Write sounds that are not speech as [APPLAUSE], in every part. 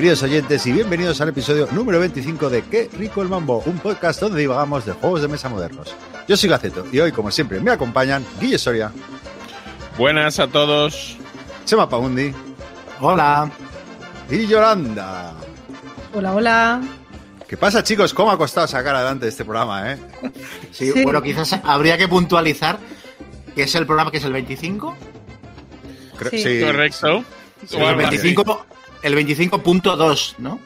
buenas, queridos oyentes, y bienvenidos al episodio número 25 de Qué rico el mambo, un podcast donde divagamos de juegos de mesa modernos. Yo soy Gaceto y hoy, como siempre, me acompañan Guille Soria. Buenas a todos. Chema Paundi. Hola. Y Yolanda. Hola, hola. ¿Qué pasa, chicos? ¿Cómo ha costado sacar adelante este programa, eh? [LAUGHS] Sí, sí. bueno, quizás habría que puntualizar que es el programa que es el 25. Sí. sí. Correcto. Sí, el 25, el 25.2, ¿no?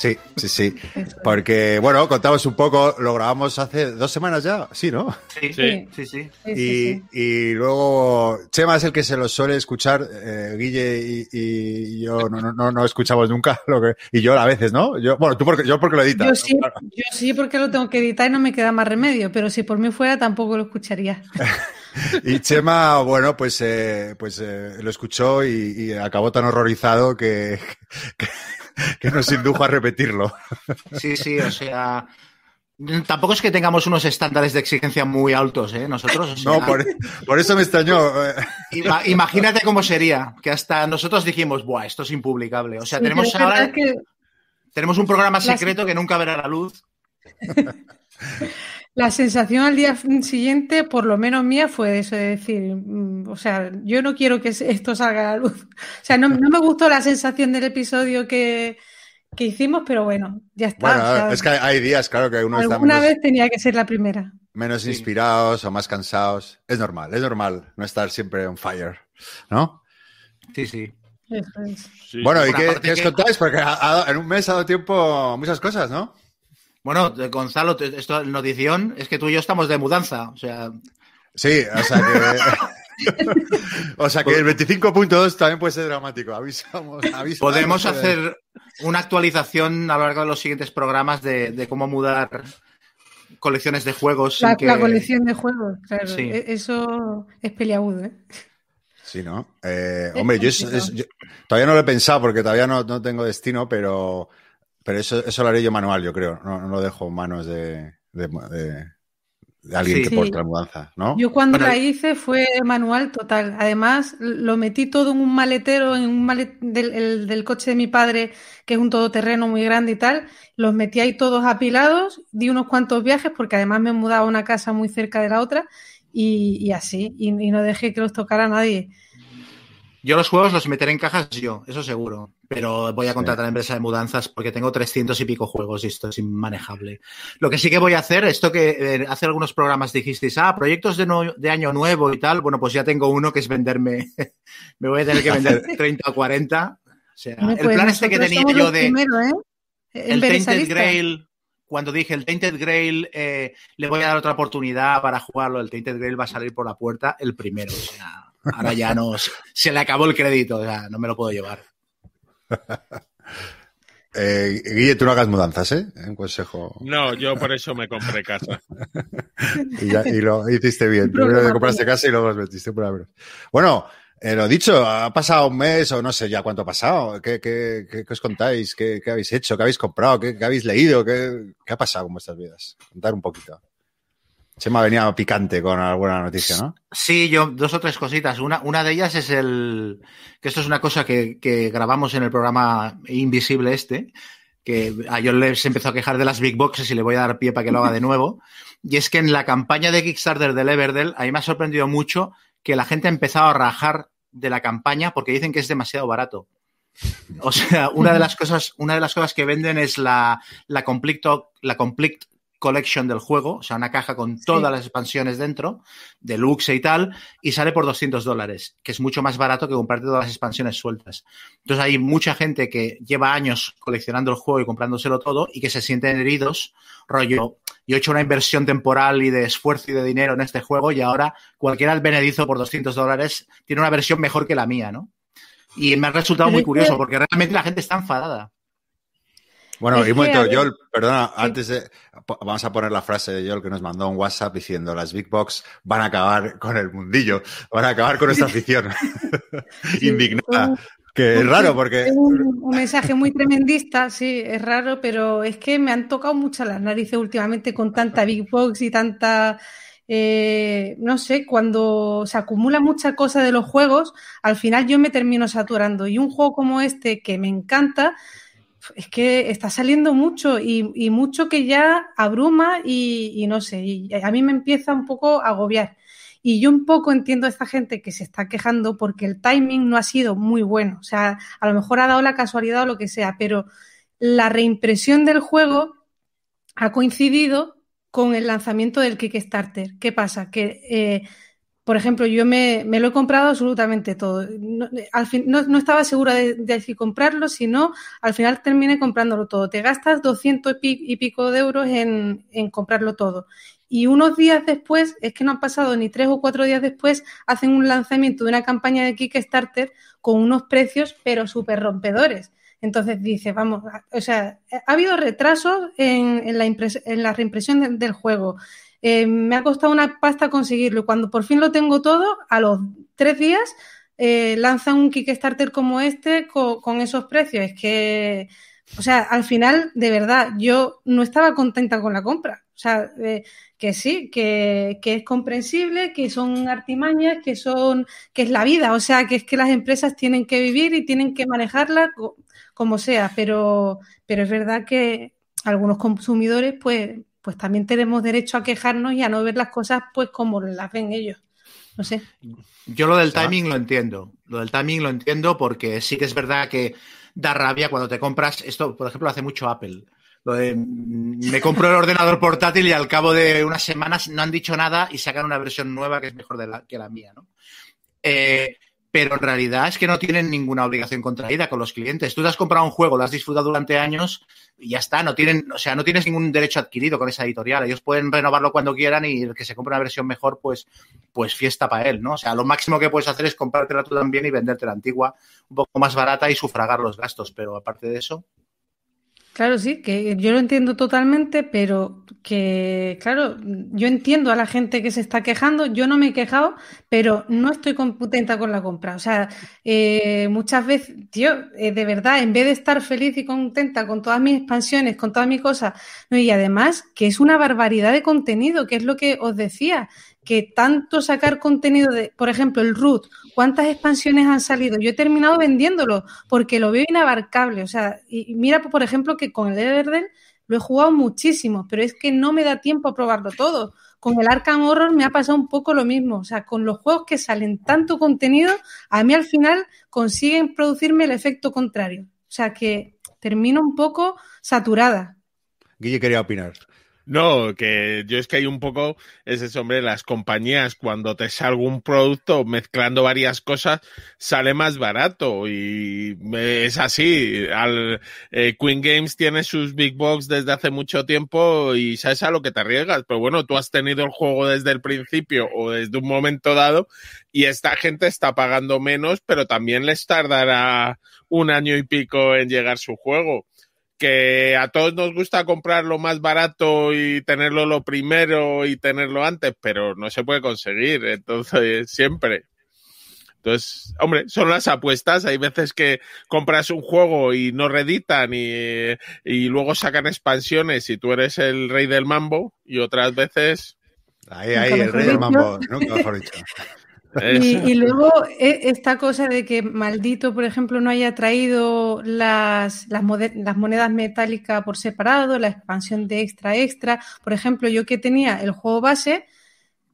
Sí, sí, sí. Porque, bueno, contamos un poco, lo grabamos hace dos semanas ya, sí, ¿no? Sí, sí, sí. sí. Y, y, luego, Chema es el que se lo suele escuchar, eh, Guille y, y, yo no, no, no escuchamos nunca, lo que, y yo a veces, ¿no? Yo, bueno, tú porque, yo porque lo editas. Yo sí, yo sí porque lo tengo que editar y no me queda más remedio, pero si por mí fuera tampoco lo escucharía. [LAUGHS] y Chema, bueno, pues, eh, pues eh, lo escuchó y, y, acabó tan horrorizado que, que, que, nos indujo a repetirlo. Sí, sí, o sea. Tampoco es que tengamos unos estándares de exigencia muy altos, ¿eh? Nosotros. O sea, no, por, por, eso me extrañó. Imagínate cómo sería, que hasta nosotros dijimos, ¡buah, esto es impublicable! O sea, sí, tenemos ahora. Que... Tenemos un programa secreto que nunca verá la luz. [LAUGHS] La sensación al día siguiente, por lo menos mía, fue eso, de decir, o sea, yo no quiero que esto salga a la luz. O sea, no, no me gustó la sensación del episodio que, que, hicimos, pero bueno, ya está. Bueno, o sea, es que hay días, claro, que uno alguna está menos, vez tenía que ser la primera. Menos sí. inspirados o más cansados. Es normal, es normal no estar siempre on fire, ¿no? Sí, sí. Eso es. Sí. Bueno, ¿y qué, qué os contáis? Porque ha, ha, en un mes ha dado tiempo muchas cosas, ¿no? Bueno, Gonzalo, esto notición es que tú y yo estamos de mudanza, o sea. Sí, o sea que. [LAUGHS] o sea que el 25.2 también puede ser dramático. Avisamos. avisamos Podemos hacer una actualización a lo largo de los siguientes programas de, de cómo mudar colecciones de juegos. La, que... la colección de juegos, claro. Sí. Eso es peliagudo, ¿eh? Sí, ¿no? Eh, hombre, yo, es, es, yo, todavía no lo he pensado porque todavía no, no tengo destino, pero. Pero eso, eso lo haré yo manual, yo creo. No, no lo dejo en manos de, de, de, de alguien sí, que porte sí. la mudanza, ¿no? Yo cuando bueno, la hice fue manual total. Además, lo metí todo en un maletero, en un malet del, el, del coche de mi padre, que es un todoterreno muy grande y tal. Los metí ahí todos apilados, di unos cuantos viajes, porque además me mudaba a una casa muy cerca de la otra, y, y así. Y, y no dejé que los tocara nadie. Yo los juegos los meteré en cajas yo, eso seguro. Pero voy a contratar sí. a la empresa de mudanzas porque tengo 300 y pico juegos y esto es inmanejable. Lo que sí que voy a hacer, esto que eh, hace algunos programas dijisteis, ah, proyectos de, no, de, año nuevo y tal. Bueno, pues ya tengo uno que es venderme, [LAUGHS] me voy a tener que vender 30 o 40. O sea, no, pues el plan este que tenía yo de... Primero, ¿eh? El, el Tainted Grail, cuando dije el Tainted Grail, eh, le voy a dar otra oportunidad para jugarlo, el Tainted Grail va a salir por la puerta el primero. O sea, Ahora ya no. Se le acabó el crédito, o sea, no me lo puedo llevar. [LAUGHS] Eh, Guille, tú no hagas mudanzas, ¿eh? En consejo. No, yo por eso me compré casa. [LAUGHS] y, ya, y, lo hiciste bien. Primero te compraste casa y luego los metiste por abrir. Bueno, eh, lo dicho, ha pasado un mes o no sé ya cuánto ha pasado. ¿Qué, qué, qué, qué os contáis? ¿Qué, habéis hecho? ¿Qué habéis comprado? ¿Qué, habéis leído? ¿Qué, ha pasado con vuestras vidas? Contar un poquito. Chema venía picante con alguna noticia, ¿no? Sí, yo dos o tres cositas. Una, una de ellas es el que esto es una cosa que, grabamos en el programa Invisible este, que a yo les empezó a quejar de las big boxes y le voy a dar pie para que lo haga de nuevo. Y es que en la campaña de Kickstarter del Everdell, a mí me ha sorprendido mucho que la gente ha empezado a rajar de la campaña porque dicen que es demasiado barato. O sea, una de las cosas, una de las cosas que venden es la, la complete, la complete collection del juego, o sea, una caja con todas sí. las expansiones dentro, deluxe y tal, y sale por 200 dólares, que es mucho más barato que comprarte todas las expansiones sueltas. Entonces hay mucha gente que lleva años coleccionando el juego y comprándoselo todo y que se sienten heridos, rollo, yo he hecho una inversión temporal y de esfuerzo y de dinero en este juego y ahora cualquiera benedizo por 200 dólares tiene una versión mejor que la mía, ¿no? Y me ha resultado muy curioso porque realmente la gente está enfadada. Bueno, y un momento, Joel, perdona, sí. antes de. Vamos a poner la frase de Joel que nos mandó un WhatsApp diciendo: las Big Box van a acabar con el mundillo, van a acabar con nuestra afición. [LAUGHS] sí, Indignada. Que es raro porque. Es un, un, mensaje muy tremendista, sí, es raro, pero es que me han tocado mucho las narices últimamente con tanta Big Box y tanta eh, no sé, cuando se acumula mucha cosa de los juegos, al final yo me termino saturando. Y un juego como este que me encanta, es que está saliendo mucho y, mucho que ya abruma y, no sé, y a mí me empieza un poco a agobiar. Y yo un poco entiendo a esta gente que se está quejando porque el timing no ha sido muy bueno. O sea, a lo mejor ha dado la casualidad o lo que sea, pero la reimpresión del juego ha coincidido con el lanzamiento del Kickstarter. ¿Qué pasa? Que, eh, por ejemplo, yo me, lo he comprado absolutamente todo. No, al fin, no, estaba segura de, si comprarlo, sino al final terminé comprándolo todo. Te gastas 200 y pico de euros en, comprarlo todo. Y unos días después, es que no han pasado ni tres o cuatro días después, hacen un lanzamiento de una campaña de Kickstarter con unos precios, pero súper rompedores. Entonces dice, vamos, o sea, ha habido retrasos en la, reimpresión del juego. Eh, me ha costado una pasta conseguirlo. Cuando por fin lo tengo todo, a los tres días eh, lanza un Kickstarter como este con, esos precios. Es que, o sea, al final, de verdad, yo no estaba contenta con la compra. O sea, eh, que sí, que, que, es comprensible, que son artimañas, que son, que es la vida. O sea, que es que las empresas tienen que vivir y tienen que manejarla como sea, pero, pero es verdad que algunos consumidores, pues, pues también tenemos derecho a quejarnos y a no ver las cosas pues como las ven ellos. No sé. Yo lo del timing lo entiendo. Lo del timing lo entiendo porque sí que es verdad que da rabia cuando te compras. Esto, por ejemplo, hace mucho Apple. Lo de, me compro el ordenador portátil y al cabo de unas semanas no han dicho nada y sacan una versión nueva que es mejor de la, que la mía, ¿no? Eh, pero en realidad es que no tienen ninguna obligación contraída con los clientes. Tú te has comprado un juego, lo has disfrutado durante años y ya está, no tienen, o sea, no tienes ningún derecho adquirido con esa editorial. Ellos pueden renovarlo cuando quieran y el que se compre una versión mejor, pues, pues fiesta para él, ¿no? O sea, lo máximo que puedes hacer es comprártela tú también y venderte la antigua un poco más barata y sufragar los gastos, pero aparte de eso. Claro, sí, que yo lo entiendo totalmente, pero que, claro, yo entiendo a la gente que se está quejando, yo no me he quejado, pero no estoy contenta con la compra. O sea, eh, muchas veces, tío, eh, de verdad, en vez de estar feliz y contenta con todas mis expansiones, con todas mis cosas, y además que es una barbaridad de contenido, que es lo que os decía, que tanto sacar contenido de, por ejemplo, el root, ¿cuántas expansiones han salido? Yo he terminado vendiéndolo porque lo veo inabarcable. O sea, y, mira, por ejemplo, que con el Everdell lo he jugado muchísimo, pero es que no me da tiempo a probarlo todo. Con el Arkham Horror me ha pasado un poco lo mismo. O sea, con los juegos que salen tanto contenido, a mí al final consiguen producirme el efecto contrario. O sea, que termino un poco saturada. Guille quería opinar. No, que yo es que hay un poco, es eso, hombre, las compañías cuando te salga un producto mezclando varias cosas, sale más barato y es así. Al, eh, Queen Games tiene sus big box desde hace mucho tiempo y sabes a lo que te arriesgas, pero bueno, tú has tenido el juego desde el principio o desde un momento dado y esta gente está pagando menos, pero también les tardará un año y pico en llegar su juego que a todos nos gusta comprar lo más barato y tenerlo lo primero y tenerlo antes, pero no se puede conseguir, entonces [LAUGHS] siempre. Entonces, hombre, son las apuestas. Hay veces que compras un juego y no reditan y, y luego sacan expansiones y tú eres el rey del mambo y otras veces... Ahí, ahí, el rey del mambo, nunca mejor dicho. Y, luego e, esta cosa de que maldito, por ejemplo, no haya traído las, las, monedas metálicas por separado, la expansión de extra extra. Por ejemplo, yo que tenía el juego base,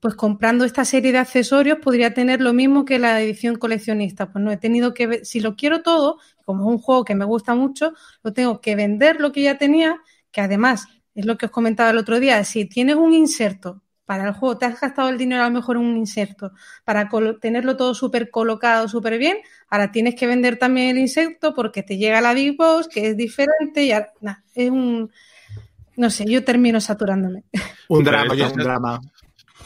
pues comprando esta serie de accesorios podría tener lo mismo que la edición coleccionista. Pues no he tenido que, si lo quiero todo, como es un juego que me gusta mucho, lo tengo que vender lo que ya tenía, que además es lo que os comentaba el otro día, si tienes un inserto para el juego, te has gastado el dinero a lo mejor en un inserto para tenerlo todo súper colocado, súper bien, ahora tienes que vender también el insecto porque te llega la Big Boss, que es diferente y ahora, es un... No sé, yo termino saturándome. [LAUGHS] Un drama, ya un drama.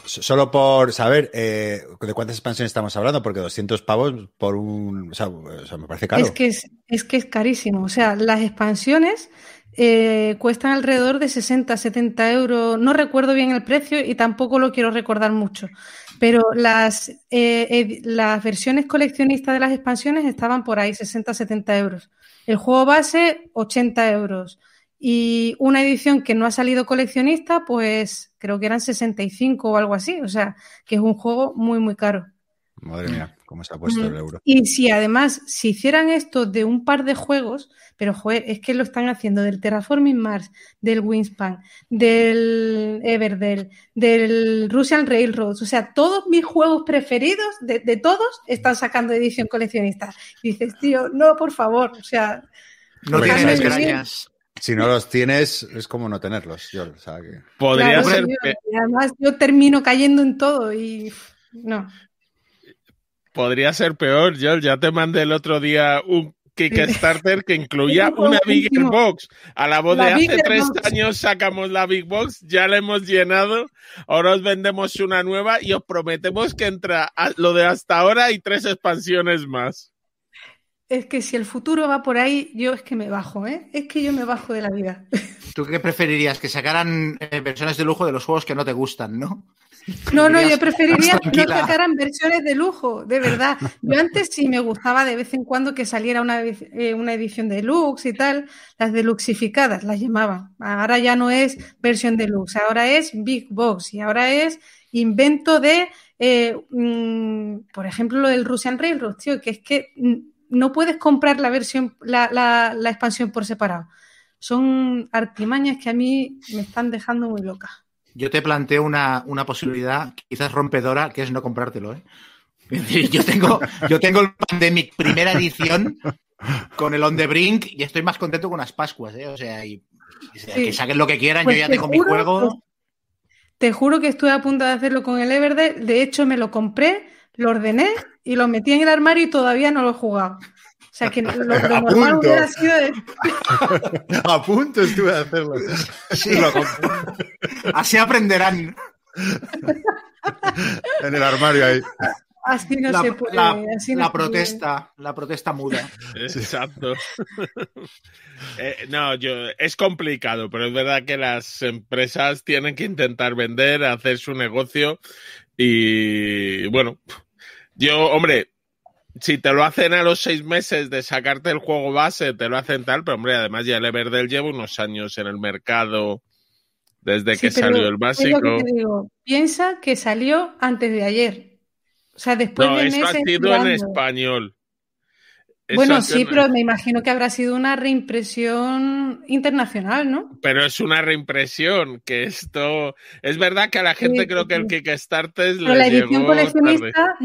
Solo por saber eh, de cuántas expansiones estamos hablando, porque 200 pavos por un... O sea, me parece caro. Es que es, es que es carísimo. O sea, las expansiones eh, cuestan alrededor de 60, 70 euros. No recuerdo bien el precio y tampoco lo quiero recordar mucho. Pero las, eh, las versiones coleccionistas de las expansiones estaban por ahí, 60, 70 euros. El juego base, 80 euros. Y una edición que no ha salido coleccionista, pues creo que eran 65 o algo así. O sea, que es un juego muy, muy caro. Madre mía, cómo se ha puesto el euro. Y si además, si hicieran esto de un par de juegos, pero joder, es que lo están haciendo del Terraforming Mars, del Wingspan, del Everdell, del Russian Railroads, o sea, todos mis juegos preferidos de, todos están sacando edición coleccionista. Y dices, tío, no, por favor, o sea... No tienes gracias. Si no los tienes, es como no tenerlos. Yo, Podría ser. además, yo termino cayendo en todo y no. Podría ser peor, yo ya te mandé el otro día un Kickstarter que incluía una Big Box. A la voz de hace tres años sacamos la Big Box, ya la hemos llenado, ahora os vendemos una nueva y os prometemos que entra lo de hasta ahora y tres expansiones más. Es que si el futuro va por ahí, yo es que me bajo, ¿eh? Es que yo me bajo de la vida. ¿Tú qué preferirías? Que sacaran eh, versiones de lujo de los juegos que no te gustan, ¿no? No, no, yo preferiría que no sacaran versiones de lujo, de verdad. Yo antes sí me gustaba de vez en cuando que saliera una, eh, una edición deluxe y tal, las deluxificadas las llamaban. Ahora ya no es versión deluxe, ahora es Big Box y ahora es invento de, eh, mm, por ejemplo, lo del Russian Railroad, tío, que es que no puedes comprar la versión, la, la, la expansión por separado. Son artimañas que a mí me están dejando muy loca. Yo te planteo una, posibilidad quizás rompedora, que es no comprártelo. ¿eh? yo tengo, yo tengo el Pandemic primera edición con el On the Brink y estoy más contento con las Pascuas. ¿eh? O sea, y, que saquen lo que quieran, yo pues ya tengo mi juego. Te juro que estuve a punto de hacerlo con el Everde. De hecho, me lo compré, lo ordené y lo metí en el armario y todavía no lo he jugado. O sea que [LAUGHS] lo, normal hubiera sido. [LAUGHS] A punto estuve de hacerlo. Así aprenderán. en el armario ahí. Así no se puede. La, protesta, la protesta muda. Exacto. [LAUGHS] Eh, no, yo es complicado, pero es verdad que las empresas tienen que intentar vender, hacer su negocio y bueno, yo, hombre, si te lo hacen a los seis meses de sacarte el juego base, te lo hacen tal, pero hombre, además ya el Everdell lleva unos años en el mercado desde que salió el básico. Piensa que salió antes de ayer. O sea, después de meses. ha sido en español. Bueno, sí, pero me imagino que habrá sido una reimpresión internacional, ¿no? Pero es una reimpresión, que esto... Es verdad que a la gente creo que el Kickstarter pero la edición coleccionista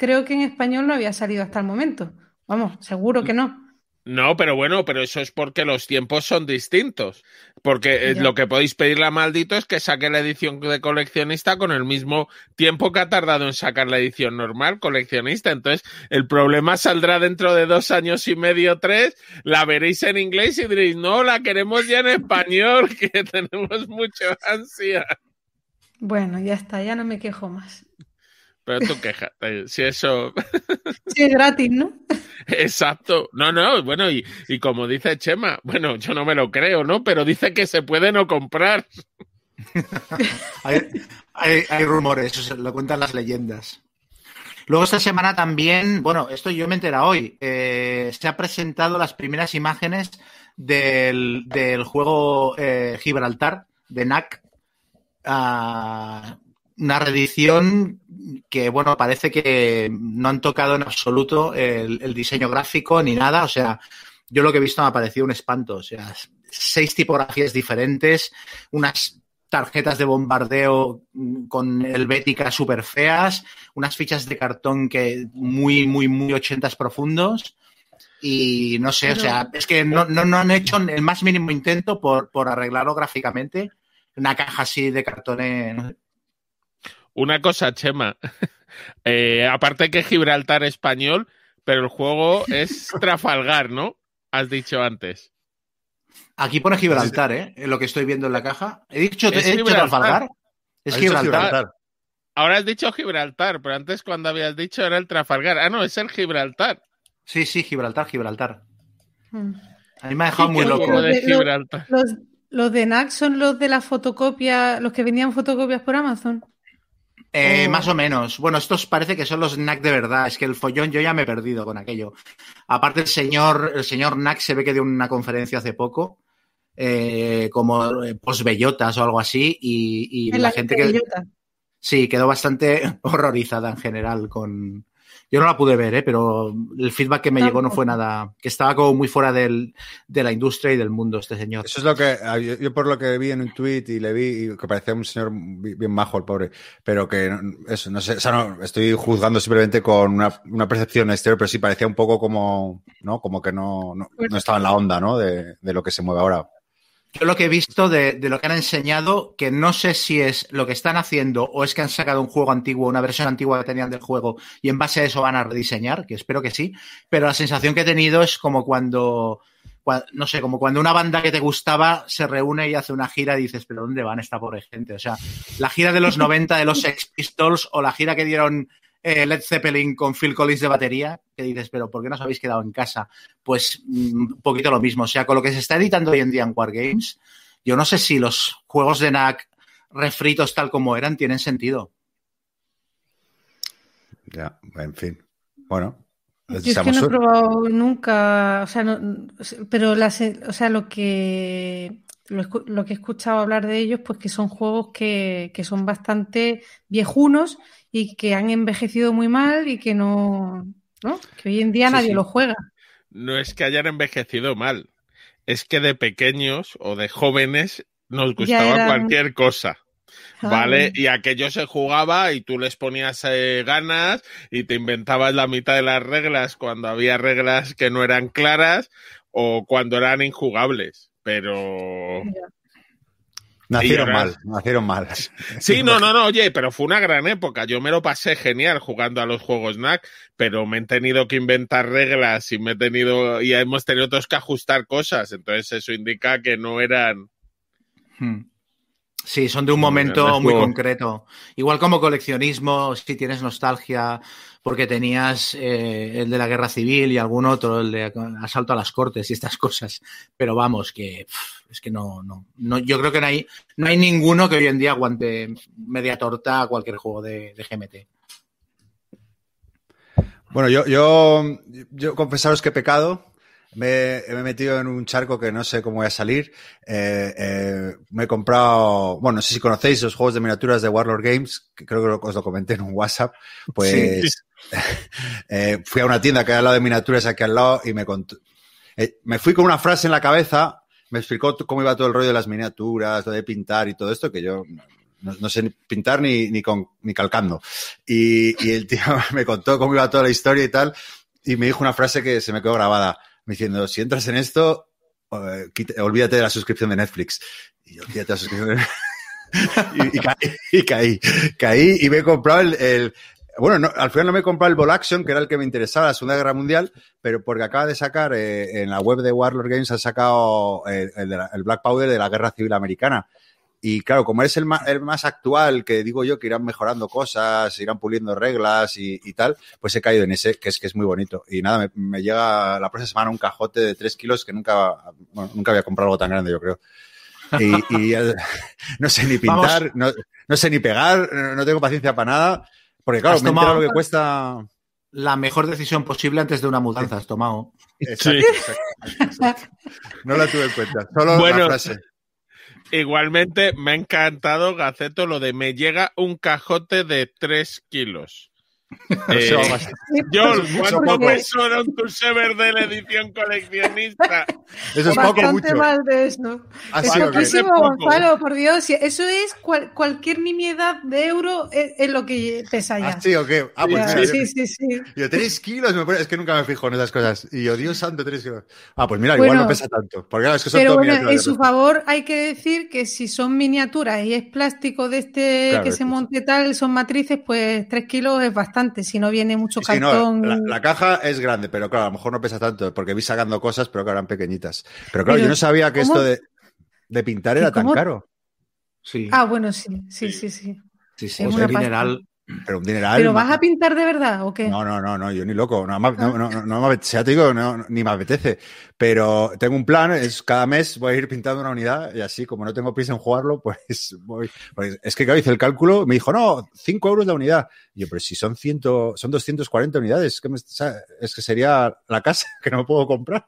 creo que en español no había salido hasta el momento. Vamos, seguro que no. No, pero bueno, pero eso es porque los tiempos son distintos. Porque eh, lo que podéis pedirle a Maldito es que saque la edición de coleccionista con el mismo tiempo que ha tardado en sacar la edición normal coleccionista. Entonces, el problema saldrá dentro de dos años y medio, tres. La veréis en inglés y diréis, no, la queremos ya en español, [LAUGHS] que tenemos mucho ansia. Bueno, ya está, ya no me quejo más. Pero tú quejas, si eso... [LAUGHS] Si es gratis, ¿no? Exacto. No, no, bueno, y, como dice Chema, bueno, yo no me lo creo, ¿no? Pero dice que se puede no comprar. [LAUGHS] hay, rumores, eso lo cuentan las leyendas. Luego esta semana también, bueno, esto yo me entera hoy, eh, se han presentado las primeras imágenes del, juego eh, Gibraltar de NAC. Una reedición que, bueno, parece que no han tocado en absoluto el, diseño gráfico ni nada. O sea, yo lo que he visto me ha parecido un espanto. O sea, seis tipografías diferentes, unas tarjetas de bombardeo con helvéticas súper feas, unas fichas de cartón que muy, muy, muy ochentas profundos. Y no sé, o sea, es que no, no, han hecho el más mínimo intento por, por arreglarlo gráficamente. Una caja así de cartón. Una cosa, Chema. [LAUGHS] Eh, aparte que Gibraltar español, pero el juego es [LAUGHS] Trafalgar, ¿no? Has dicho antes. Aquí pone Gibraltar, ¿eh? Lo que estoy viendo en la caja. ¿He dicho, ¿he Trafalgar? Es Gibraltar. Ahora has dicho Gibraltar, pero antes cuando habías dicho era el Trafalgar. Ah, no, es el Gibraltar. Sí, sí, Gibraltar, Gibraltar. Hmm. A mí me ha dejado muy loco. Los, los, de NAC son los de la fotocopia, los que vendían fotocopias por Amazon. Eh, más o menos. Bueno, estos parece que son los NAC de verdad. Es que el follón yo ya me he perdido con aquello. Aparte, el señor, el señor NAC se ve que dio una conferencia hace poco. eh, como eh, post-bellotas o algo así, y, y la, gente que... Sí, quedó bastante [LAUGHS] horrorizada en general con... Yo no la pude ver, ¿eh? pero el feedback que me llegó no fue nada... Que estaba como muy fuera del, de la industria y del mundo este señor. Eso es lo que ah, yo, yo por lo que vi en un tweet y le vi y que parecía un señor bi- bien majo el pobre, pero que no- eso no sé, o sea, no, estoy juzgando simplemente con una, una percepción exterior, pero sí parecía un poco como, ¿no? Como que no, no, no estaba en la onda, ¿no? De, de lo que se mueve ahora. Yo lo que he visto de, lo que han enseñado, que no sé si es lo que están haciendo o es que han sacado un juego antiguo, una versión antigua que tenían del juego y en base a eso van a rediseñar, que espero que sí, pero la sensación que he tenido es como cuando, cua- no sé, como cuando una banda que te gustaba se reúne y hace una gira y dices, pero ¿dónde van esta pobre gente? O sea, la gira de los 90 de los Sex Pistols o la gira que dieron eh, Led Zeppelin con Phil Collins de batería, que dices, pero ¿por qué no os habéis quedado en casa? Pues mm, un poquito lo mismo. O sea, con lo que se está editando hoy en día en Wargames, yo no sé si los juegos de NAC refritos tal como eran tienen sentido. Ya, en fin. Bueno, Yo es que no he probado nunca, o sea, no- pero las, o sea, lo que lo, que he escuchado hablar de ellos, pues que son juegos que, que son bastante viejunos y que han envejecido muy mal y que no, ¿no? Que hoy en día Sí, nadie sí. lo juega. No es que hayan envejecido mal, es que de pequeños o de jóvenes nos gustaba eran- cualquier cosa. Ah, ¿Vale? Y aquello se jugaba y tú les ponías eh, ganas y te inventabas la mitad de las reglas cuando había reglas que no eran claras o cuando eran injugables. Pero [LAUGHS] Nacieron ahora- mal, nacieron mal. [LAUGHS] sí, no, no, no, oye, pero fue una gran época. Yo me lo pasé genial jugando a los juegos NAC, pero me he tenido que inventar reglas y me he tenido y hemos tenido todos que ajustar cosas. Entonces eso indica que no eran Hmm. Sí, son de un momento muy concreto. Igual como coleccionismo, si tienes nostalgia porque tenías eh, el de la guerra civil y algún otro, el de asalto a las cortes y estas [LAUGHS] cosas. Pero vamos, que es que no, no, no, yo creo que no hay, no hay ninguno que hoy en día aguante media torta a cualquier juego de, GMT. Bueno, yo, yo, yo confesaros que pecado. Me, me he metido en un charco que no sé cómo voy a salir. Eh, eh, me he comprado, bueno, no sé si conocéis los juegos de miniaturas de Warlord Games, que creo que os lo comenté en un WhatsApp. Pues [LAUGHS] eh, fui a una tienda que hay al lado de miniaturas aquí al lado y me contó. eh, me fui con una frase en la cabeza, me explicó cómo iba todo el rollo de las miniaturas, lo de pintar y todo esto, que yo no, no sé pintar ni, ni, con, ni calcando. Y, y el tío [LAUGHS] me contó cómo iba toda la historia y tal, y me dijo una frase que se me quedó grabada, diciendo, si entras en esto, eh, olvídate de la suscripción de Netflix. Y yo, olvídate de la suscripción de [LAUGHS] y, y caí, y caí, caí y me he comprado el, el- bueno, no, al final no me he comprado el Ball Action, que era el que me interesaba, la Segunda Guerra Mundial, pero porque acaba de sacar, eh, en la web de Warlord Games, ha sacado el, el de la- el Black Powder de la Guerra Civil Americana. Y claro, como es el más, el más actual, que digo yo que irán mejorando cosas, irán puliendo reglas y, y tal, pues he caído en ese, que es que es muy bonito. Y nada, me, me llega la próxima semana un cajote de 3 kilos que nunca, bueno, nunca había comprado algo tan grande, yo creo. Y, y, [LAUGHS] no sé ni pintar, no, no sé ni pegar, no, tengo paciencia para nada, porque claro, Has me tomado- lo que cuesta. La mejor decisión posible antes de una mudanza, has tomado. Exacto, Sí. exacto, exacto. No la tuve en cuenta, solo Bueno. la frase. Igualmente me ha encantado, Gaceto, lo de me llega un cajote de 3 kilos. Eso va Eh, John, Eso ¿cuánto era un Tusever de la edición coleccionista? Eso es poco Bastante mucho. mal de eso. Es poquísimo. Gonzalo, por Dios. Eso es cual- cualquier nimiedad de euro es, es lo que pesa ya. ¿Ah, sí o qué? Ah, pues mira, sí, sí, sí. Yo, tres kilos, me pone- es que nunca me fijo en esas cosas. Y yo, Dios santo, tres kilos. Ah, pues mira, igual Bueno, no pesa tanto. Porque claro, es que son Pero bueno, en su favor hay que decir que si son miniaturas y es plástico de este Claro, que se monte tal, son matrices, pues tres kilos es bastante. Si no viene mucho Sí, sí, no, cartón. la, la caja es grande, pero claro, a lo mejor no pesa tanto, porque vi sacando cosas, pero que eran pequeñitas. Pero claro, Pero, yo no sabía que ¿cómo? esto de, de pintar ¿Y era tan cómo? caro. Sí, Ah, bueno, sí, sí, sí, sí. sí, sí. es Es una un pasta. mineral. Pero un dineral. ¿Pero vas a pintar de verdad o qué? No, no, no, no, yo ni loco. No, no, no, no, no me apetece, ya te digo, no, ni me apetece. Pero tengo un plan, es cada mes voy a ir pintando una unidad y así, como no tengo prisa en jugarlo, [LAUGHS] pues voy. pues es que claro, hice el cálculo, me dijo, no, 5 euros la unidad. Y yo, pero si son 100, son 240 unidades, que me- es que sería la casa [LAUGHS] que no puedo comprar.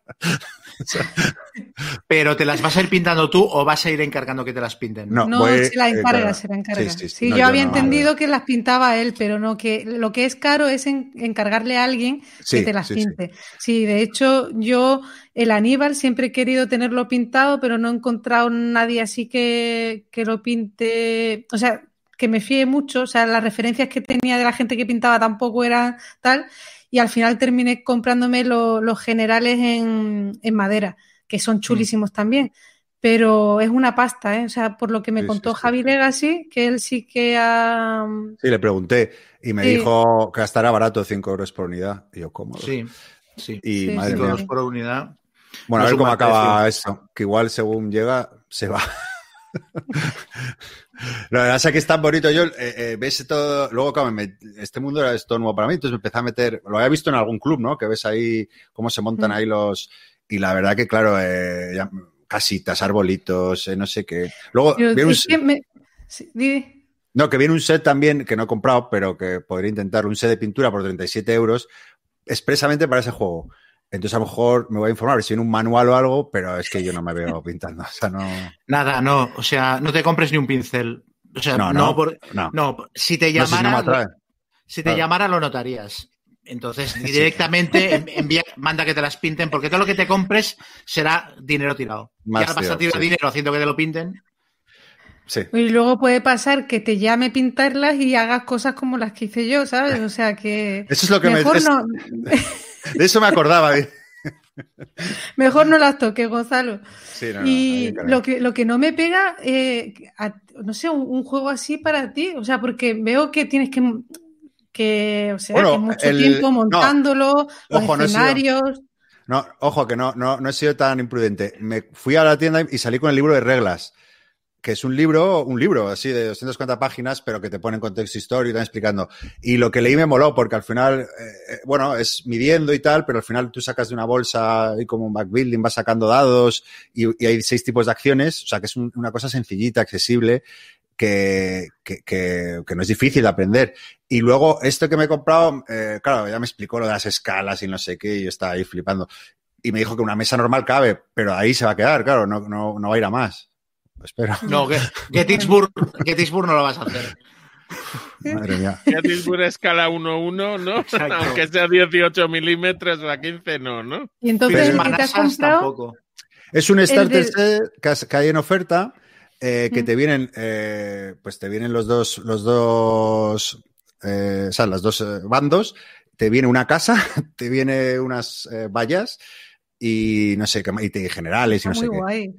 [LAUGHS] Pero ¿te las vas a ir pintando tú o vas a ir encargando que te las pinten? No, no voy, se la eh, encarga, claro. se la encarga. Sí, sí, sí. Sí, No, yo yo había no, entendido que las pintaba él, pero no, que lo que es caro es en- encargarle a alguien Sí, que te las sí, sí. pinte. Sí. de hecho, yo, el Aníbal, siempre he querido tenerlo pintado, pero no he encontrado nadie así que, que lo pinte, o sea, que me fíe mucho, o sea, las referencias que tenía de la gente que pintaba tampoco eran tal, y al final terminé comprándome lo- los generales en, en madera, que son chulísimos también. Pero es una pasta, ¿eh? O sea, por lo que me Sí, contó sí, sí, Javi sí. Legacy, que él sí que ha. Sí, le pregunté y me Sí. dijo que estará barato 5 euros por unidad. Y yo, ¿cómo? Sí, sí. Y Sí, madre sí, Cinco mía. euros por unidad. Bueno, No a ver cómo acaba precio. eso. Que igual según llega, se va. La verdad es que es tan bonito. Yo, eh, eh, ves todo. Luego, claro, me- este mundo era esto nuevo para mí. Entonces me empecé a meter. Lo había visto en algún club, ¿no? Que ves ahí cómo se montan Mm. ahí los. Y la verdad que, claro, eh, ya- casitas, arbolitos, no sé qué. Luego, viene un, que me- sí, no, que viene un set también que no he comprado, pero que podría intentar. Un set de pintura por 37 euros expresamente para ese juego. Entonces, a lo mejor me voy a informar a ver si viene un manual o algo, pero es que yo no me veo pintando. [LAUGHS] O sea, no. Nada, no. O sea, no te compres ni un pincel. O sea, No, no, no, por- no. no, si te No sé si no me llamara, atrae. si te Claro. llamara lo notarías. Entonces, [LAUGHS] directamente en- envía, manda que te las pinten, porque todo lo que te compres será dinero tirado. Más ya vas a tirar sí. dinero haciendo que te lo pinten. Sí. Y luego puede pasar que te llame pintarlas y hagas cosas como las que hice yo, ¿sabes? O sea que. Eso es lo que me. mejor, es- no, [LAUGHS] De eso me acordaba. [LAUGHS] mejor no las toques, Gonzalo. Sí, no, y lo que, lo que no me pega, eh, a- no sé, un, un juego así para ti. O sea, porque veo que tienes que. que o sea, Bueno, que mucho el- tiempo montándolo, Ojo, no escenarios. No, ojo, que no, no, no he sido tan imprudente. Me fui a la tienda y salí con el libro de reglas, que es un libro, un libro así de 250 páginas, pero que te pone en contexto histórico y te explicando. Y lo que leí me moló, porque al final, eh, bueno, es midiendo y tal, pero al final tú sacas de una bolsa y como un backbuilding, vas sacando dados y, hay seis tipos de acciones, o sea que es un- una cosa sencillita, accesible. Que, que, que, que no es difícil de aprender. Y luego, esto que me he comprado, eh, claro, ya me explicó lo de las escalas y no sé qué, y yo estaba ahí flipando. Y me dijo que una mesa normal cabe, pero ahí se va a quedar, claro, no, no, no va a ir a más. Espero. No, que Gettysburg, [LAUGHS] Gettysburg no lo vas a hacer. Madre mía. Gettysburg escala 1-1, ¿no? Exacto. Aunque sea 18 milímetros o a 15, no, ¿no? Y entonces, Pero el que te has Manassas comprado. tampoco. Es un starter set que, hay en oferta, eh, que Mm. te vienen, eh, pues te vienen los dos, los dos, eh, o sea, los dos eh, bandos, te viene una casa, [LAUGHS] te viene unas eh, vallas y no sé qué, más, y te- generales y no Está sé muy qué. guay.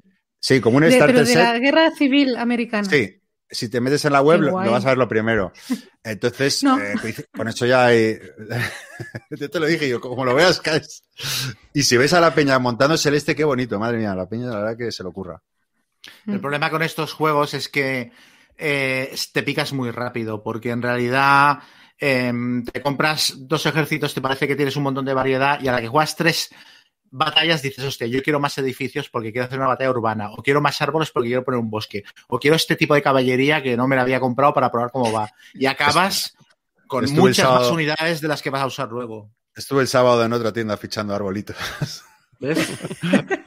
Sí, como un De- starter pero de set. la guerra civil americana. Sí, si te metes en la web lo, vas a ver lo primero. [LAUGHS] Entonces, No. eh, pues, con eso ya hay... [LAUGHS] Yo te lo dije, yo como lo veas, caes. Y si ves a la peña montando celeste, qué bonito, madre mía, la peña la verdad que se lo ocurra. El Mm. problema con estos juegos es que eh, te picas muy rápido, porque en realidad em, te compras dos ejércitos, te parece que tienes un montón de variedad, y a la que juegas tres batallas dices, hostia, yo quiero más edificios porque quiero hacer una batalla urbana, o quiero más árboles porque quiero poner un bosque, o quiero este tipo de caballería que no me la había comprado para probar cómo va. Y acabas con Estuve muchas más unidades de las que vas a usar luego. Estuve el sábado en otra tienda fichando arbolitos. ¿Ves? [LAUGHS]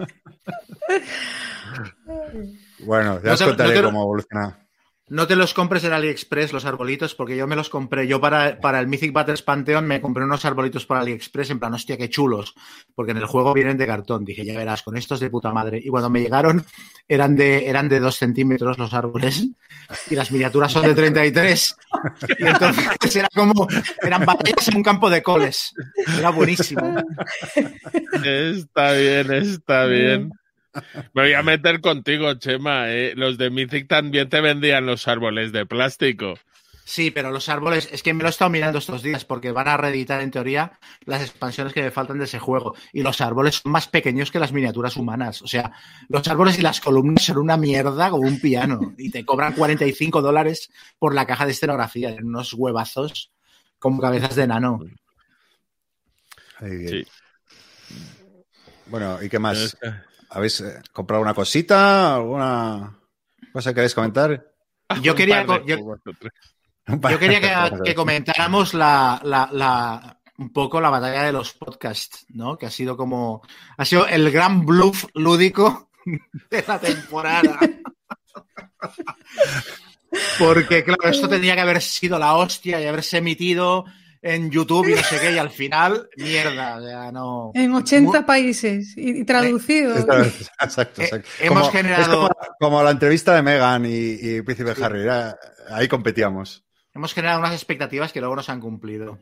Bueno, ya os contaré no te- cómo evoluciona. No te los compres en AliExpress, los arbolitos, porque yo me los compré. Yo para, para el Mythic Battles Pantheon me compré unos arbolitos para AliExpress en plan, hostia, qué chulos. Porque en el juego vienen de cartón. Dije, ya verás, con estos de puta madre. Y cuando me llegaron, eran de, eran de dos centímetros los árboles. Y las miniaturas son de 33. Y entonces era como, eran batallas en un campo de coles. Era buenísimo. Está bien, está bien. Me voy a meter contigo, Chema. ¿eh? Los de Mythic también te vendían los árboles de plástico. Sí, pero los árboles, es que me lo he estado mirando estos días porque van a reeditar en teoría las expansiones que me faltan de ese juego. Y los árboles son más pequeños que las miniaturas humanas. O sea, los árboles y las columnas son una mierda como un piano. Y te cobran 45 dólares por la caja de escenografía, en unos huevazos como cabezas de nano. Ahí bien. Sí. Bueno, ¿y qué más? ¿Habéis eh, comprado una cosita? ¿Alguna cosa que queréis comentar? Yo Un quería, yo, yo quería que, que comentáramos la, la, la, un poco la batalla de los podcasts, ¿no? Que ha sido como. Ha sido el gran bluff lúdico [LAUGHS] de la temporada. [LAUGHS] Porque, claro, esto tenía que haber sido la hostia y haberse emitido en YouTube y no sé qué, y al final, mierda, o sea, no. En 80 países y, y traducido. Exacto, exacto. Eh, hemos como, generado- como, como la entrevista de Megan y, y Príncipe Harry, era- ahí competíamos. Hemos generado unas expectativas que luego no se han cumplido.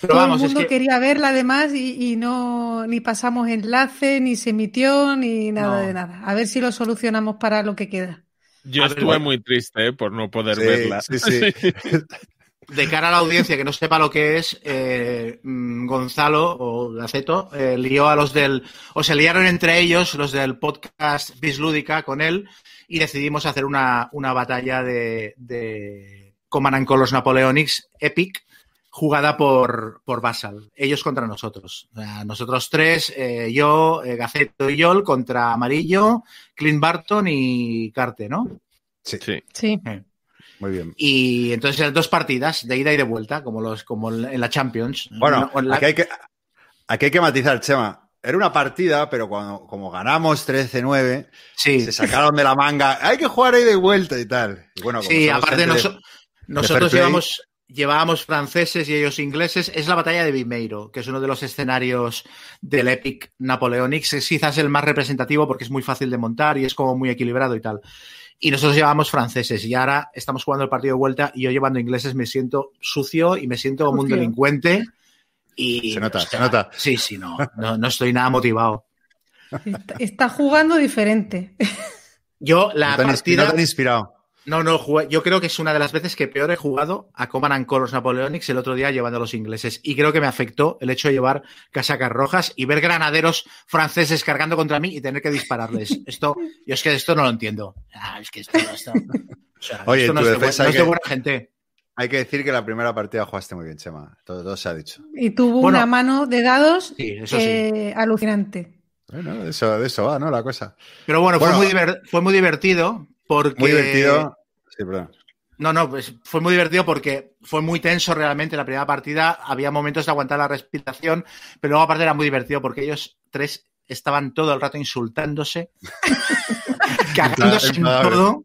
Pero Todo vamos, el es mundo que. quería verla además y, y no ni pasamos enlace, ni se emitió, ni nada No. de nada. A ver si lo solucionamos para lo que queda. Yo estuve muy triste eh, por no poder Sí, verla. sí, sí. [LAUGHS] de cara a la audiencia que no sepa lo que es, eh, mm, Gonzalo o Gaceto eh, lió a los del. O se liaron entre ellos los del podcast Bislúdica con él y decidimos hacer una, una batalla de, de Command and Colors Napoleonics Epic jugada por, por Basal. Ellos contra nosotros. Nosotros tres, eh, yo, eh, Gaceto y Yol contra Amarillo, Clint Barton y Carte, ¿no? Sí, Sí. Sí. Muy bien. Y entonces eran dos partidas de ida y de vuelta, como los como en la Champions. Bueno, la- aquí hay que, aquí hay que matizar, Chema. Era una partida, pero cuando, como ganamos 13-9, sí, se sacaron de la manga. Hay que jugar ahí de vuelta y tal. Y bueno, como sí, aparte gente de- noso- nosotros llevamos, llevábamos franceses y ellos ingleses. Es la batalla de Vimeiro, que es uno de los escenarios del Epic Napoleonics. Es quizás el más representativo porque es muy fácil de montar y es como muy equilibrado y tal. Y nosotros llevábamos franceses y ahora estamos jugando el partido de vuelta y yo llevando ingleses me siento sucio y me siento como un delincuente. Y, Se nota, o sea, se nota. Sí, sí, no, no, no estoy nada motivado. Está, está jugando diferente. Yo, la no partida. no te han inspirado. No, no, jugué- yo creo que es una de las veces que peor he jugado a Command and Colors Napoleonics el otro día llevando a los ingleses. Y creo que me afectó el hecho de llevar casacas rojas y ver granaderos franceses cargando contra mí y tener que dispararles. [LAUGHS] Esto, yo es que esto no lo entiendo. Ah, es que esto, esto- o sea, Oye, esto no, es de, bu- defensa no hay es de que- buena gente. Hay que decir que la primera partida jugaste muy bien, Chema. Todo, todo se ha dicho. Y tuvo Bueno. una mano de dados Sí, eso sí. eh, alucinante. Bueno, de eso, de eso va, ¿no? La cosa. Pero bueno, Bueno. fue, muy diver- fue muy divertido porque... Muy divertido. Sí, perdón. No, no, pues fue muy divertido porque fue muy tenso realmente la primera partida. Había momentos de aguantar la respiración, pero luego aparte era muy divertido porque ellos tres estaban todo el rato insultándose, [LAUGHS] cagándose en todo,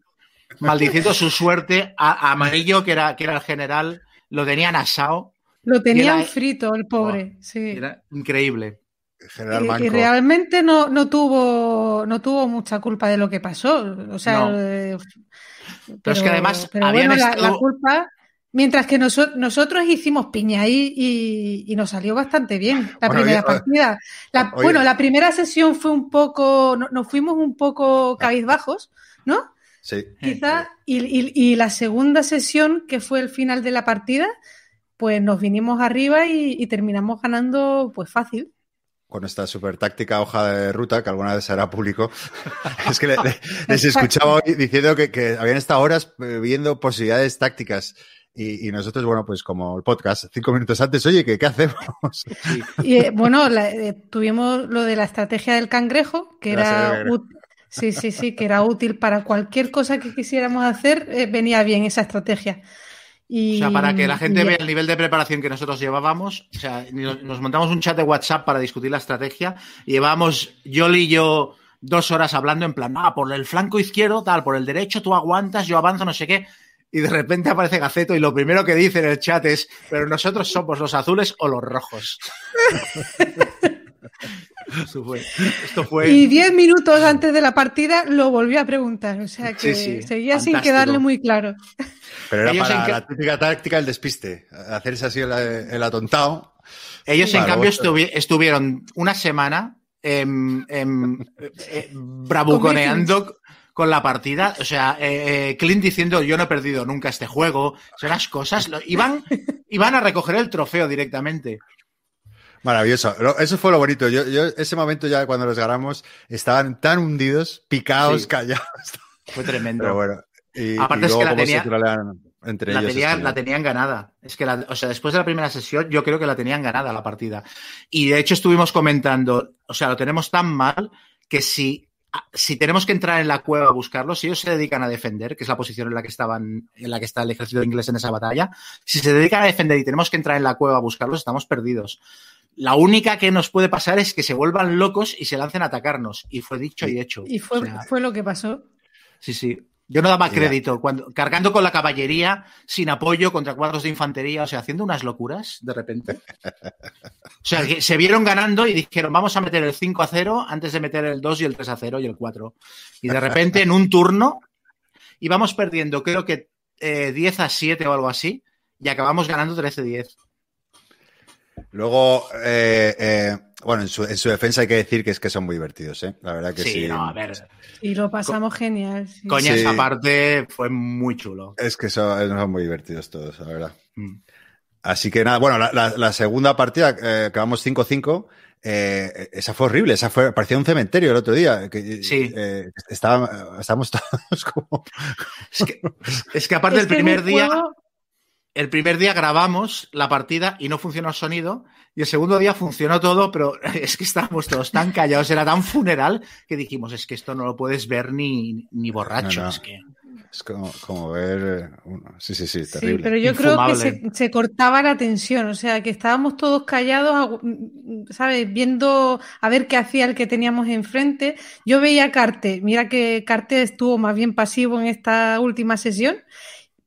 maldiciendo su suerte. A, a Amarillo, que era, que era el general, lo tenían asado. Lo tenían era- frito el pobre. sí. Era increíble. General Y- Manco. Y, realmente no, no tuvo no tuvo mucha culpa de lo que pasó. O sea, No. eh, Pero es que además pero habían bueno, la- estado- la, culpa. Mientras que noso- nosotros hicimos piña ahí y, y nos salió bastante bien la Bueno, primera oye, partida. La- oye. bueno, la primera sesión fue un poco, no- nos fuimos un poco cabizbajos, ¿no? Sí. Quizá, y, y- y la segunda sesión, que fue el final de la partida, pues nos vinimos arriba y, y terminamos ganando pues fácil. Con esta super táctica hoja de ruta que alguna vez será público. [LAUGHS] es que le- le- les escuchaba hoy diciendo que, que habían estado horas eh, viendo posibilidades tácticas. Y, y nosotros, bueno, pues como el podcast, cinco minutos antes, oye, ¿qué, qué hacemos? [LAUGHS] Y eh, bueno, la- eh, tuvimos lo de la estrategia del cangrejo, que era sí, sí, sí, que era útil para cualquier cosa que quisiéramos hacer, eh, venía bien esa estrategia. Y, O sea, para que la gente y- vea el nivel de preparación que nosotros llevábamos, o sea, nos, montamos un chat de WhatsApp para discutir la estrategia y llevábamos Yoli y yo dos horas hablando en plan, ah, por el flanco izquierdo, tal, por el derecho tú aguantas, yo avanzo, no sé qué. Y de repente aparece Gaceto y lo primero que dice en el chat es, pero nosotros somos los azules o los rojos. [LAUGHS] Esto fue. Esto fue Y diez minutos antes de la partida lo volvió a preguntar, o sea que Sí, sí, seguía sin quedarle muy claro. Pero era Ellos para la típica táctica del despiste. Hacerse así el, el atontado. Ellos, en cambio, estuvi- estuvieron una semana em, em, eh, [LAUGHS] eh, bravuconeando con la partida. O sea, eh, eh, Clint diciendo yo no he perdido nunca este juego. Son las cosas. Lo- iban, [LAUGHS] iban a recoger el trofeo directamente. Maravilloso. Lo- Eso fue lo bonito. Yo, yo, ese momento ya cuando los ganamos, estaban tan hundidos, picados, Sí. callados. Fue tremendo. Pero bueno. Y, Aparte y es que la tenía- entre la, ellos. tenían, es la tenían ganada. Es que, la- o sea, después de la primera sesión, yo creo que la tenían ganada la partida. Y de hecho estuvimos comentando, o sea, lo tenemos tan mal que si si tenemos que entrar en la cueva a buscarlos, si ellos se dedican a defender, que es la posición en la que estaban, en la que está el ejército inglés en esa batalla, si se dedican a defender y tenemos que entrar en la cueva a buscarlos, estamos perdidos. La única que nos puede pasar es que se vuelvan locos y se lancen a atacarnos. Y fue dicho y hecho. Y fue, O sea, fue lo que pasó. Sí, sí. Yo no daba crédito. Cuando, cargando con la caballería, sin apoyo, contra cuadros de infantería, o sea, haciendo unas locuras de repente. O sea, que se vieron ganando y dijeron, vamos a meter el 5 a 0 antes de meter el 2 y el 3 a 0 y el 4. Y de repente, en un turno, íbamos perdiendo, creo que eh, 10 a 7 o algo así, y acabamos ganando 13 a 10. Luego, eh, eh, bueno, en su, en su defensa hay que decir que es que son muy divertidos, ¿eh? La verdad que sí. Sí, no, a ver. Y lo pasamos genial. sí. Coña, Sí. esa parte fue muy chulo. Es que son, son muy divertidos todos, la verdad. Mm. Así que nada, bueno, la, la- la segunda partida, eh, acabamos 5-5. eh, esa fue horrible, esa fue, parecía un cementerio el otro día. Que, Sí. eh, estaba- estábamos [LAUGHS] todos como. Es que, es que aparte Es el que primer día, juego- el primer día grabamos la partida y no funcionó el sonido. Y el segundo día funcionó todo, pero [LAUGHS] es que estábamos todos tan callados, era tan funeral que dijimos, es que esto no lo puedes ver ni, ni borracho. No, no. Es que... Es como, como ver. eh, uno- Sí, sí, sí, Sí, terrible. pero yo creo que se, se cortaba la tensión, o sea, que estábamos todos callados, ¿sabes? Viendo a ver qué hacía el que teníamos enfrente. Yo veía a Carte, mira que Carte estuvo más bien pasivo en esta última sesión,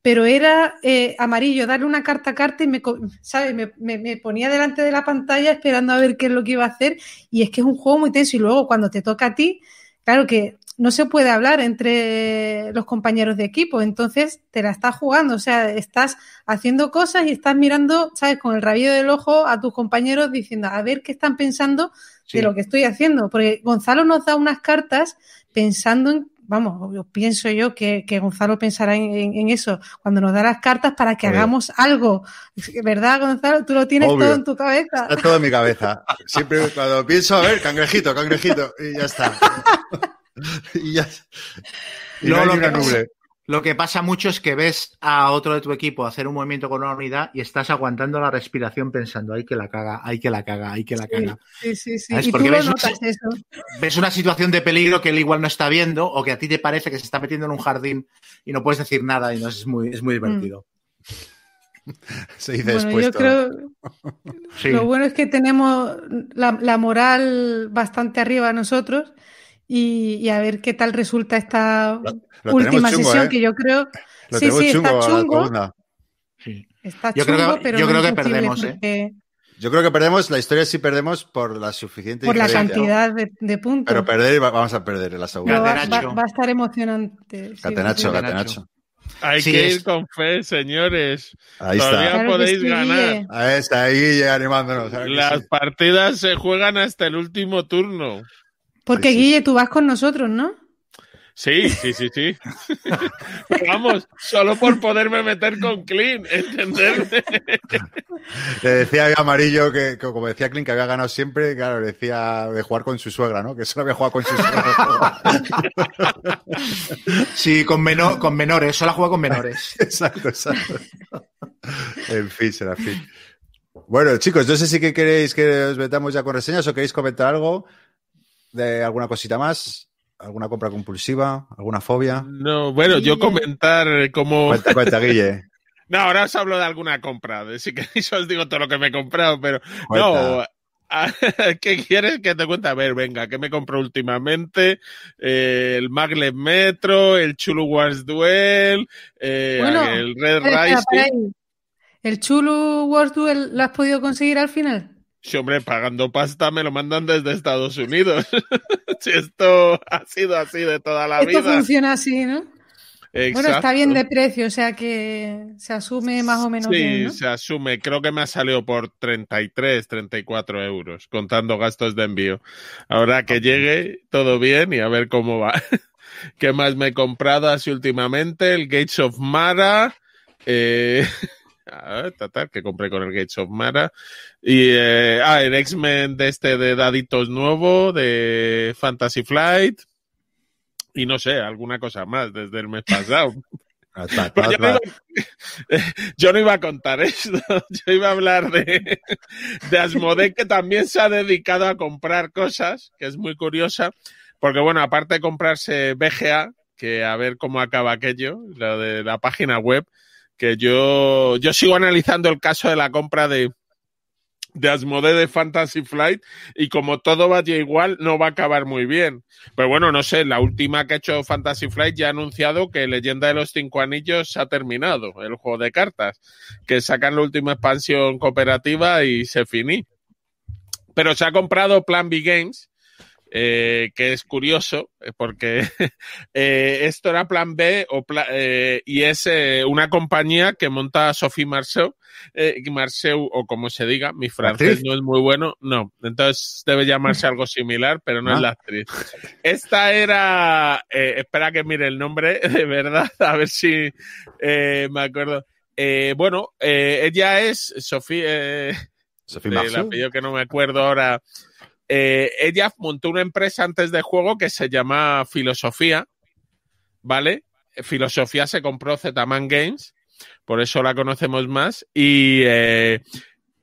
pero era eh, amarillo, darle una carta a Carte y me, ¿sabes? Me, me- me ponía delante de la pantalla esperando a ver qué es lo que iba a hacer y es que es un juego muy tenso y luego cuando te toca a ti, claro que no se puede hablar entre los compañeros de equipo, entonces te la estás jugando, o sea, estás haciendo cosas y estás mirando, ¿sabes? Con el rabillo del ojo a tus compañeros diciendo, a ver qué están pensando Sí. de lo que estoy haciendo, porque Gonzalo nos da unas cartas pensando en, vamos, pienso yo que, que Gonzalo pensará en, en- en eso, cuando nos da las cartas para que Obvio. hagamos algo, ¿verdad, Gonzalo? Tú lo tienes Obvio. todo en tu cabeza. Está todo en mi cabeza. Siempre cuando pienso, a ver, cangrejito, cangrejito, y ya está. [LAUGHS] y ya. Y no lo que. Lo que pasa mucho es que ves a otro de tu equipo hacer un movimiento con una unidad y estás aguantando la respiración pensando, hay que la caga, hay que la caga, hay que la caga. Sí, sí, sí. Y tú Porque lo ves- notas eso. ves una situación de peligro que él igual no está viendo o que a ti te parece que se está metiendo en un jardín y no puedes decir nada y no es muy, es muy divertido. Se dice Bueno, después yo creo, Sí. Lo bueno es que tenemos la, la moral bastante arriba nosotros y, y a ver qué tal resulta esta Lo última chungo, sesión ¿eh? que yo creo Lo sí, sí, chungo está a la chungo, columna. Sí. está Yo creo que- chungo, pero yo no creo que perdemos, ¿eh? Yo creo que perdemos, la historia sí perdemos por la suficiente por la cantidad de, de puntos. Pero perder va- vamos a perder en la segunda. Va, Catenacho. va- va a estar emocionante. Catenacho, sí. Catenacho. Hay Sí, que es- ir con fe, señores. Ahí Todavía está. Claro podéis sí, ganar. Ahí está, ahí animándonos. Las sí. partidas se juegan hasta el último turno. Porque Sí, sí. Guille, tú vas con nosotros, ¿no? Sí, sí, sí, sí. Vamos, solo por poderme meter con Clean, ¿entenderme? Le decía a Amarillo que, que como decía Clint, que había ganado siempre, claro, le decía de jugar con su suegra, ¿no? Que solo había jugado con su suegra. [LAUGHS] Sí, con, menor, con menores, solo juega con menores. [LAUGHS] exacto, exacto. En fin, será fin. Bueno, chicos, no sé si que queréis que os metamos ya con reseñas o queréis comentar algo de alguna cosita más, alguna compra compulsiva, alguna fobia. No, bueno, yo comentar cómo... Cuenta, cuenta, Guille. [LAUGHS] No, ahora os hablo de alguna compra. de- Si queréis os digo todo lo que me he comprado, pero Cuenta. no. [LAUGHS] ah, ¿Qué quieres que te cuente? A ver, venga, ¿qué me compré últimamente? Eh, el Maglev Metro, el Chulu Wars Duel, eh, Bueno, el Red Rising. ¿El Chulu World Duel lo has podido conseguir al final? Sí, hombre, pagando pasta me lo mandan desde Estados Unidos. [LAUGHS] si esto ha sido así de toda la Esto vida. funciona así, ¿no? Bueno, está bien de precio, o sea que se asume más o menos Sí, bien, ¿no? se asume. Creo que me ha salido por 33, 34 euros, contando gastos de envío. Ahora que llegue, todo bien y a ver cómo va. [LAUGHS] ¿Qué más me he comprado así últimamente? El Gates of Mara. Eh, [LAUGHS] a ver, tatar, que compré con el Gates of Mara. Y, eh, ah, el X-Men de este de Daditos nuevo, de Fantasy Flight. Y no sé, alguna cosa más desde el mes pasado. [LAUGHS] Hasta- Pero yo, no hasta- iba, [LAUGHS] yo no iba a contar esto, [LAUGHS] yo iba a hablar de, de Asmodee, que también se ha dedicado a comprar cosas, que es muy curiosa, porque bueno, aparte de comprarse BGA, que a ver cómo acaba aquello, lo de la página web, que yo, yo sigo analizando el caso de la compra de, de Asmodee de Fantasy Flight y como todo vaya igual no va a acabar muy bien. Pero bueno, no sé, la última que ha hecho Fantasy Flight ya ha anunciado que Leyenda de los Cinco Anillos ha terminado, el juego de cartas, que sacan la última expansión cooperativa y se finí. Pero se ha comprado Plan B Games, eh, que es curioso, eh, porque [LAUGHS] eh, esto era Plan B o eh, y es una compañía que monta Sophie Marceau, Marceau, o como se diga, mi francés no es muy bueno, no, entonces debe llamarse algo similar, pero no es Ah. la actriz. Esta era, espera que mire el nombre, [LAUGHS] de verdad, a ver si me acuerdo. bueno, ella es Sofía, Sophie del Marceau. apellido que no me acuerdo ahora. Eh, ella montó una empresa antes de juego que se llama Filosofía, ¿vale? Filosofía se compró Zetaman Games, por eso la conocemos más, y eh,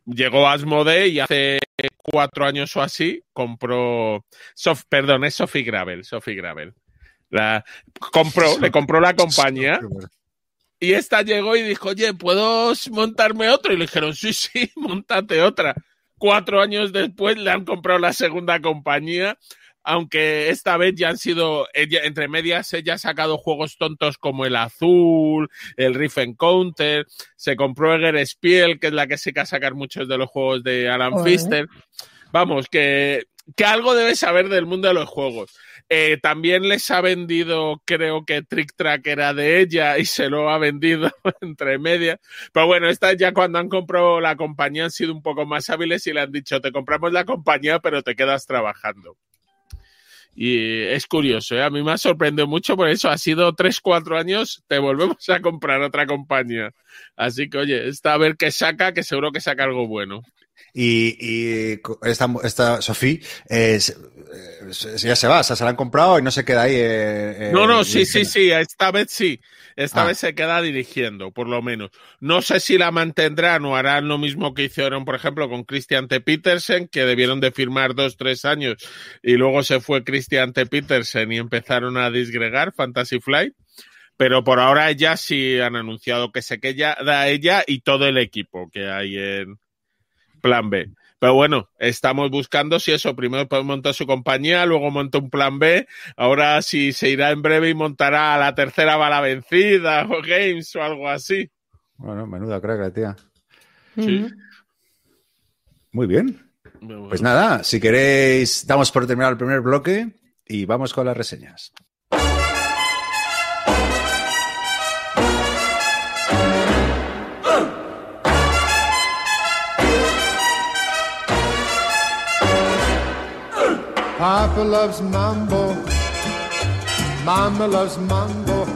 llegó Asmodee y hace cuatro años o así compró, Sof, perdón, es Sophie Gravel, Sophie Gravel. La, compró, le compró la compañía y esta llegó y dijo, oye, ¿puedo montarme otro? Y le dijeron, sí, sí, [LAUGHS] montate otra. Cuatro años después le han comprado la segunda compañía, aunque esta vez ya han sido, ella, entre medias, ella ha sacado juegos tontos como el Azul, el Riff Encounter, se compró Eger Spiel, que es la que se a sacar muchos de los juegos de Alan Joder. Pfister. Vamos, que, que algo debe saber del mundo de los juegos. Eh, también les ha vendido, creo que Trick Track era de ella y se lo ha vendido [LAUGHS] entre medias. Pero bueno, estas ya cuando han comprado la compañía han sido un poco más hábiles y le han dicho, te compramos la compañía, pero te quedas trabajando. Y es curioso, ¿eh? a mí me ha sorprendido mucho por eso. Ha sido 3-4 años, te volvemos a comprar otra compañía. Así que, oye, está a ver qué saca, que seguro que saca algo bueno. Y, y esta, esta Sofía eh, eh, ya se va, o sea, se la han comprado y no se queda ahí. eh, No, no, sí, sí, sí, esta vez sí. Esta Ah. vez se queda dirigiendo, por lo menos. No sé si la mantendrán o harán lo mismo que hicieron, por ejemplo, con Christian T. Petersen, que debieron de firmar dos, tres años y luego se fue Christian T. Petersen y empezaron a disgregar Fantasy Flight. Pero por ahora ya sí han anunciado que se queda ella y todo el equipo que hay en Plan B. Pero bueno, estamos buscando si eso, primero montó su compañía, luego montó un plan B, ahora si se irá en breve y montará la tercera bala vencida o Games o algo así. Bueno, menuda crack, tía. Sí. Muy bien. Bueno, Pues nada, si queréis, damos por terminar el primer bloque y vamos con las reseñas. Papa loves mambo. Mama loves mambo.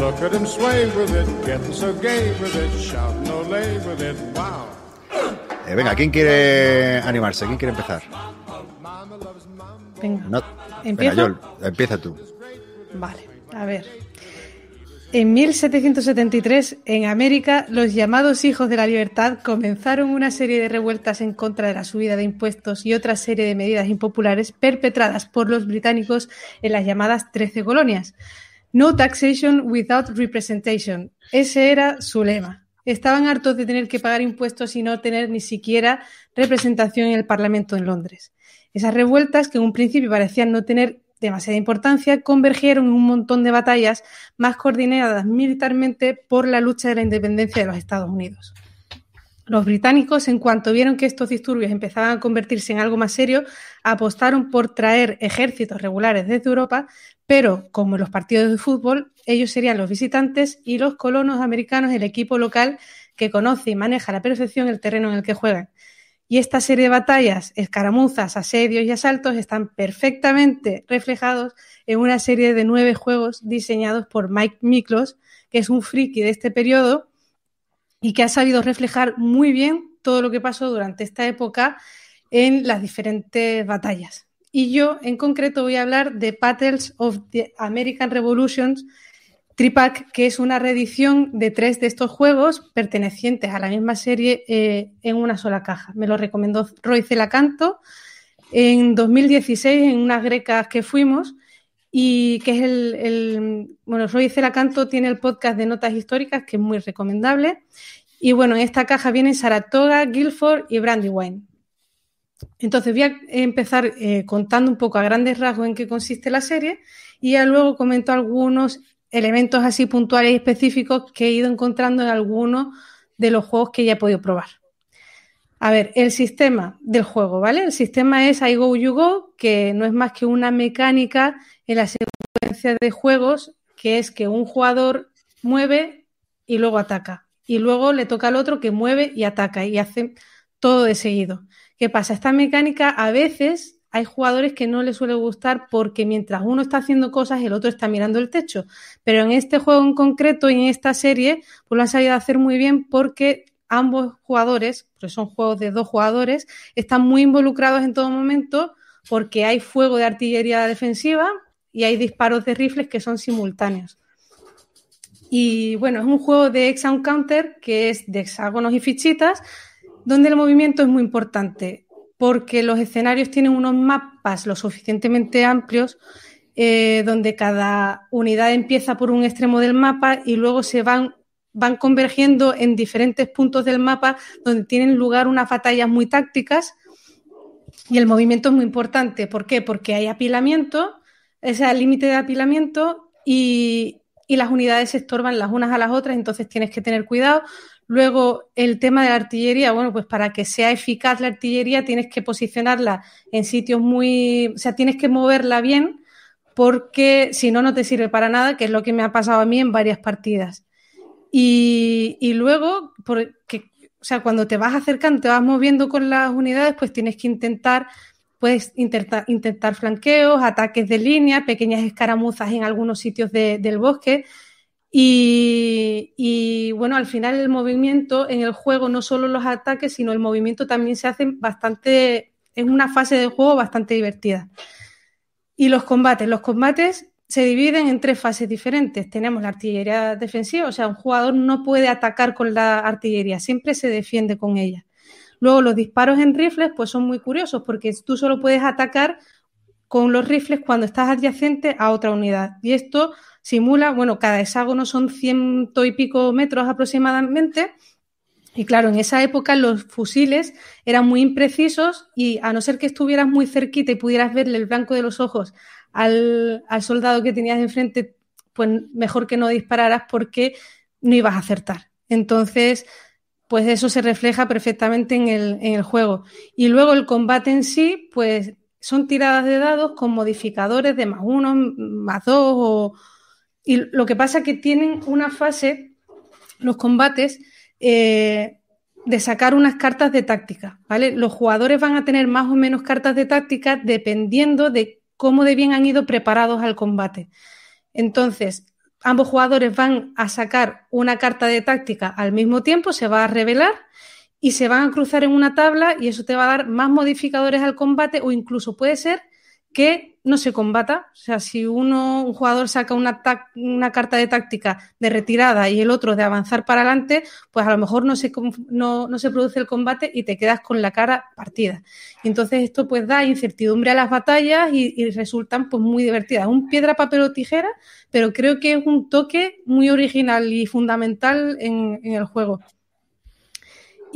Look at him sway with it, getting so gay with it, shouting olay with it. Wow. Eh, venga, ¿quién quiere animarse? ¿Quién quiere empezar? Venga. No. ¿Empiezo? Venga, Yol, empieza tú. Vale, a ver. En 1773, en América, los llamados Hijos de la Libertad comenzaron una serie de revueltas en contra de la subida de impuestos y otra serie de medidas impopulares perpetradas por los británicos en las llamadas Trece colonias. No taxation without representation. Ese era su lema. Estaban hartos de tener que pagar impuestos y no tener ni siquiera representación en el Parlamento en Londres. Esas revueltas, que en un principio parecían no tener demasiada importancia, convergieron en un montón de batallas más coordinadas militarmente por la lucha de la independencia de los Estados Unidos. Los británicos, en cuanto vieron que estos disturbios empezaban a convertirse en algo más serio, apostaron por traer ejércitos regulares desde Europa, pero como en los partidos de fútbol, ellos serían los visitantes y los colonos americanos el equipo local que conoce y maneja a la perfección el terreno en el que juegan. Y esta serie de batallas, escaramuzas, asedios y asaltos están perfectamente reflejados en una serie de nueve juegos diseñados por Mike Miklos, que es un friki de este periodo y que ha sabido reflejar muy bien todo lo que pasó durante esta época en las diferentes batallas. Y yo, en concreto, voy a hablar de Battles of the American Revolutions Tripack, que es una reedición de tres de estos juegos pertenecientes a la misma serie eh, en una sola caja. Me lo recomendó Roy Celacanto en 2016 en unas grecas que fuimos y que es el, el bueno, Roy Celacanto tiene el podcast de notas históricas que es muy recomendable y bueno, en esta caja vienen Saratoga, Guilford y Brandywine. Entonces voy a empezar eh, contando un poco a grandes rasgos en qué consiste la serie y ya luego comento algunos elementos así puntuales y específicos que he ido encontrando en algunos de los juegos que ya he podido probar. A ver, el sistema del juego, ¿vale? El sistema es I Go You Go, que no es más que una mecánica en la secuencia de juegos, que es que un jugador mueve y luego ataca. Y luego le toca al otro que mueve y ataca y hace todo de seguido. ¿Qué pasa? Esta mecánica a veces hay jugadores que no les suele gustar porque mientras uno está haciendo cosas, el otro está mirando el techo. Pero en este juego en concreto y en esta serie, pues lo han sabido hacer muy bien porque ambos jugadores, porque son juegos de dos jugadores, están muy involucrados en todo momento porque hay fuego de artillería defensiva y hay disparos de rifles que son simultáneos. Y bueno, es un juego de Exam Counter que es de hexágonos y fichitas, donde el movimiento es muy importante, porque los escenarios tienen unos mapas lo suficientemente amplios, eh, donde cada unidad empieza por un extremo del mapa y luego se van, van convergiendo en diferentes puntos del mapa, donde tienen lugar unas batallas muy tácticas. Y el movimiento es muy importante. ¿Por qué? Porque hay apilamiento, ese límite de apilamiento y, y las unidades se estorban las unas a las otras, entonces tienes que tener cuidado. Luego, el tema de la artillería, bueno, pues para que sea eficaz la artillería tienes que posicionarla en sitios muy, o sea, tienes que moverla bien porque si no, no te sirve para nada, que es lo que me ha pasado a mí en varias partidas. Y, y luego, porque, o sea, cuando te vas acercando, te vas moviendo con las unidades, pues tienes que intentar, puedes intentar, intentar flanqueos, ataques de línea, pequeñas escaramuzas en algunos sitios de, del bosque y, bueno, al final el movimiento en el juego, no solo los ataques, sino el movimiento también se hace bastante, es una fase del juego bastante divertida. Y los combates, los combates se dividen en tres fases diferentes. Tenemos la artillería defensiva, o sea, un jugador no puede atacar con la artillería, siempre se defiende con ella. Luego los disparos en rifles, pues son muy curiosos porque tú solo puedes atacar con los rifles cuando estás adyacente a otra unidad. Y esto simula, bueno, cada hexágono son ciento y pico metros aproximadamente. Y claro, en esa época los fusiles eran muy imprecisos y a no ser que estuvieras muy cerquita y pudieras verle el blanco de los ojos al, al soldado que tenías enfrente, pues mejor que no dispararas porque no ibas a acertar. Entonces, pues eso se refleja perfectamente en el, en el juego. Y luego el combate en sí, pues son tiradas de dados con modificadores de más uno, más dos o, y lo que pasa es que tienen una fase, los combates, eh, de sacar unas cartas de táctica, ¿vale? Los jugadores van a tener más o menos cartas de táctica dependiendo de cómo de bien han ido preparados al combate. Entonces, ambos jugadores van a sacar una carta de táctica al mismo tiempo, se va a revelar y se van a cruzar en una tabla y eso te va a dar más modificadores al combate o incluso puede ser que no se combata. O sea, si uno, un jugador saca una, una, carta de táctica de retirada y el otro de avanzar para adelante, pues a lo mejor no se, no, no se produce el combate y te quedas con la cara partida. Y entonces esto pues da incertidumbre a las batallas y, resultan pues muy divertidas. Un piedra, papel o tijera, pero creo que es un toque muy original y fundamental en, en el juego.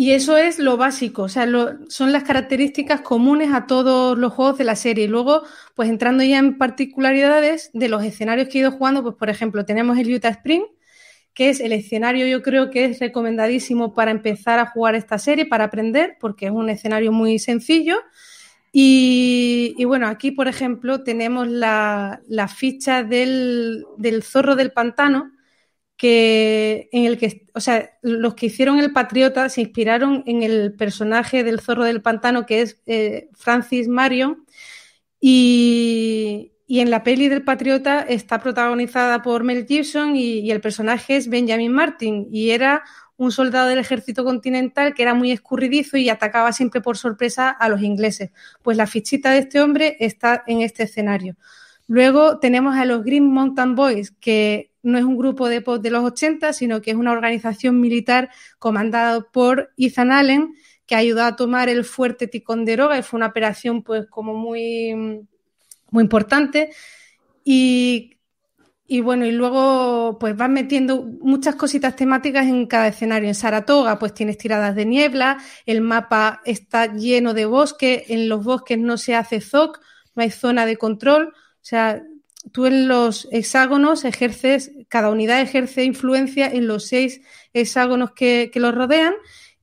Y eso es lo básico, o sea, son las características comunes a todos los juegos de la serie. Y luego, pues entrando ya en particularidades de los escenarios que he ido jugando, pues por ejemplo, tenemos el Utah Spring, que es el escenario yo creo que es recomendadísimo para empezar a jugar esta serie, para aprender, porque es un escenario muy sencillo. Y, bueno, aquí, por ejemplo, tenemos la, ficha del zorro del pantano, que en el que, o sea, los que hicieron El Patriota se inspiraron en el personaje del zorro del pantano que es eh, Francis Marion y, y, en la peli del Patriota está protagonizada por Mel Gibson y, y, el personaje es Benjamin Martin y era un soldado del ejército continental que era muy escurridizo y atacaba siempre por sorpresa a los ingleses. Pues la fichita de este hombre está en este escenario. Luego tenemos a los Green Mountain Boys, que no es un grupo de de los 80, sino que es una organización militar comandada por Ethan Allen, que ayudó a tomar el fuerte Ticonderoga y fue una operación pues como muy, muy importante. Y, bueno, y luego pues van metiendo muchas cositas temáticas en cada escenario. En Saratoga pues tienes tiradas de niebla, el mapa está lleno de bosque, en los bosques no se hace ZOC, no hay zona de control, sea, tú en los hexágonos ejerces, cada unidad ejerce influencia en los seis hexágonos que, que los rodean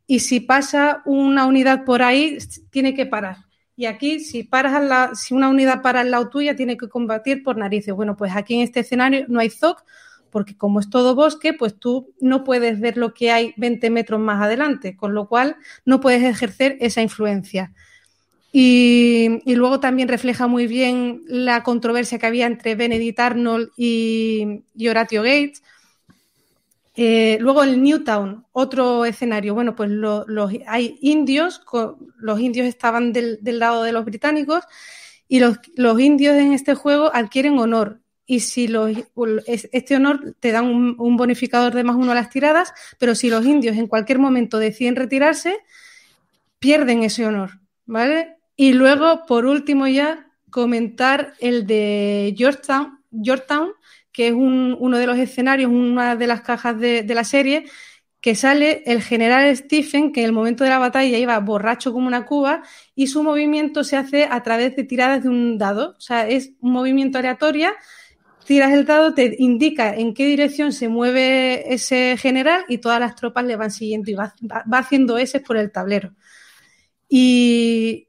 y si pasa una unidad por ahí, tiene que parar. Y aquí, si paras la, si una unidad para al lado tuya, tiene que combatir por narices. Bueno, pues aquí en este escenario no hay ZOC, porque como es todo bosque, pues tú no puedes ver lo que hay 20 metros más adelante, con lo cual no puedes ejercer esa influencia. Y, luego también refleja muy bien la controversia que había entre Benedict Arnold y, Horatio Gates. Eh, luego el Newtown, otro escenario. Bueno, pues lo, los, hay indios, los indios estaban del, del, lado de los británicos y los, los, indios en este juego adquieren honor. Y si los, este honor te dan un, un bonificador de más uno a las tiradas, pero si los indios en cualquier momento deciden retirarse, pierden ese honor. ¿Vale? Y luego, por último, ya comentar el de Georgetown, Georgetown que es un, uno de los escenarios, una de las cajas de, la serie, que sale el general Stephen, que en el momento de la batalla iba borracho como una cuba, y su movimiento se hace a través de tiradas de un dado. O sea, es un movimiento aleatorio. Tiras el dado, te indica en qué dirección se mueve ese general y todas las tropas le van siguiendo y va, va haciendo S por el tablero. Y,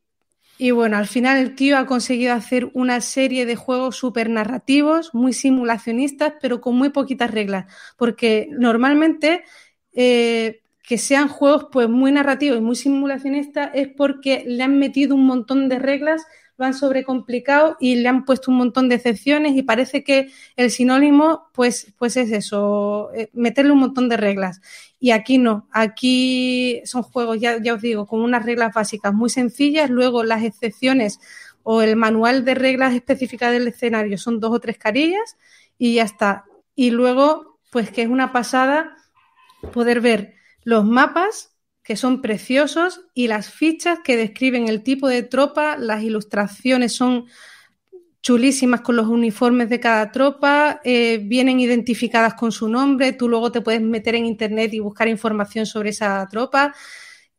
y bueno, al final el tío ha conseguido hacer una serie de juegos súper narrativos, muy simulacionistas, pero con muy poquitas reglas. Porque normalmente eh, que sean juegos pues muy narrativos y muy simulacionistas es porque le han metido un montón de reglas, lo han sobrecomplicado y le han puesto un montón de excepciones y parece que el sinónimo pues, pues es eso, eh, meterle un montón de reglas. Y aquí no, aquí son juegos, ya, ya os digo, con unas reglas básicas muy sencillas, luego las excepciones o el manual de reglas específicas del escenario son dos o tres carillas y ya está. Y luego, pues que es una pasada poder ver los mapas que son preciosos y las fichas que describen el tipo de tropa, las ilustraciones son chulísimas con los uniformes de cada tropa, eh, vienen identificadas con su nombre, tú luego te puedes meter en internet y buscar información sobre esa tropa.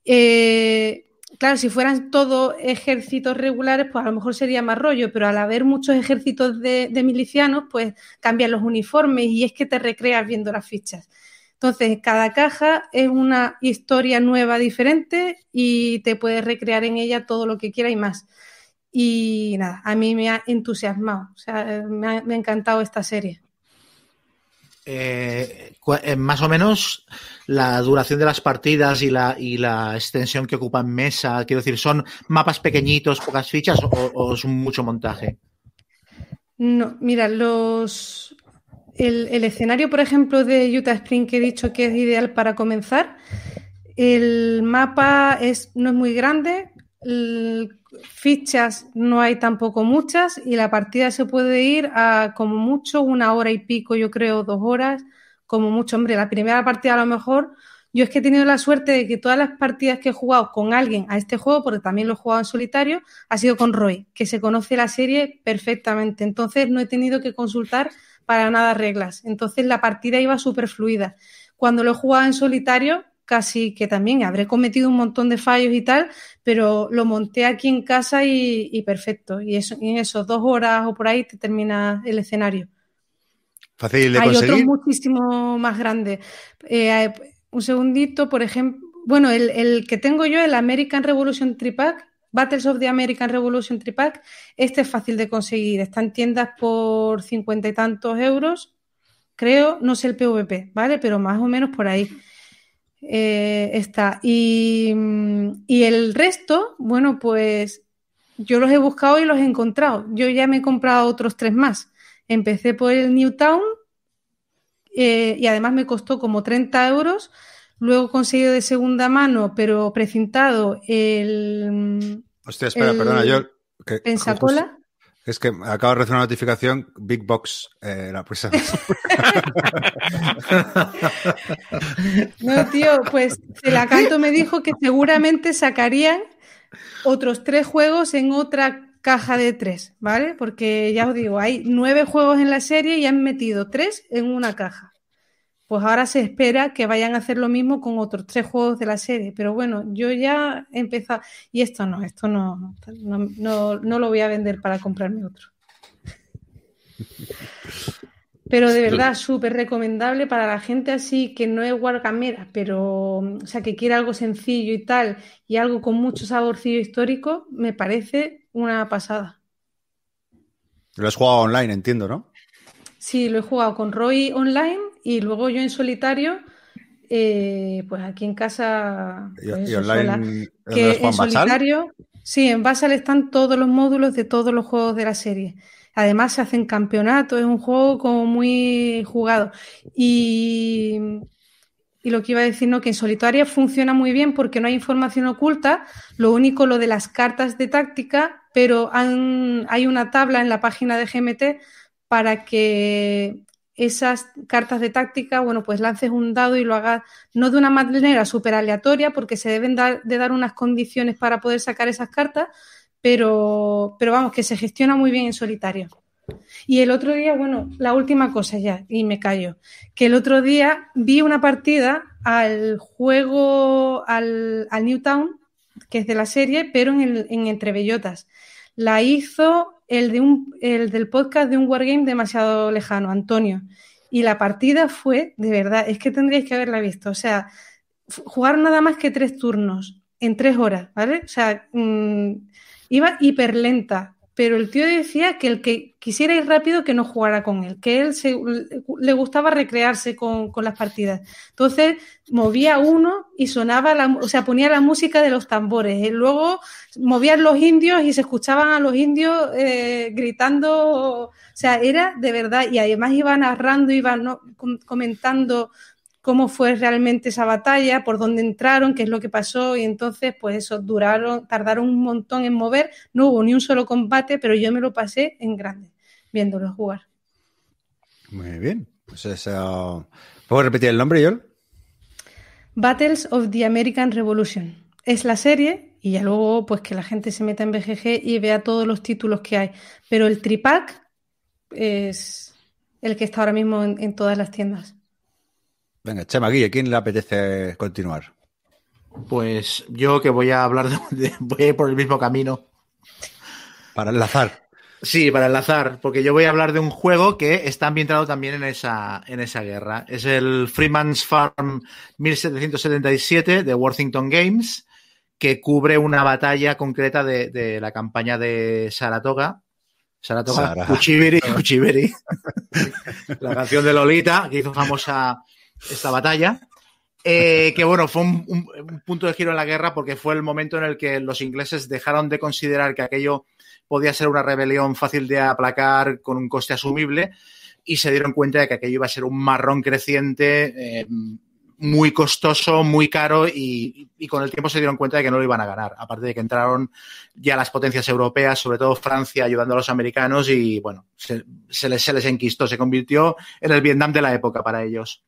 Eh, claro, si fueran todos ejércitos regulares, pues a lo mejor sería más rollo, pero al haber muchos ejércitos de, de milicianos, pues cambian los uniformes y es que te recreas viendo las fichas. Entonces, cada caja es una historia nueva, diferente y te puedes recrear en ella todo lo que quieras y más. Y nada, a mí me ha entusiasmado, o sea, me ha, me ha encantado esta serie. Eh, más o menos la duración de las partidas y la, y la extensión que ocupan mesa, quiero decir, ¿son mapas pequeñitos, pocas fichas o, o es mucho montaje? No, mira, los, el, escenario, por ejemplo, de Utah Spring que he dicho que es ideal para comenzar, el mapa es, no es muy grande, fichas no hay tampoco muchas y la partida se puede ir a como mucho una hora y pico, yo creo, dos horas, como mucho. Hombre, la primera partida a lo mejor, yo es que he tenido la suerte de que todas las partidas que he jugado con alguien a este juego, porque también lo he jugado en solitario, ha sido con Roy, que se conoce la serie perfectamente. Entonces no he tenido que consultar para nada reglas. Entonces la partida iba súper fluida. Cuando lo he jugado en solitario, casi que también habré cometido un montón de fallos y tal, pero lo monté aquí en casa y, y perfecto. Y, eso, y en esos dos horas o por ahí te termina el escenario. Fácil de Hay conseguir. otros muchísimo más grandes. Eh, un segundito, por ejemplo, bueno, el, el, que tengo yo, el American Revolution Tripack, Battles of the American Revolution Tripack, este es fácil de conseguir. Está en tiendas por cincuenta y tantos euros, creo, no sé el PVP, ¿vale? Pero más o menos por ahí. Eh, está. Y, y, el resto, bueno, pues yo los he buscado y los he encontrado. Yo ya me he comprado otros tres más. Empecé por el Newtown eh, y además me costó como 30 euros. Luego conseguido de segunda mano, pero precintado, el. Hostia, espera, el perdona, yo. Que, Pensacola. Es que acabo de recibir una notificación, Big Box, eh, la presa. [LAUGHS] No, tío, pues Celacanto me dijo que seguramente sacarían otros tres juegos en otra caja de tres, ¿vale? Porque ya os digo, hay nueve juegos en la serie y han metido tres en una caja. Pues ahora se espera que vayan a hacer lo mismo con otros tres juegos de la serie. Pero bueno, yo ya he empezado. Y esto no, esto no, no, no, no lo voy a vender para comprarme otro. [LAUGHS] Pero de verdad, súper recomendable para la gente así que no es Wargamera, pero o sea, que quiere algo sencillo y tal, y algo con mucho saborcillo histórico, me parece una pasada. Lo has jugado online, entiendo, ¿no? Sí, lo he jugado con Roy online y luego yo en solitario, eh, pues aquí en casa. Y, pues y online, sola. ¿dónde lo Que en Basal? solitario, sí, en Basal están todos los módulos de todos los juegos de la serie. Además se hacen campeonatos, es un juego como muy jugado. Y, y lo que iba a decir, no, que en solitario funciona muy bien porque no hay información oculta, lo único lo de las cartas de táctica, pero han- hay una tabla en la página de GMT para que esas cartas de táctica, bueno, pues lances un dado y lo hagas no de una manera súper aleatoria, porque se deben dar- de dar unas condiciones para poder sacar esas cartas, pero, pero vamos, que se gestiona muy bien en solitario. Y el otro día, bueno, la última cosa ya, y me callo, que el otro día vi una partida al juego, al, al Newtown, que es de la serie, pero en, el, en Entre Bellotas. La hizo el, de un, el del podcast de un Wargame demasiado lejano, Antonio. Y la partida fue, de verdad, es que tendríais que haberla visto. O sea, jugar nada más que tres turnos en tres horas, ¿vale? O sea, mm, iba hiper lenta, pero el tío decía que el que quisiera ir rápido que no jugara con él, que él se- le gustaba recrearse con, las partidas. Entonces movía uno y sonaba, o sea, ponía la música de los tambores. Y luego movían los indios y se escuchaban a los indios eh, gritando. O sea, era de verdad. Y además iba narrando, iba comentando cómo fue realmente esa batalla, por dónde entraron, qué es lo que pasó, y entonces, pues eso, duraron, tardaron un montón en mover, no hubo ni un solo combate, pero yo me lo pasé en grande, viéndolo jugar. Muy bien. Pues eso. ¿Puedo repetir el nombre, Yol? Battles of the American Revolution. Es la serie, y ya luego, pues que la gente se meta en BGG y vea todos los títulos que hay. Pero el tripack es el que está ahora mismo en, en todas las tiendas. Venga, Chema Guille, ¿quién le apetece continuar? Pues yo que voy a hablar de, voy a ir por el mismo camino. Para enlazar. Sí, para enlazar, porque yo voy a hablar de un juego que está ambientado también en esa, en esa guerra. Es el Freeman's Farm 1777 de Worthington Games, que cubre una batalla concreta de, de la campaña de Saratoga. Saratoga, Sara. Cuchibiri, Cuchibiri. [LAUGHS] la canción de Lolita, que hizo famosa esta batalla. Eh, que bueno, fue un, un- un punto de giro en la guerra porque fue el momento en el que los ingleses dejaron de considerar que aquello podía ser una rebelión fácil de aplacar con un coste asumible y se dieron cuenta de que aquello iba a ser un marrón creciente, eh, muy costoso, muy caro y, y con el tiempo se dieron cuenta de que no lo iban a ganar. Aparte de que entraron ya las potencias europeas, sobre todo Francia, ayudando a los americanos y bueno, se, se les, se les enquistó, se convirtió en el Vietnam de la época para ellos.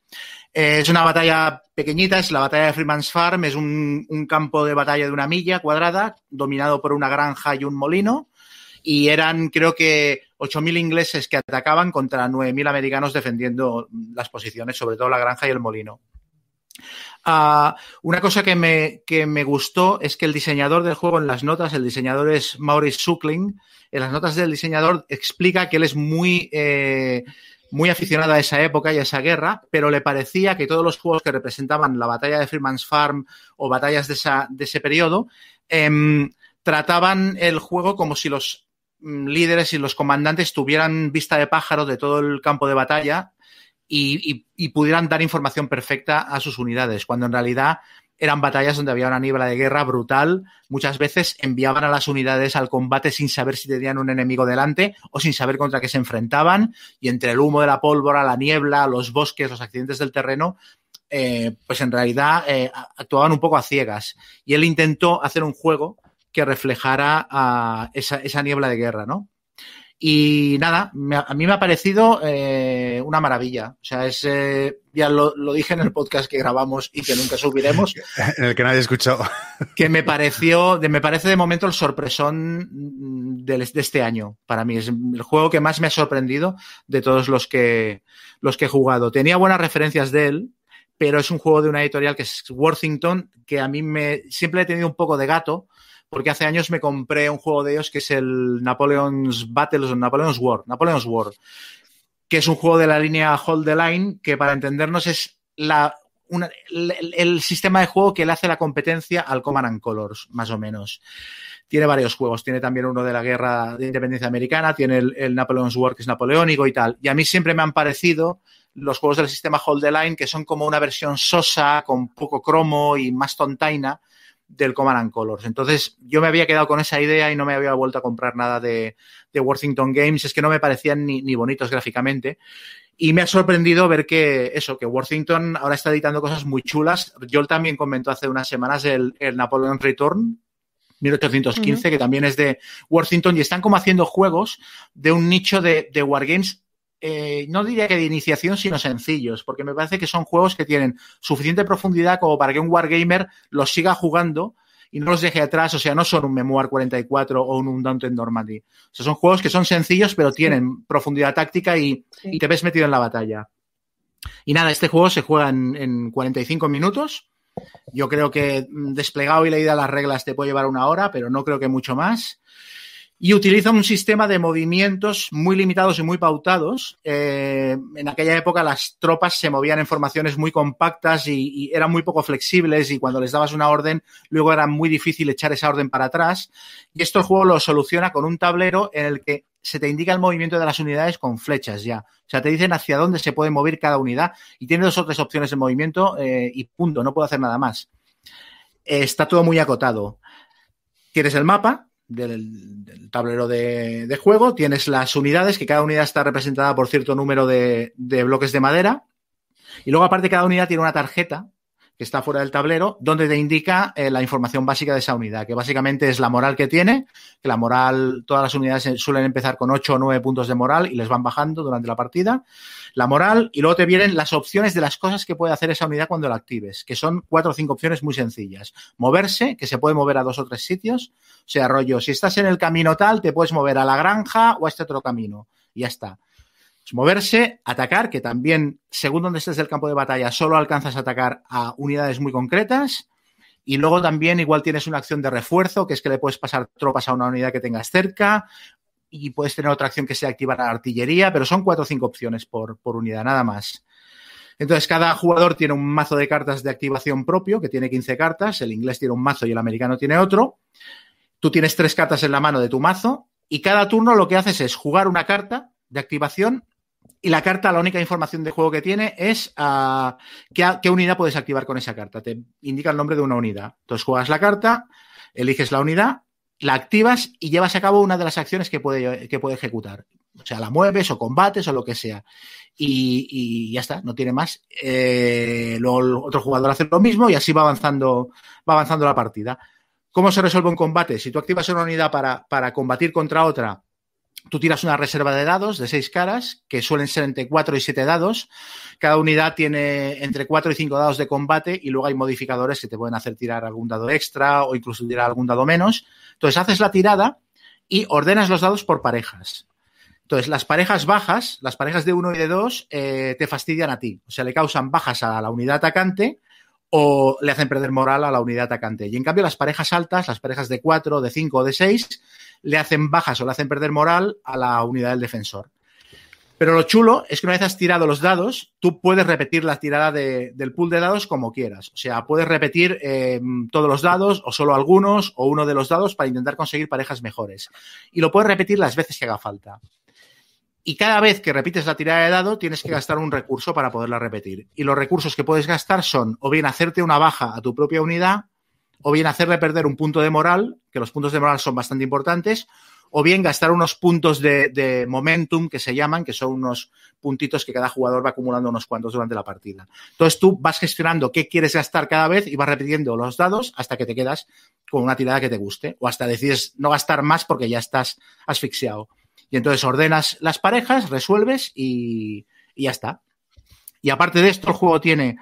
Eh, es una batalla pequeñita, es la batalla de Freeman's Farm, es un, campo de batalla de una milla cuadrada, dominado por una granja y un molino y eran creo que 8.000 ingleses que atacaban contra 9.000 americanos defendiendo las posiciones, sobre todo la granja y el molino. Uh, una cosa que me, que me, gustó es que el diseñador del juego en las notas, el diseñador es Maurice Suckling, en las notas del diseñador explica que él es muy, eh, muy aficionado a esa época y a esa guerra, pero le parecía que todos los juegos que representaban la batalla de Freeman's Farm o batallas de, esa, de ese periodo eh, trataban el juego como si los líderes y los comandantes tuvieran vista de pájaro de todo el campo de batalla y, pudieran dar información perfecta a sus unidades, cuando en realidad eran batallas donde había una niebla de guerra brutal. Muchas veces enviaban a las unidades al combate sin saber si tenían un enemigo delante o sin saber contra qué se enfrentaban. Y entre el humo de la pólvora, la niebla, los bosques, los accidentes del terreno, eh, pues en realidad eh, actuaban un poco a ciegas. Y él intentó hacer un juego que reflejara esa, esa, niebla de guerra, ¿no? Y nada, a mí me ha parecido eh, una maravilla. O sea, es, eh, ya lo, dije en el podcast que grabamos y que nunca subiremos. [LAUGHS] En el que nadie escuchó. Que me pareció, de, me parece de momento el sorpresón de, de, este año. Para mí es el juego que más me ha sorprendido de todos los que, los que he jugado. Tenía buenas referencias de él, pero es un juego de una editorial que es Worthington, que a mí me siempre he tenido un poco de gato porque hace años me compré un juego de ellos que es el Napoleon's Battles o Napoleon's War, Napoleon's War, que es un juego de la línea Hold the Line, que para entendernos es el, sistema de juego que le hace la competencia al Command and Colors, más o menos. Tiene varios juegos, tiene también uno de la Guerra de Independencia Americana, tiene el, el Napoleon's War, que es napoleónico y tal. Y a mí siempre me han parecido los juegos del sistema Hold the Line, que son como una versión sosa, con poco cromo y más tontaina del Command and Colors. Entonces, yo me había quedado con esa idea y no me había vuelto a comprar nada de, de Worthington Games. Es que no me parecían ni, ni, bonitos gráficamente. Y me ha sorprendido ver que eso, que Worthington ahora está editando cosas muy chulas. Joel también comentó hace unas semanas el, el Napoleon Return, 1815, uh -huh. que también es de Worthington, y están como haciendo juegos de un nicho de, de Wargames eh, no diría que de iniciación, sino sencillos, porque me parece que son juegos que tienen suficiente profundidad como para que un wargamer los siga jugando y no los deje atrás, o sea, no son un Memoir 44 o un Undaunted Normandy. O sea, son juegos que son sencillos, pero tienen sí. profundidad táctica y, sí. y, te ves metido en la batalla. Y nada, este juego se juega en, en 45 minutos. Yo creo que desplegado y leída las reglas te puede llevar una hora, pero no creo que mucho más y utiliza un sistema de movimientos muy limitados y muy pautados. Eh, en aquella época las tropas se movían en formaciones muy compactas y, eran muy poco flexibles y cuando les dabas una orden luego era muy difícil echar esa orden para atrás. Y esto el juego lo soluciona con un tablero en el que se te indica el movimiento de las unidades con flechas ya. O sea, te dicen hacia dónde se puede mover cada unidad y tiene dos o tres opciones de movimiento eh, y punto, no puedo hacer nada más. Está todo muy acotado. Tienes el mapa, del, tablero de, de, juego, tienes las unidades, que cada unidad está representada por cierto número de, de, bloques de madera, y luego aparte cada unidad tiene una tarjeta que está fuera del tablero, donde te indica eh, la información básica de esa unidad, que básicamente es la moral que tiene, que la moral, todas las unidades suelen empezar con 8 o 9 puntos de moral y les van bajando durante la partida, la moral, y luego te vienen las opciones de las cosas que puede hacer esa unidad cuando la actives, que son cuatro o cinco opciones muy sencillas. Moverse, que se puede mover a dos o tres sitios, o sea, rollo, si estás en el camino tal, te puedes mover a la granja o a este otro camino, y ya está. Moverse, atacar, que también, según donde estés del campo de batalla, solo alcanzas a atacar a unidades muy concretas. Y luego también igual tienes una acción de refuerzo, que es que le puedes pasar tropas a una unidad que tengas cerca. Y puedes tener otra acción que sea activar la artillería, pero son cuatro o cinco opciones por, por unidad, nada más. Entonces, cada jugador tiene un mazo de cartas de activación propio, que tiene 15 cartas. El inglés tiene un mazo y el americano tiene otro. Tú tienes tres cartas en la mano de tu mazo. Y cada turno lo que haces es jugar una carta de activación y la carta, la única información de juego que tiene es uh, qué, qué, unidad puedes activar con esa carta. Te indica el nombre de una unidad. Entonces juegas la carta, eliges la unidad, la activas y llevas a cabo una de las acciones que puede, que puede ejecutar. O sea, la mueves o combates o lo que sea. Y, y ya está, no tiene más. Eh, luego el otro jugador hace lo mismo y así va avanzando, va avanzando la partida. ¿Cómo se resuelve un combate? Si tú activas una unidad para, para combatir contra otra, Tú tiras una reserva de dados de seis caras, que suelen ser entre cuatro y siete dados. Cada unidad tiene entre cuatro y cinco dados de combate y luego hay modificadores que te pueden hacer tirar algún dado extra o incluso tirar algún dado menos. Entonces haces la tirada y ordenas los dados por parejas. Entonces, las parejas bajas, las parejas de uno y de dos, eh, te fastidian a ti. O sea, le causan bajas a la unidad atacante o le hacen perder moral a la unidad atacante. Y en cambio, las parejas altas, las parejas de cuatro, de cinco o de seis, le hacen bajas o le hacen perder moral a la unidad del defensor. Pero lo chulo es que una vez has tirado los dados, tú puedes repetir la tirada de, del pool de dados como quieras. O sea, puedes repetir eh, todos los dados o solo algunos o uno de los dados para intentar conseguir parejas mejores. Y lo puedes repetir las veces que haga falta. Y cada vez que repites la tirada de dado, tienes que gastar un recurso para poderla repetir. Y los recursos que puedes gastar son o bien hacerte una baja a tu propia unidad o bien hacerle perder un punto de moral, que los puntos de moral son bastante importantes, o bien gastar unos puntos de, momentum que se llaman, que son unos puntitos que cada jugador va acumulando unos cuantos durante la partida. Entonces tú vas gestionando qué quieres gastar cada vez y vas repitiendo los dados hasta que te quedas con una tirada que te guste, o hasta decides no gastar más porque ya estás asfixiado. Y entonces ordenas las parejas, resuelves y, y ya está. Y aparte de esto, el juego tiene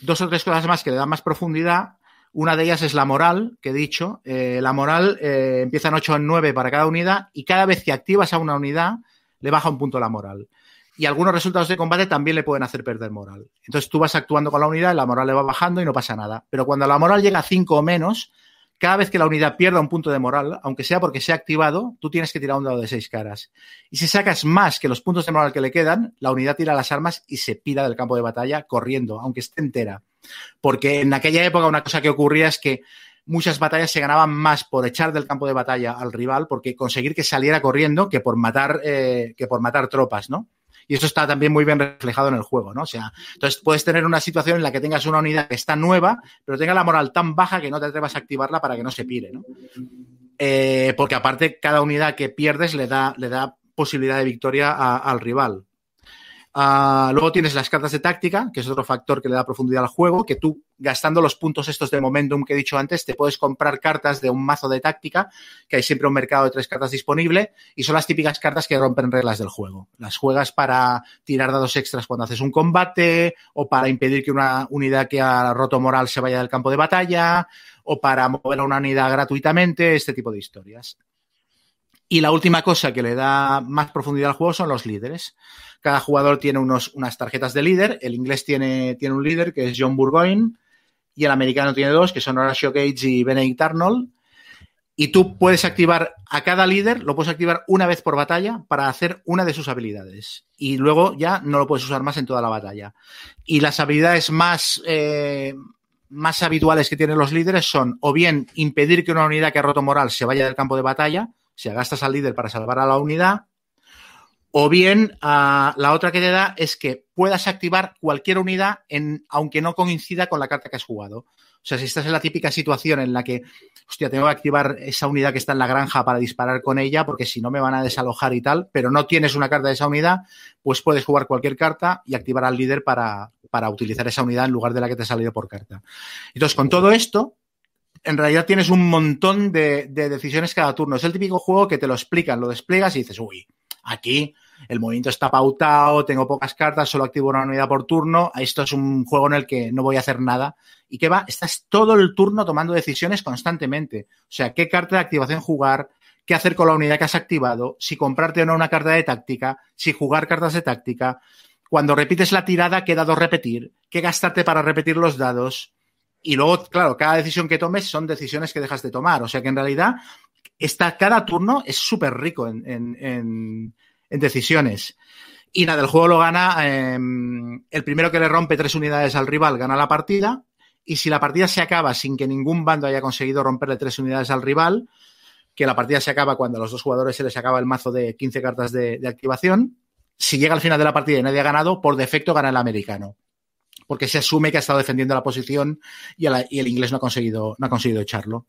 dos o tres cosas más que le dan más profundidad. Una de ellas es la moral, que he dicho. Eh, la moral eh, empieza en 8 o en 9 para cada unidad y cada vez que activas a una unidad le baja un punto la moral. Y algunos resultados de combate también le pueden hacer perder moral. Entonces tú vas actuando con la unidad, la moral le va bajando y no pasa nada. Pero cuando la moral llega a 5 o menos, cada vez que la unidad pierda un punto de moral, aunque sea porque se ha activado, tú tienes que tirar un dado de seis caras. Y si sacas más que los puntos de moral que le quedan, la unidad tira las armas y se pira del campo de batalla corriendo, aunque esté entera. Porque en aquella época una cosa que ocurría es que muchas batallas se ganaban más por echar del campo de batalla al rival, porque conseguir que saliera corriendo que por matar, eh, que por matar tropas, ¿no? Y eso está también muy bien reflejado en el juego, ¿no? O sea, entonces puedes tener una situación en la que tengas una unidad que está nueva, pero tenga la moral tan baja que no te atrevas a activarla para que no se pire, ¿no? Eh, porque aparte, cada unidad que pierdes le da, le da posibilidad de victoria al rival. Uh, luego tienes las cartas de táctica, que es otro factor que le da profundidad al juego, que tú, gastando los puntos estos de momentum que he dicho antes, te puedes comprar cartas de un mazo de táctica, que hay siempre un mercado de tres cartas disponible, y son las típicas cartas que rompen reglas del juego. Las juegas para tirar dados extras cuando haces un combate, o para impedir que una unidad que ha roto moral se vaya del campo de batalla, o para mover a una unidad gratuitamente, este tipo de historias. Y la última cosa que le da más profundidad al juego son los líderes. Cada jugador tiene unos, unas tarjetas de líder. El inglés tiene, tiene un líder que es John Burgoyne y el americano tiene dos que son Horatio Gage y Benedict Arnold. Y tú puedes activar a cada líder, lo puedes activar una vez por batalla para hacer una de sus habilidades. Y luego ya no lo puedes usar más en toda la batalla. Y las habilidades más, eh, más habituales que tienen los líderes son o bien impedir que una unidad que ha roto moral se vaya del campo de batalla, si agastas al líder para salvar a la unidad, o bien uh, la otra que te da es que puedas activar cualquier unidad en, aunque no coincida con la carta que has jugado. O sea, si estás en la típica situación en la que, hostia, tengo que activar esa unidad que está en la granja para disparar con ella, porque si no me van a desalojar y tal, pero no tienes una carta de esa unidad, pues puedes jugar cualquier carta y activar al líder para, para utilizar esa unidad en lugar de la que te ha salido por carta. Entonces, con todo esto, en realidad tienes un montón de, de, decisiones cada turno. Es el típico juego que te lo explican, lo despliegas y dices, uy, aquí el movimiento está pautado, tengo pocas cartas, solo activo una unidad por turno. Esto es un juego en el que no voy a hacer nada. ¿Y qué va? Estás todo el turno tomando decisiones constantemente. O sea, qué carta de activación jugar, qué hacer con la unidad que has activado, si comprarte o no una carta de táctica, si jugar cartas de táctica. Cuando repites la tirada, qué dados repetir, qué gastarte para repetir los dados. Y luego, claro, cada decisión que tomes son decisiones que dejas de tomar. O sea que en realidad, está, cada turno es súper rico en, en, en, en, decisiones. Y nada, el juego lo gana. Eh, el primero que le rompe tres unidades al rival gana la partida. Y si la partida se acaba sin que ningún bando haya conseguido romperle tres unidades al rival, que la partida se acaba cuando a los dos jugadores se les acaba el mazo de 15 cartas de, de activación, si llega al final de la partida y nadie ha ganado, por defecto gana el americano porque se asume que ha estado defendiendo la posición y, el inglés no ha conseguido, no ha conseguido echarlo.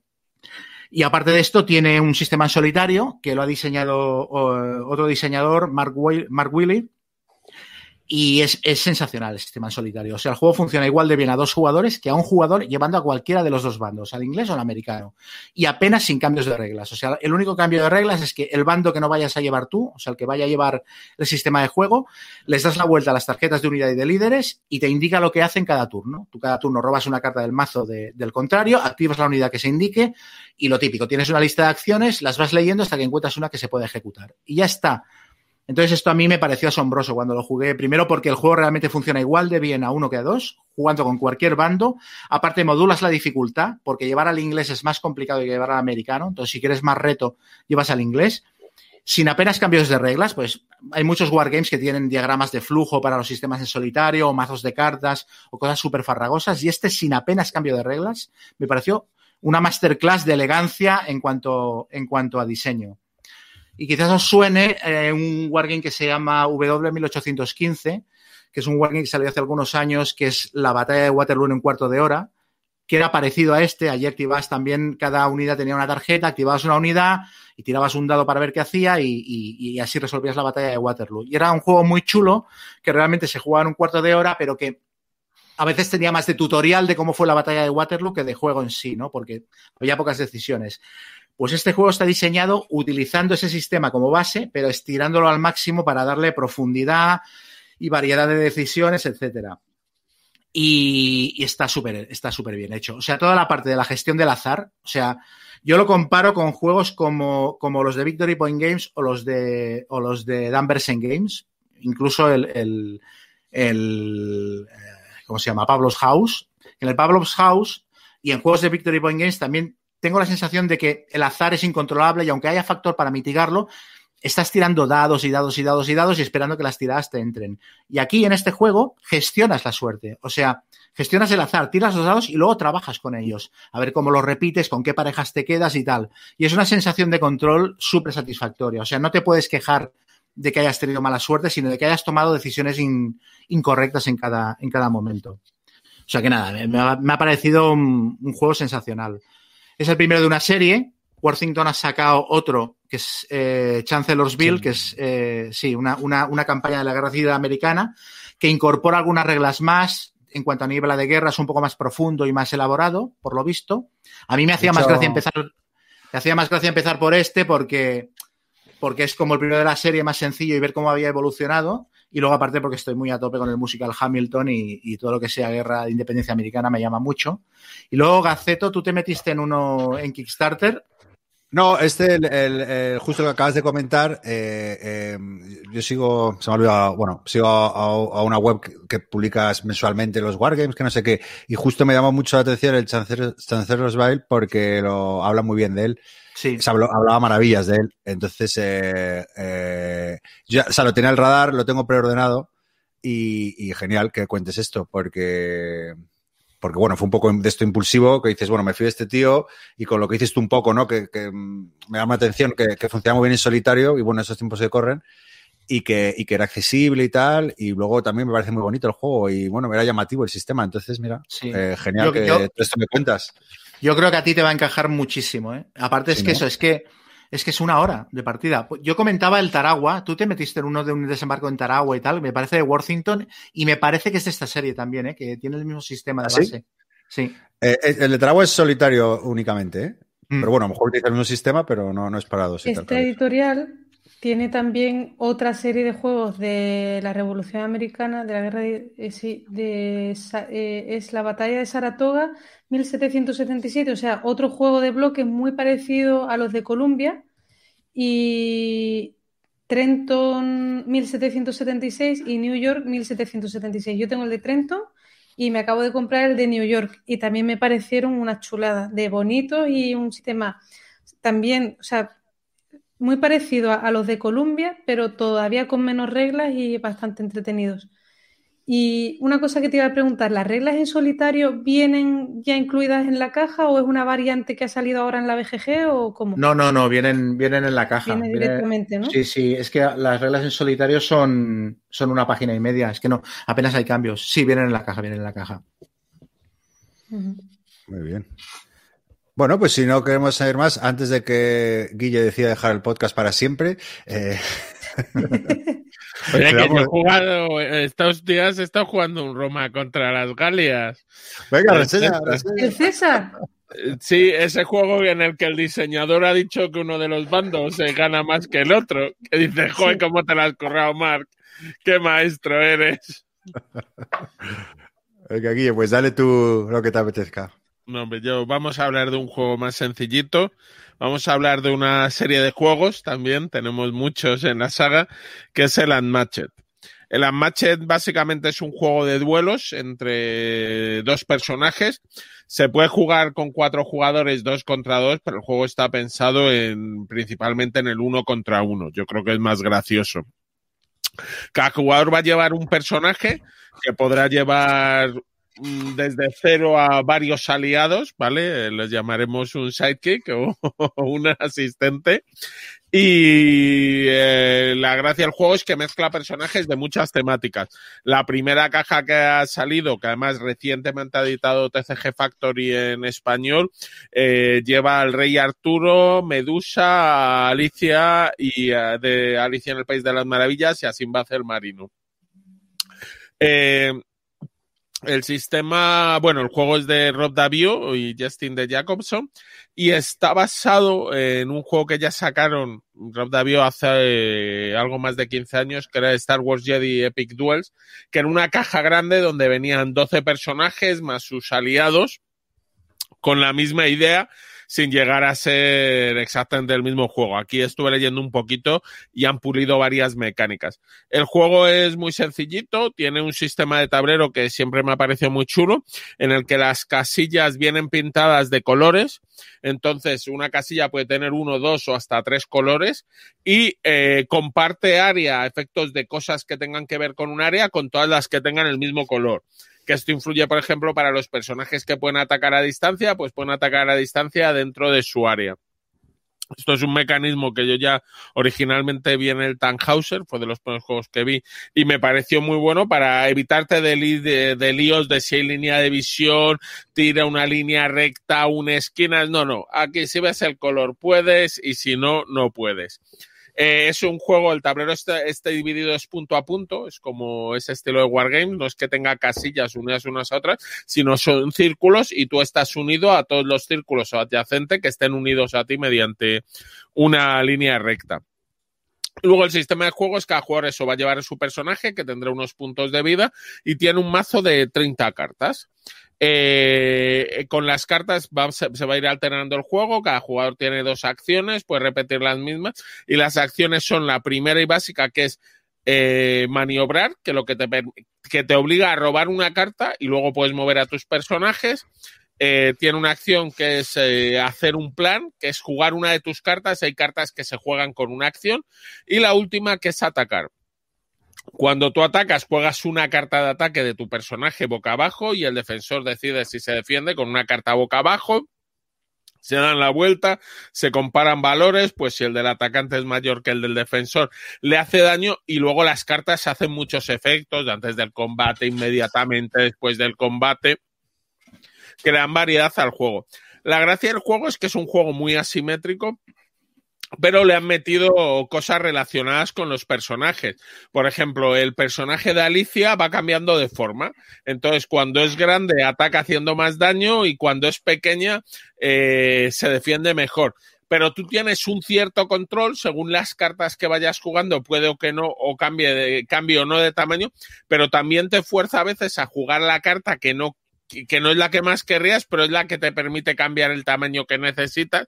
Y aparte de esto, tiene un sistema en solitario que lo ha diseñado otro diseñador, Mark, Willey, y es, es, sensacional el sistema en solitario. O sea, el juego funciona igual de bien a dos jugadores que a un jugador llevando a cualquiera de los dos bandos, al inglés o al americano. Y apenas sin cambios de reglas. O sea, el único cambio de reglas es que el bando que no vayas a llevar tú, o sea, el que vaya a llevar el sistema de juego, les das la vuelta a las tarjetas de unidad y de líderes y te indica lo que hacen cada turno. Tú cada turno robas una carta del mazo de, del contrario, activas la unidad que se indique y lo típico, tienes una lista de acciones, las vas leyendo hasta que encuentras una que se puede ejecutar. Y ya está. Entonces esto a mí me pareció asombroso cuando lo jugué. Primero porque el juego realmente funciona igual de bien a uno que a dos, jugando con cualquier bando. Aparte modulas la dificultad, porque llevar al inglés es más complicado que llevar al americano. Entonces si quieres más reto, llevas al inglés. Sin apenas cambios de reglas, pues hay muchos wargames que tienen diagramas de flujo para los sistemas en solitario, o mazos de cartas, o cosas súper farragosas. Y este, sin apenas cambio de reglas, me pareció una masterclass de elegancia en cuanto, en cuanto a diseño. Y quizás os suene eh, un wargame que se llama W1815, que es un wargame que salió hace algunos años, que es la batalla de Waterloo en un cuarto de hora, que era parecido a este. Allí activabas también, cada unidad tenía una tarjeta, activabas una unidad y tirabas un dado para ver qué hacía y, y, y así resolvías la batalla de Waterloo. Y era un juego muy chulo, que realmente se jugaba en un cuarto de hora, pero que a veces tenía más de tutorial de cómo fue la batalla de Waterloo que de juego en sí, ¿no? Porque había pocas decisiones. Pues este juego está diseñado utilizando ese sistema como base, pero estirándolo al máximo para darle profundidad y variedad de decisiones, etcétera. Y, está súper está súper bien hecho. O sea, toda la parte de la gestión del azar, o sea, yo lo comparo con juegos como, como los de Victory Point Games o los de, o los de Danversen Games, incluso el, el, el eh, ¿cómo se llama? Pablo's House. En el Pablo's House y en juegos de Victory Point Games también tengo la sensación de que el azar es incontrolable y aunque haya factor para mitigarlo, estás tirando dados y dados y dados y dados y esperando que las tiradas te entren. Y aquí en este juego gestionas la suerte. O sea, gestionas el azar, tiras los dados y luego trabajas con ellos. A ver cómo los repites, con qué parejas te quedas y tal. Y es una sensación de control súper satisfactoria. O sea, no te puedes quejar de que hayas tenido mala suerte, sino de que hayas tomado decisiones in, incorrectas en cada, en cada momento. O sea que nada, me ha, parecido un juego sensacional. Es el primero de una serie. Worthington ha sacado otro que es eh, Chancellorsville, Sí. que es eh, sí, una, una, una campaña de la Guerra Civil Americana que incorpora algunas reglas más. En cuanto a nivel de guerra, es un poco más profundo y más elaborado, por lo visto. A mí me hacía más gracia empezar. Me hacía más gracia empezar por este porque, porque es como el primero de la serie más sencillo y ver cómo había evolucionado. Y luego, aparte, porque estoy muy a tope con el musical Hamilton y, todo lo que sea guerra de independencia americana me llama mucho. Y luego, Gaceto, tú te metiste en uno en Kickstarter. No, este, el, justo lo que acabas de comentar, eh, eh, yo sigo, se me ha olvidado, bueno, sigo a, una web que, publicas mensualmente los Wargames, que no sé qué, y justo me llamó mucho la atención el Chancer- Chancellorsville porque lo habla muy bien de él, Sí. se habló- hablaba maravillas de él, entonces, eh, eh, yo, o sea, lo tenía el radar, lo tengo preordenado, y, y genial que cuentes esto, porque, porque bueno, fue un poco de esto impulsivo, que dices, bueno, me fío de este tío, y con lo que dices tú un poco, ¿no? Que, que, me llama la atención, que, que funciona muy bien en solitario, y bueno, esos tiempos se corren, y que, y que era accesible y tal, y luego también me parece muy bonito el juego, y bueno, era llamativo el sistema, entonces, mira, Sí. eh, genial Yo- que yo- todo esto me cuentas. Yo creo que a ti te va a encajar muchísimo, ¿eh? Aparte es Sí, que ¿no? eso, es que es que es una hora de partida. Yo comentaba el Taragua, tú te metiste en uno de un desembarco en Taragua y tal, me parece de Worthington, y me parece que es de esta serie también, ¿eh? Que tiene el mismo sistema de ¿Ah, sí? base. Sí. Eh, el de Taragua es solitario únicamente, ¿eh? Mm. Pero bueno, a lo mejor utiliza el mismo sistema, pero no, no es para dos. y tal, Esta editorial tiene también otra serie de juegos de la Revolución Americana, de la guerra de, eh, eh, es la batalla de Saratoga, 1777, o sea, otro juego de bloques muy parecido a los de Columbia y Trenton 1776 y New York 1776. Yo tengo el de Trenton y me acabo de comprar el de New York y también me parecieron una chulada de bonitos y un sistema también, o sea, muy parecido a, a los de Columbia, pero todavía con menos reglas y bastante entretenidos. Y una cosa que te iba a preguntar, ¿las reglas en solitario vienen ya incluidas en la caja o es una variante que ha salido ahora en la BGG o cómo? No, no, no, vienen, vienen en la caja. Viene Viene- directamente, ¿no? Sí, sí, es que las reglas en solitario son, son una página y media, es que no, apenas hay cambios. Sí, vienen en la caja, vienen en la caja. Muy bien. Bueno, pues si no queremos saber más, antes de que Guille decida dejar el podcast para siempre, eh, [LAUGHS] Oye, que Vamos. yo he jugado, estos días he estado jugando un Roma contra las Galias. venga, Eh, reseña, eh, reseña. ¿El César? Eh, Sí, ese juego en el que el diseñador ha dicho que uno de los bandos se gana más que el otro. Que dice, joder, cómo te la has currado, Mark. Qué maestro eres. [LAUGHS] Venga, Guille, pues dale tú lo que te apetezca. No, hombre, yo vamos a hablar de un juego más sencillito. Vamos a hablar de una serie de juegos también, tenemos muchos en la saga, que es el Unmatched. El Unmatched básicamente es un juego de duelos entre dos personajes. Se puede jugar con cuatro jugadores, dos contra dos, pero el juego está pensado en principalmente en el uno contra uno. Yo creo que es más gracioso. Cada jugador va a llevar un personaje que podrá llevar desde cero a varios aliados, ¿vale? Les llamaremos un sidekick o, [LAUGHS] un asistente. Y eh, la gracia del juego es que mezcla personajes de muchas temáticas. La primera caja que ha salido, que además recientemente ha editado TCG Factory en español, eh, lleva al rey Arturo, Medusa, Alicia y eh, de Alicia en el País de las Maravillas y a Sinbad el Marino. Eh, El sistema, bueno, el juego es de Rob Davio y Justin de Jacobson y está basado en un juego que ya sacaron. Rob Davio hace eh, algo más de 15 años, que era Star Wars Jedi Epic Duels, que era una caja grande donde venían 12 personajes más sus aliados con la misma idea sin llegar a ser exactamente el mismo juego. Aquí estuve leyendo un poquito y han pulido varias mecánicas. El juego es muy sencillito, tiene un sistema de tablero que siempre me ha parecido muy chulo, en el que las casillas vienen pintadas de colores. Entonces, una casilla puede tener uno, dos o hasta tres colores y eh, comparte área, efectos de cosas que tengan que ver con un área, con todas las que tengan el mismo color que esto influye, por ejemplo, para los personajes que pueden atacar a distancia, pues pueden atacar a distancia dentro de su área. Esto es un mecanismo que yo ya originalmente vi en el Tannhauser, fue de los primeros juegos que vi, y me pareció muy bueno para evitarte de, de líos de si hay línea de visión, tira una línea recta, una esquina. No, no, aquí si ves el color puedes y si no, no puedes. Eh, es un juego, el tablero está, dividido es punto a punto, es como ese estilo de Wargame, no es que tenga casillas unidas unas a otras, sino son círculos y tú estás unido a todos los círculos adyacentes que estén unidos a ti mediante una línea recta. Luego el sistema de juego es que cada jugador eso va a llevar a su personaje que tendrá unos puntos de vida y tiene un mazo de 30 cartas. Eh, con las cartas se, va a ir alternando el juego, cada jugador tiene dos acciones, puede repetir las mismas y las acciones son la primera y básica que es eh, maniobrar, que lo que te, que te obliga a robar una carta y luego puedes mover a tus personajes. Eh, tiene una acción que es hacer un plan, que es jugar una de tus cartas. Hay cartas que se juegan con una acción. Y la última que es atacar. Cuando tú atacas, juegas una carta de ataque de tu personaje boca abajo y el defensor decide si se defiende con una carta boca abajo. Se dan la vuelta, se comparan valores, pues si el del atacante es mayor que el del defensor, le hace daño y luego las cartas hacen muchos efectos antes del combate, inmediatamente después del combate, crean variedad al juego. La gracia del juego es que es un juego muy asimétrico, pero le han metido cosas relacionadas con los personajes. Por ejemplo, el personaje de Alicia va cambiando de forma. Entonces, cuando es grande, ataca haciendo más daño y cuando es pequeña, eh, se defiende mejor. Pero tú tienes un cierto control según las cartas que vayas jugando, puede o que no, o cambie, de, cambie o no de tamaño, pero también te fuerza a veces a jugar la carta que no que no es la que más querrías, pero es la que te permite cambiar el tamaño que necesitas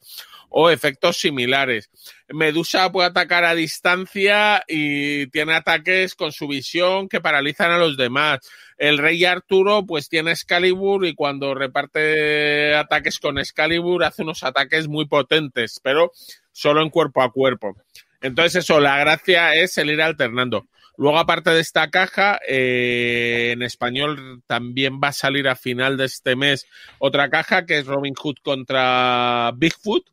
o efectos similares. Medusa puede atacar a distancia y tiene ataques con su visión que paralizan a los demás. El rey Arturo pues tiene Excalibur y cuando reparte ataques con Excalibur hace unos ataques muy potentes, pero solo en cuerpo a cuerpo. Entonces eso, la gracia es el ir alternando. Luego, aparte de esta caja, eh, en español también va a salir a final de este mes otra caja que es Robin Hood contra Bigfoot.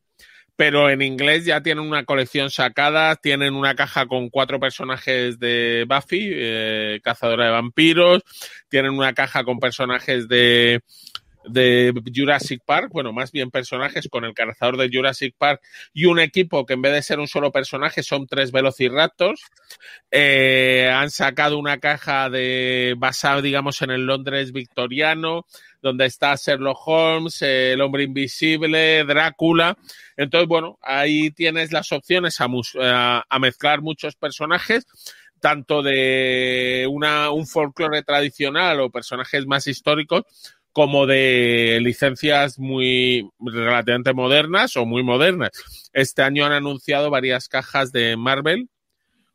Pero en inglés ya tienen una colección sacada, tienen una caja con cuatro personajes de Buffy, eh, cazadora de vampiros, tienen una caja con personajes de, de Jurassic Park, bueno, más bien personajes con el cazador de Jurassic Park y un equipo que en vez de ser un solo personaje son tres Velociraptors. Eh, han sacado una caja de basada, digamos, en el Londres victoriano, donde está Sherlock Holmes, el hombre invisible, Drácula. Entonces, bueno, ahí tienes las opciones a, a mezclar muchos personajes tanto de una, un folclore tradicional o personajes más históricos, como de licencias muy relativamente modernas o muy modernas. Este año han anunciado varias cajas de Marvel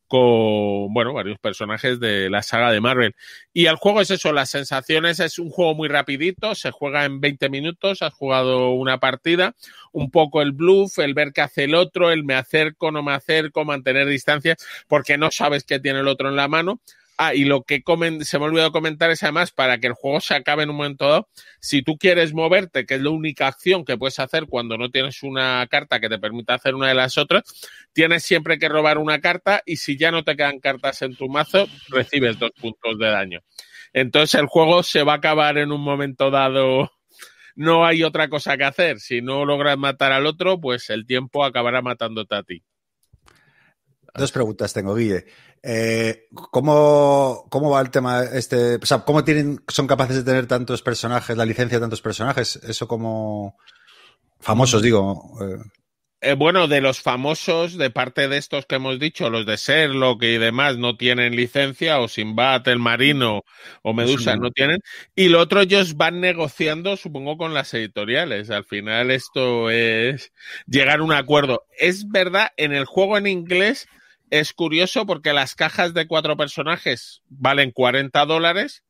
con, bueno, varios personajes de la saga de Marvel. Y el juego es eso, las sensaciones es un juego muy rapidito, se juega en 20 minutos, has jugado una partida, un poco el bluff, el ver qué hace el otro, el me acerco, no me acerco, mantener distancia, porque no sabes qué tiene el otro en la mano. Ah, y lo que se me ha olvidado comentar es además para que el juego se acabe en un momento dado, si tú quieres moverte, que es la única acción que puedes hacer cuando no tienes una carta que te permita hacer una de las otras, tienes siempre que robar una carta y si ya no te quedan cartas en tu mazo, recibes dos puntos de daño. Entonces el juego se va a acabar en un momento dado. No hay otra cosa que hacer. Si no logras matar al otro, pues el tiempo acabará matándote a ti. Dos preguntas tengo, Guille. Eh, ¿cómo, ¿Cómo va el tema este? O sea, ¿cómo tienen, son capaces de tener tantos personajes, la licencia de tantos personajes? Eso como famosos, digo. eh, Eh, bueno, de los famosos, de parte de estos que hemos dicho, los de Sherlock y demás, no tienen licencia, o Sinbad, el Marino o Medusa no. no tienen. Y lo otro ellos van negociando, supongo, con las editoriales. Al final esto es llegar a un acuerdo. Es verdad, en el juego en inglés es curioso porque las cajas de cuatro personajes valen 40 dólares,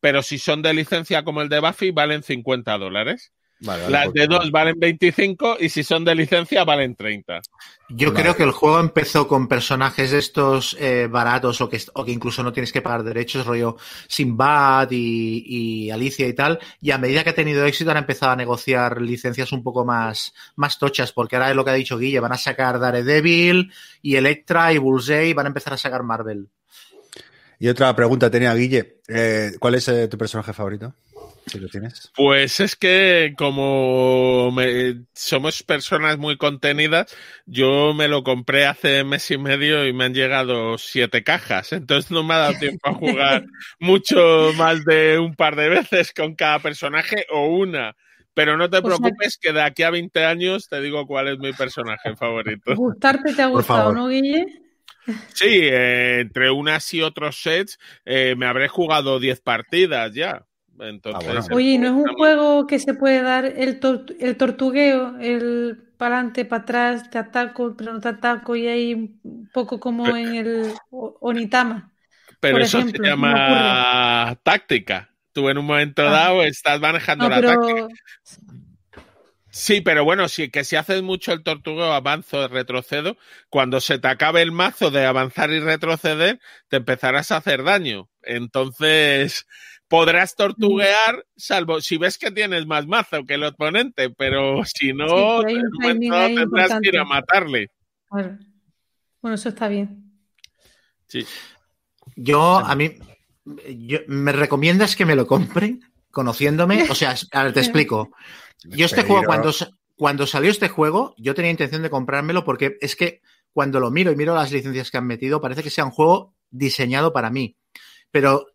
pero si son de licencia como el de Buffy, valen 50 dólares. Vale, vale, Las porque- de dos valen 25 y si son de licencia valen 30. Yo Vale. creo que el juego empezó con personajes de estos eh, baratos o que, o que incluso no tienes que pagar derechos, rollo Sinbad y, y Alicia y tal, y a medida que ha tenido éxito han empezado a negociar licencias un poco más, más tochas, porque ahora es lo que ha dicho Guille, van a sacar Daredevil y Electra y Bullseye, van a empezar a sacar Marvel. Y otra pregunta tenía Guille. Eh, ¿Cuál es eh, tu personaje favorito? Si lo tienes. Pues es que como me- somos personas muy contenidas, yo me lo compré hace mes y medio y me han llegado siete cajas, entonces no me ha dado tiempo a jugar [LAUGHS] mucho más de un par de veces con cada personaje o una. Pero no te O sea- preocupes que de aquí a 20 años te digo cuál es mi personaje favorito. [LAUGHS] Gustarte te ha gustado. ¿no, Guille? Sí, eh, entre unas y otros sets eh, me habré jugado 10 partidas ya. Entonces, Ah, bueno. Oye, ¿y ¿no es un juego que se puede dar el, tor- el tortugueo, el para adelante, para atrás, te ataco, pero no te ataco, y hay un poco como en el Onitama? Pero por eso ejemplo, se llama táctica. Tú en un momento Ah. dado estás manejando No, la pero táctica. Sí, pero bueno, sí, que si haces mucho el tortugueo, avanzo, retrocedo, cuando se te acabe el mazo de avanzar y retroceder, te empezarás a hacer daño. Entonces, podrás tortuguear, salvo si ves que tienes más mazo que el oponente, pero si no, Sí, pero tendrás que ir a matarle. bueno, bueno, eso está bien. Sí. Yo, a mí, yo, ¿me recomiendas que me lo compre? Conociéndome, o sea, [LAUGHS] a ver, te explico. Yo este juego, cuando, cuando salió este juego, yo tenía intención de comprármelo porque es que cuando lo miro y miro las licencias que han metido, parece que sea un juego diseñado para mí. Pero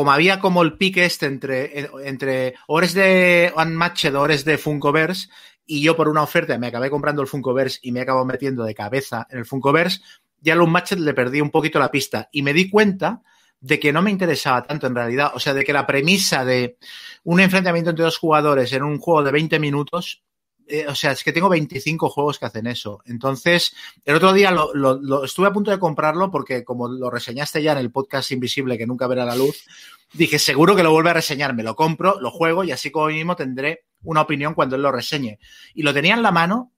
como había como el pique este entre, entre ores de Unmatched, ores de Funkoverse, y yo por una oferta me acabé comprando el Funkoverse y me acabo metiendo de cabeza en el Funkoverse, ya al Unmatched le perdí un poquito la pista. Y me di cuenta de que no me interesaba tanto en realidad. O sea, de que la premisa de un enfrentamiento entre dos jugadores en un juego de 20 minutos, eh, o sea, es que tengo 25 juegos que hacen eso. Entonces, el otro día estuve a punto de comprarlo porque como lo reseñaste ya en el podcast invisible que nunca verá la luz, dije, seguro que lo vuelve a reseñar, me lo compro, lo juego y así como mismo tendré una opinión cuando él lo reseñe. Y lo tenía en la mano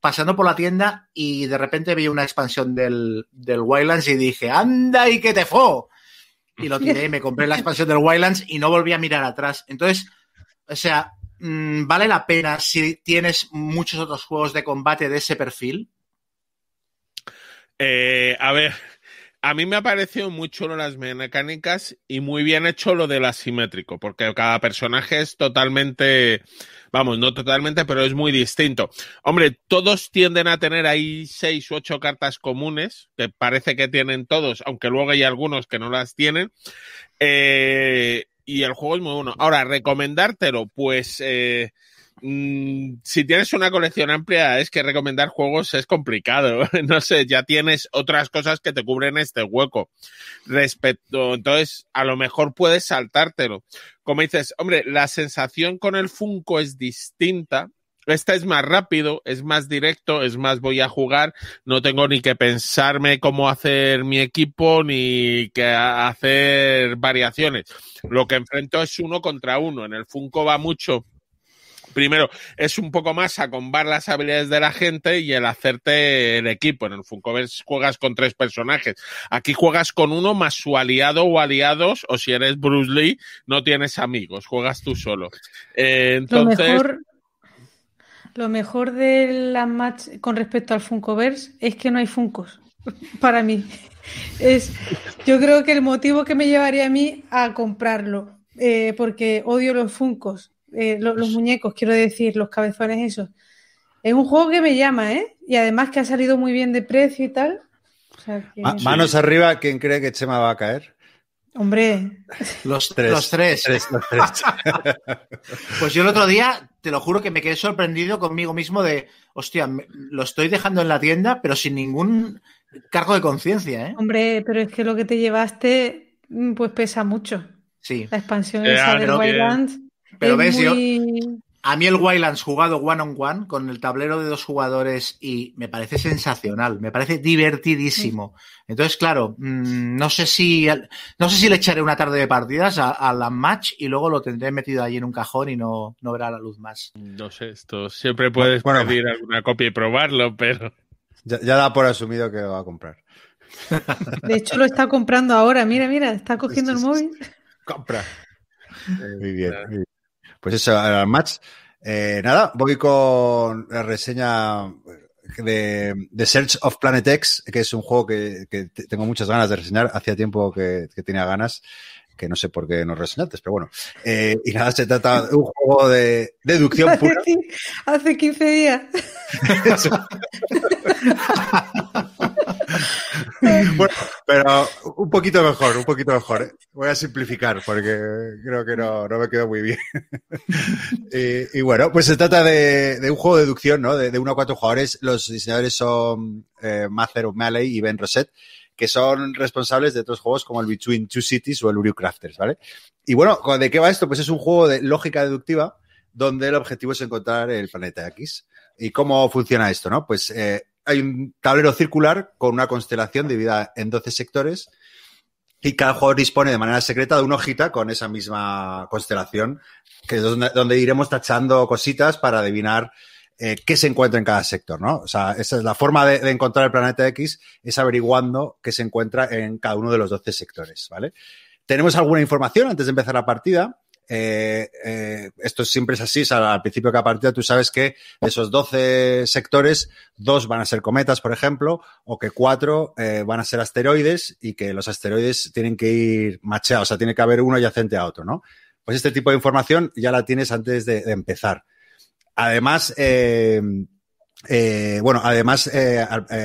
pasando por la tienda y de repente vi una expansión del, del Wildlands y dije, anda y que te fo. Y lo tiré, me compré la expansión del Wildlands y no volví a mirar atrás. Entonces, o sea, mm, ¿vale la pena si tienes muchos otros juegos de combate de ese perfil? Eh, a ver, a mí me ha parecido muy chulo las mecánicas y muy bien hecho lo del asimétrico, porque cada personaje es totalmente, vamos, no totalmente, pero es muy distinto. Hombre, todos tienden a tener ahí seis u ocho cartas comunes, que parece que tienen todos, aunque luego hay algunos que no las tienen. Eh, y el juego es muy bueno. Ahora, recomendártelo, pues eh, mm, si tienes una colección amplia, es que recomendar juegos es complicado. [LAUGHS] No sé, ya tienes otras cosas que te cubren este hueco. Respecto, entonces, a lo mejor puedes saltártelo. Como dices, hombre, la sensación con el Funko es distinta. Este es más rápido, es más directo, es más voy a jugar, no tengo ni que pensarme cómo hacer mi equipo ni que hacer variaciones. Lo que enfrento es uno contra uno. En el Funko va mucho primero es un poco más a combar las habilidades de la gente y el hacerte el equipo. En el Funkoverse juegas con tres personajes. Aquí juegas con uno más su aliado o aliados, o si eres Bruce Lee, no tienes amigos, juegas tú solo. Eh, Lo entonces, mejor, lo mejor de la match con respecto al Funkoverse es que no hay Funkos. [LAUGHS] Para mí. Es, yo creo que el motivo que me llevaría a mí a comprarlo, eh, porque odio los Funkos, eh, lo- los muñecos, quiero decir, los cabezones esos. Es un juego que me llama, ¿eh? Y además que ha salido muy bien de precio y tal. sea que- Ma- Manos arriba, ¿quién cree que Chema va a caer? Hombre, Los Tres. Los tres. Tres, los tres. [LAUGHS] Pues yo el otro día, te lo juro que me quedé sorprendido conmigo mismo de, hostia, me- lo estoy dejando en la tienda, pero sin ningún cargo de conciencia, ¿eh? hombre, pero es que lo que te llevaste, mm, pues pesa mucho. Sí. La expansión esa que- Wildlands pero es ves, yo- muy... A mí el Wildlands jugado one on one con el tablero de dos jugadores y me parece sensacional, me parece divertidísimo. Entonces, claro, mm, no sé si no sé si le echaré una tarde de partidas a, a la match y luego lo tendré metido allí en un cajón y no, no verá la luz más. No sé, esto siempre puedes Bueno, pedir alguna copia y probarlo, pero Ya, ya da por asumido que lo va a comprar. De hecho, lo está comprando ahora. Mira, mira, está cogiendo el Sí, sí, sí. móvil. Compra. Muy bien. muy bien. Pues eso, al match. Eh, nada, voy con la reseña de, de Search of Planet X, que es un juego que, que te- tengo muchas ganas de reseñar. Hacía tiempo que, que tenía ganas, que no sé por qué no reseñaste, pero bueno. Eh, y nada, se trata de un juego de deducción pura. hace 15 días. [LAUGHS] [LAUGHS] Bueno, pero un poquito mejor, un poquito mejor. ¿eh? Voy a simplificar porque creo que no, no me quedó muy bien. [LAUGHS] y, bueno, pues se trata de, un juego de deducción, ¿no? De, de uno a cuatro jugadores. Los diseñadores son eh, Mather O'Malley y Ben Rosette, que son responsables de otros juegos como el Between Two Cities o el Uriu Crafters, ¿vale? Y bueno, ¿de qué va esto? Pues es un juego de lógica deductiva donde el objetivo es encontrar el planeta X. ¿Y cómo funciona esto, no? Pues eh, hay un tablero circular con una constelación dividida en 12 sectores y cada jugador dispone de manera secreta de una hojita con esa misma constelación, que es donde, iremos tachando cositas para adivinar eh, qué se encuentra en cada sector, ¿no? O sea, esa es la forma de, de encontrar el planeta X, es averiguando qué se encuentra en cada uno de los 12 sectores, ¿vale? Tenemos alguna información antes de empezar la partida. Eh, eh, esto siempre es así, al principio de cada partida tú sabes que esos 12 sectores, dos van a ser cometas, por ejemplo, o que cuatro eh, van a ser asteroides y que los asteroides tienen que ir macheados, o sea, tiene que haber uno adyacente a otro, ¿no? Pues este tipo de información ya la tienes antes de, empezar. Además, eh, eh, bueno, además,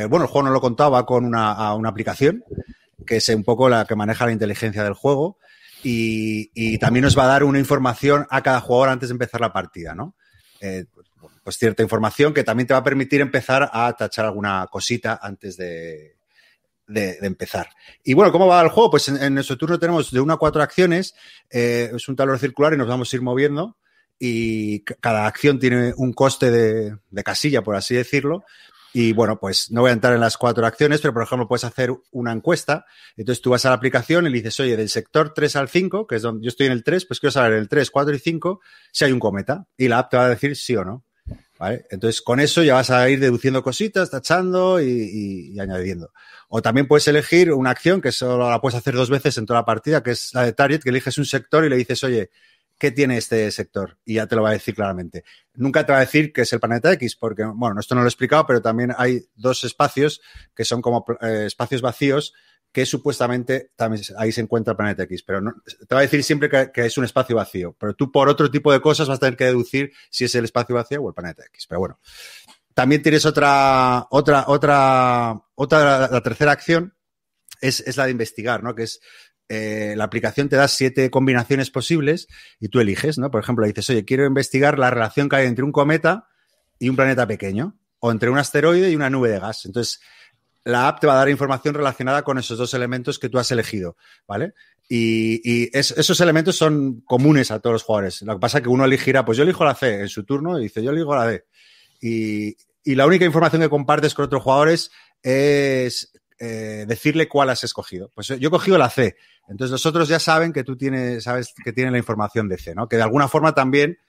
bueno, el juego no lo contaba con una, a una aplicación que es un poco la que maneja la inteligencia del juego y, y también nos va a dar una información a cada jugador antes de empezar la partida, ¿no? Eh, pues cierta información que también te va a permitir empezar a tachar alguna cosita antes de, de, de empezar. Y bueno, ¿cómo va el juego? Pues en, nuestro turno tenemos de una a cuatro acciones, eh, es un tablero circular y nos vamos a ir moviendo y cada acción tiene un coste de, de casilla, por así decirlo. Y bueno, pues no voy a entrar en las cuatro acciones, pero por ejemplo puedes hacer una encuesta. Entonces tú vas a la aplicación y le dices, oye, del sector 3 al 5, que es donde yo estoy en el 3, pues quiero saber el 3, 4 y 5 si hay un cometa. Y la app te va a decir sí o no. ¿Vale? Entonces con eso ya vas a ir deduciendo cositas, tachando y, y- y añadiendo. O también puedes elegir una acción que solo la puedes hacer dos veces en toda la partida, que es la de Target, que eliges un sector y le dices, oye, ¿qué tiene este sector? Y ya te lo va a decir claramente. Nunca te va a decir que es el planeta X, porque, bueno, esto no lo he explicado, pero también hay dos espacios que son como eh, espacios vacíos que supuestamente también ahí se encuentra el planeta X, pero no, te va a decir siempre que, que es un espacio vacío, pero tú por otro tipo de cosas vas a tener que deducir si es el espacio vacío o el planeta X, pero bueno. También tienes otra, otra, otra, otra, la, tercera acción es, es la de investigar, ¿no? Que es eh, la aplicación te da siete combinaciones posibles y tú eliges, ¿no? Por ejemplo, dices, oye, quiero investigar la relación que hay entre un cometa y un planeta pequeño, o entre un asteroide y una nube de gas. Entonces, la app te va a dar información relacionada con esos dos elementos que tú has elegido, ¿vale? Y, y es- esos elementos son comunes a todos los jugadores. Lo que pasa es que uno elegirá, pues yo elijo la C en su turno y dice, yo elijo la D. Y la única información que compartes con otros jugadores es eh, decirle cuál has escogido. Pues yo he cogido la C. Entonces los otros ya saben que tú tienes, sabes que tienen la información de C, ¿no? Que de alguna forma también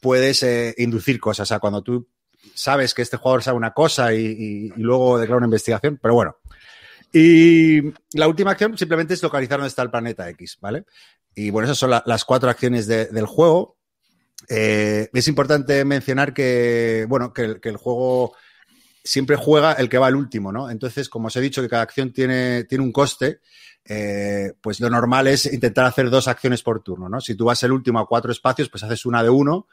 puedes eh, inducir cosas. O sea, cuando tú sabes que este jugador sabe una cosa y, luego declara una investigación, pero bueno. Y la última acción simplemente es localizar dónde está el planeta X, ¿vale? Y bueno, esas son la- las cuatro acciones de- del juego. Eh, es importante mencionar que, bueno, que el juego siempre juega el que va al último, ¿no? Entonces, como os he dicho que cada acción tiene, tiene un coste, eh, pues lo normal es intentar hacer dos acciones por turno, ¿no? Si tú vas el último a cuatro espacios, pues haces una de uno,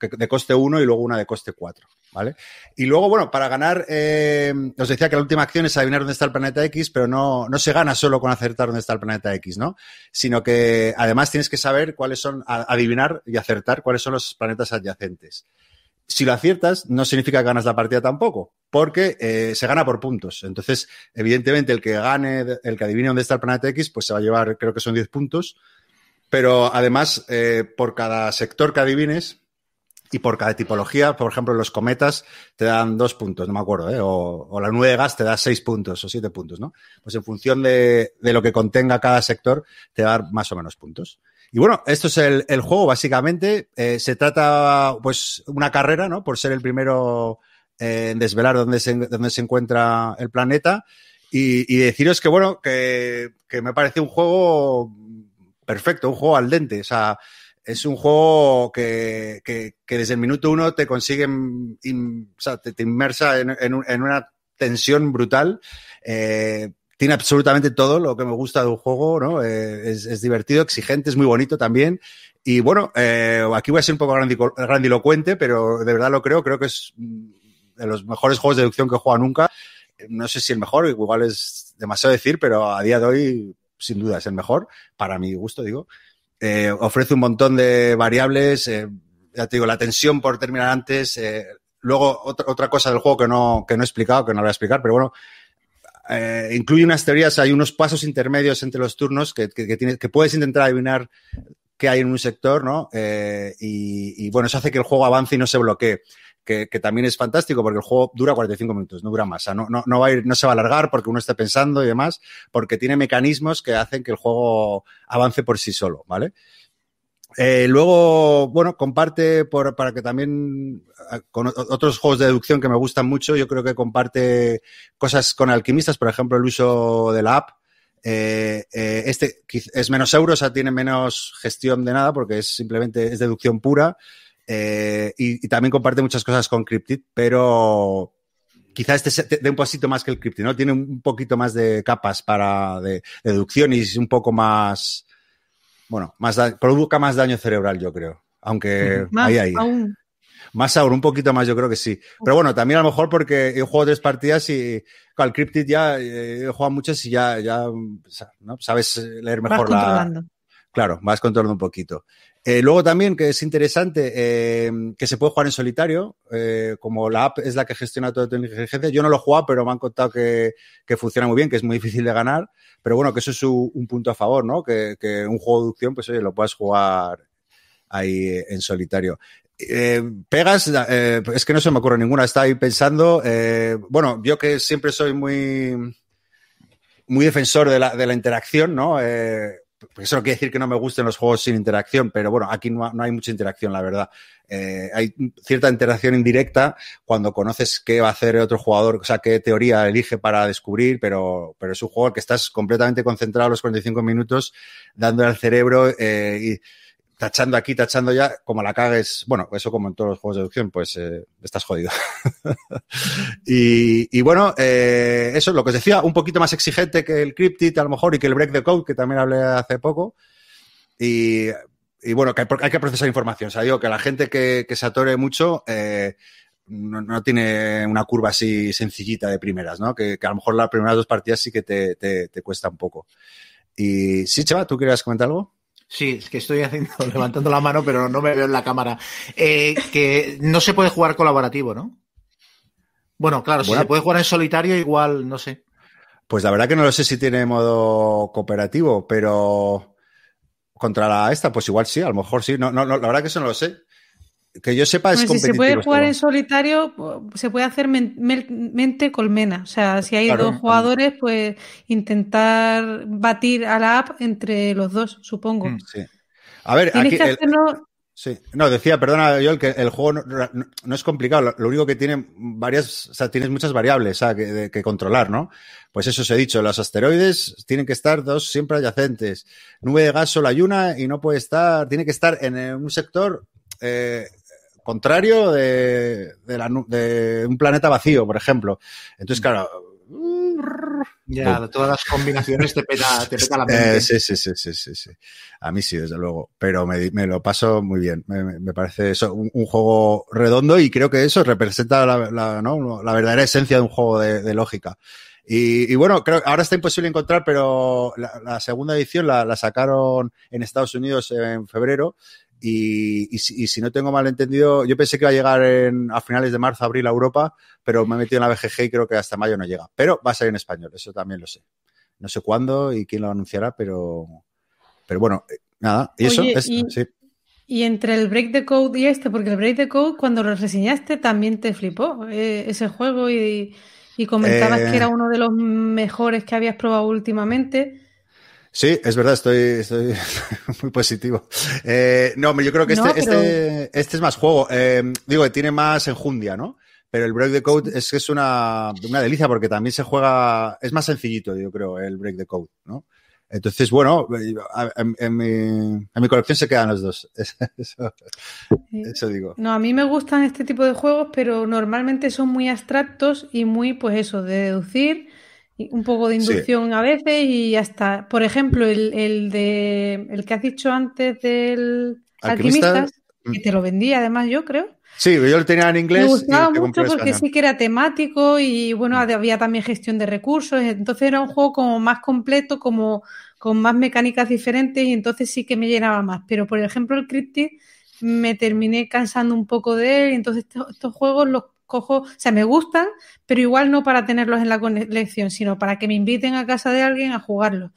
de coste 1 y luego una de coste 4, ¿vale? Y luego, bueno, para ganar, eh, os decía que la última acción es adivinar dónde está el planeta X, pero no, no se gana solo con acertar dónde está el planeta X, ¿no? Sino que además tienes que saber cuáles son, adivinar y acertar cuáles son los planetas adyacentes. Si lo aciertas, no significa que ganas la partida tampoco, porque eh, se gana por puntos. Entonces, evidentemente, el que gane, el que adivine dónde está el planeta X, pues se va a llevar, creo que son 10 puntos. Pero además, eh, por cada sector que adivines y por cada tipología, por ejemplo, los cometas te dan dos puntos, no me acuerdo, ¿eh? o, o, la nube de gas te da seis puntos o siete puntos, ¿no? Pues en función de, de, lo que contenga cada sector, te va a dar más o menos puntos. Y bueno, esto es el, juego, básicamente. Eh, se trata, pues, una carrera, ¿no? Por ser el primero eh, en desvelar dónde se, dónde se encuentra el planeta. Y, deciros que, bueno, que, me parece un juego perfecto, un juego al dente. O sea, es un juego que, que, desde el minuto uno te consigue, o sea, te, inmersa en, en, en, una tensión brutal. Eh, tiene absolutamente todo lo que me gusta de un juego, ¿no? Eh, es, es, divertido, exigente, es muy bonito también. Y bueno, eh, aquí voy a ser un poco grandilocuente, pero de verdad lo creo, creo que es de los mejores juegos de deducción que he jugado nunca. No sé si el mejor, igual es demasiado decir, pero a día de hoy, sin duda, es el mejor, para mi gusto, digo. Eh, ofrece un montón de variables, eh, ya te digo, la tensión por terminar antes. Eh, luego, otra, otra cosa del juego que no, que no he explicado, que no voy a explicar, pero bueno, eh, incluye unas teorías, hay unos pasos intermedios entre los turnos que, que, tienes, que puedes intentar adivinar qué hay en un sector, ¿no? Eh, y, bueno, eso hace que el juego avance y no se bloquee. Que, que, también es fantástico porque el juego dura 45 minutos, no dura más. O sea, no, no, no, va a ir, no se va a alargar porque uno esté pensando y demás, porque tiene mecanismos que hacen que el juego avance por sí solo, ¿vale? Eh, luego, bueno, comparte por, para que también con otros juegos de deducción que me gustan mucho, yo creo que comparte cosas con alquimistas, por ejemplo, el uso de la app. Eh, eh, este es menos euros, o sea, tiene menos gestión de nada porque es simplemente es deducción pura. Y, también comparte muchas cosas con Cryptid, pero quizá este de un pasito más que el Cryptid, ¿no? Tiene un poquito más de capas para de deducción y es un poco más, bueno, más da, provoca más daño cerebral, yo creo. Aunque [LAUGHS] más, ahí, ahí. Aún. Más aún, un poquito más, yo creo que sí. Pero bueno, también a lo mejor porque he jugado tres partidas y con el Cryptid ya eh, he jugado muchas y ya, ya ¿no? sabes leer mejor la. Claro, vas controlando un poquito. Eh, luego también, que es interesante, eh, que se puede jugar en solitario, eh, como la app es la que gestiona toda tu inteligencia. Yo no lo he jugado, pero me han contado que, funciona muy bien, que es muy difícil de ganar, pero bueno, que eso es un, un punto a favor, ¿no? Que, un juego de deducción, pues oye, lo puedas jugar ahí en solitario. Pegas, es que no se me ocurre ninguna, está ahí pensando, bueno, yo que siempre soy muy, muy defensor de la, de la interacción, ¿no? Eso no quiere decir que no me gusten los juegos sin interacción, pero bueno, aquí no, no hay mucha interacción, la verdad. Eh, hay cierta interacción indirecta cuando conoces qué va a hacer otro jugador, o sea, qué teoría elige para descubrir, pero, pero es un juego que estás completamente concentrado los 45 minutos, dándole al cerebro eh, y tachando aquí, tachando ya, como la cagues, bueno, eso como en todos los juegos de deducción, pues eh, estás jodido. [LAUGHS] y, y, bueno, eh, eso es lo que os decía, un poquito más exigente que el Cryptid a lo mejor y que el Break the Code, que también hablé hace poco. Y, y bueno, que hay, que procesar información. O sea, digo que la gente que, que se atore mucho eh, no, no, tiene una curva así sencillita de primeras, ¿no? Que, a lo mejor las primeras dos partidas sí que te, te, te cuesta un poco. Y sí, Cheva, ¿tú querías comentar algo? Sí, es que estoy haciendo, [LAUGHS] levantando la mano, pero no me veo en la cámara. Eh, que no se puede jugar colaborativo, ¿no? Bueno, claro, bueno, si se puede jugar en solitario, igual, no sé. Pues la verdad que no lo sé si tiene modo cooperativo, pero contra la esta, pues igual sí, a lo mejor sí. No, no, no la verdad que eso no lo sé. Que yo sepa, es bueno, Si se puede jugar en solitario, se puede hacer men mente colmena. O sea, si hay claro. dos jugadores, pues intentar batir a la app entre los dos, supongo. Sí. A ver, Tienes aquí. Que hacerlo... Sí, no, decía, perdona, yo que el juego no, no es complicado, lo, lo, único que tiene varias, o sea, tienes muchas variables que, de, que, controlar, ¿no? Pues eso os he dicho, los asteroides tienen que estar dos siempre adyacentes. Nube de gas solo hay una y no puede estar, tiene que estar en un sector eh, contrario de, de, la, de, un planeta vacío, por ejemplo. Entonces, claro, Ya, todas las combinaciones te peta, te peta la mente. Eh, sí, sí, sí, sí, sí, sí. A mí sí, desde luego. Pero me, me lo paso muy bien. Me, parece eso un, un juego redondo y creo que eso representa la, la, ¿no? la verdadera esencia de un juego de, de lógica. Y, y bueno, creo que ahora está imposible encontrar, pero la, la segunda edición la, la sacaron en Estados Unidos en febrero. Y, y, si, y si no tengo mal entendido, yo pensé que iba a llegar en, a finales de marzo, abril a Europa, pero me he metido en la BGG y creo que hasta mayo no llega. Pero va a salir en español, eso también lo sé. No sé cuándo y quién lo anunciará, pero, pero bueno, eh, nada. Y eso Oye, es, y- sí. Y entre el Break the Code y este, porque el Break the Code cuando lo reseñaste también te flipó eh, ese juego y, y comentabas Eh. que era uno de los mejores que habías probado últimamente. Sí, es verdad, estoy, estoy [LAUGHS] muy positivo. Eh, no, yo creo que este, No, pero- este, este es más juego. Eh, digo, tiene más enjundia, ¿no? Pero el Break the Code es que es una, una delicia porque también se juega, es más sencillito, yo creo, el Break the Code, ¿no? Entonces, bueno, en, en mi, en mi colección se quedan los dos. [LAUGHS] Eso, eso digo. No, a mí me gustan este tipo de juegos, pero normalmente son muy abstractos y muy, pues eso, de deducir, un poco de Sí. inducción a veces y ya está. Por ejemplo, el, el de el que has dicho antes del Alquimista, Alquimistas, que te lo vendí además yo creo. Sí, yo lo tenía en inglés. Me gustaba mucho porque sí que era temático y bueno, había también gestión de recursos, entonces era un juego como más completo, como con más mecánicas diferentes y entonces sí que me llenaba más. Pero por ejemplo el Cryptid me terminé cansando un poco de él y entonces estos, estos juegos los cojo, o sea, me gustan, pero igual no para tenerlos en la colección, sino para que me inviten a casa de alguien a jugarlos.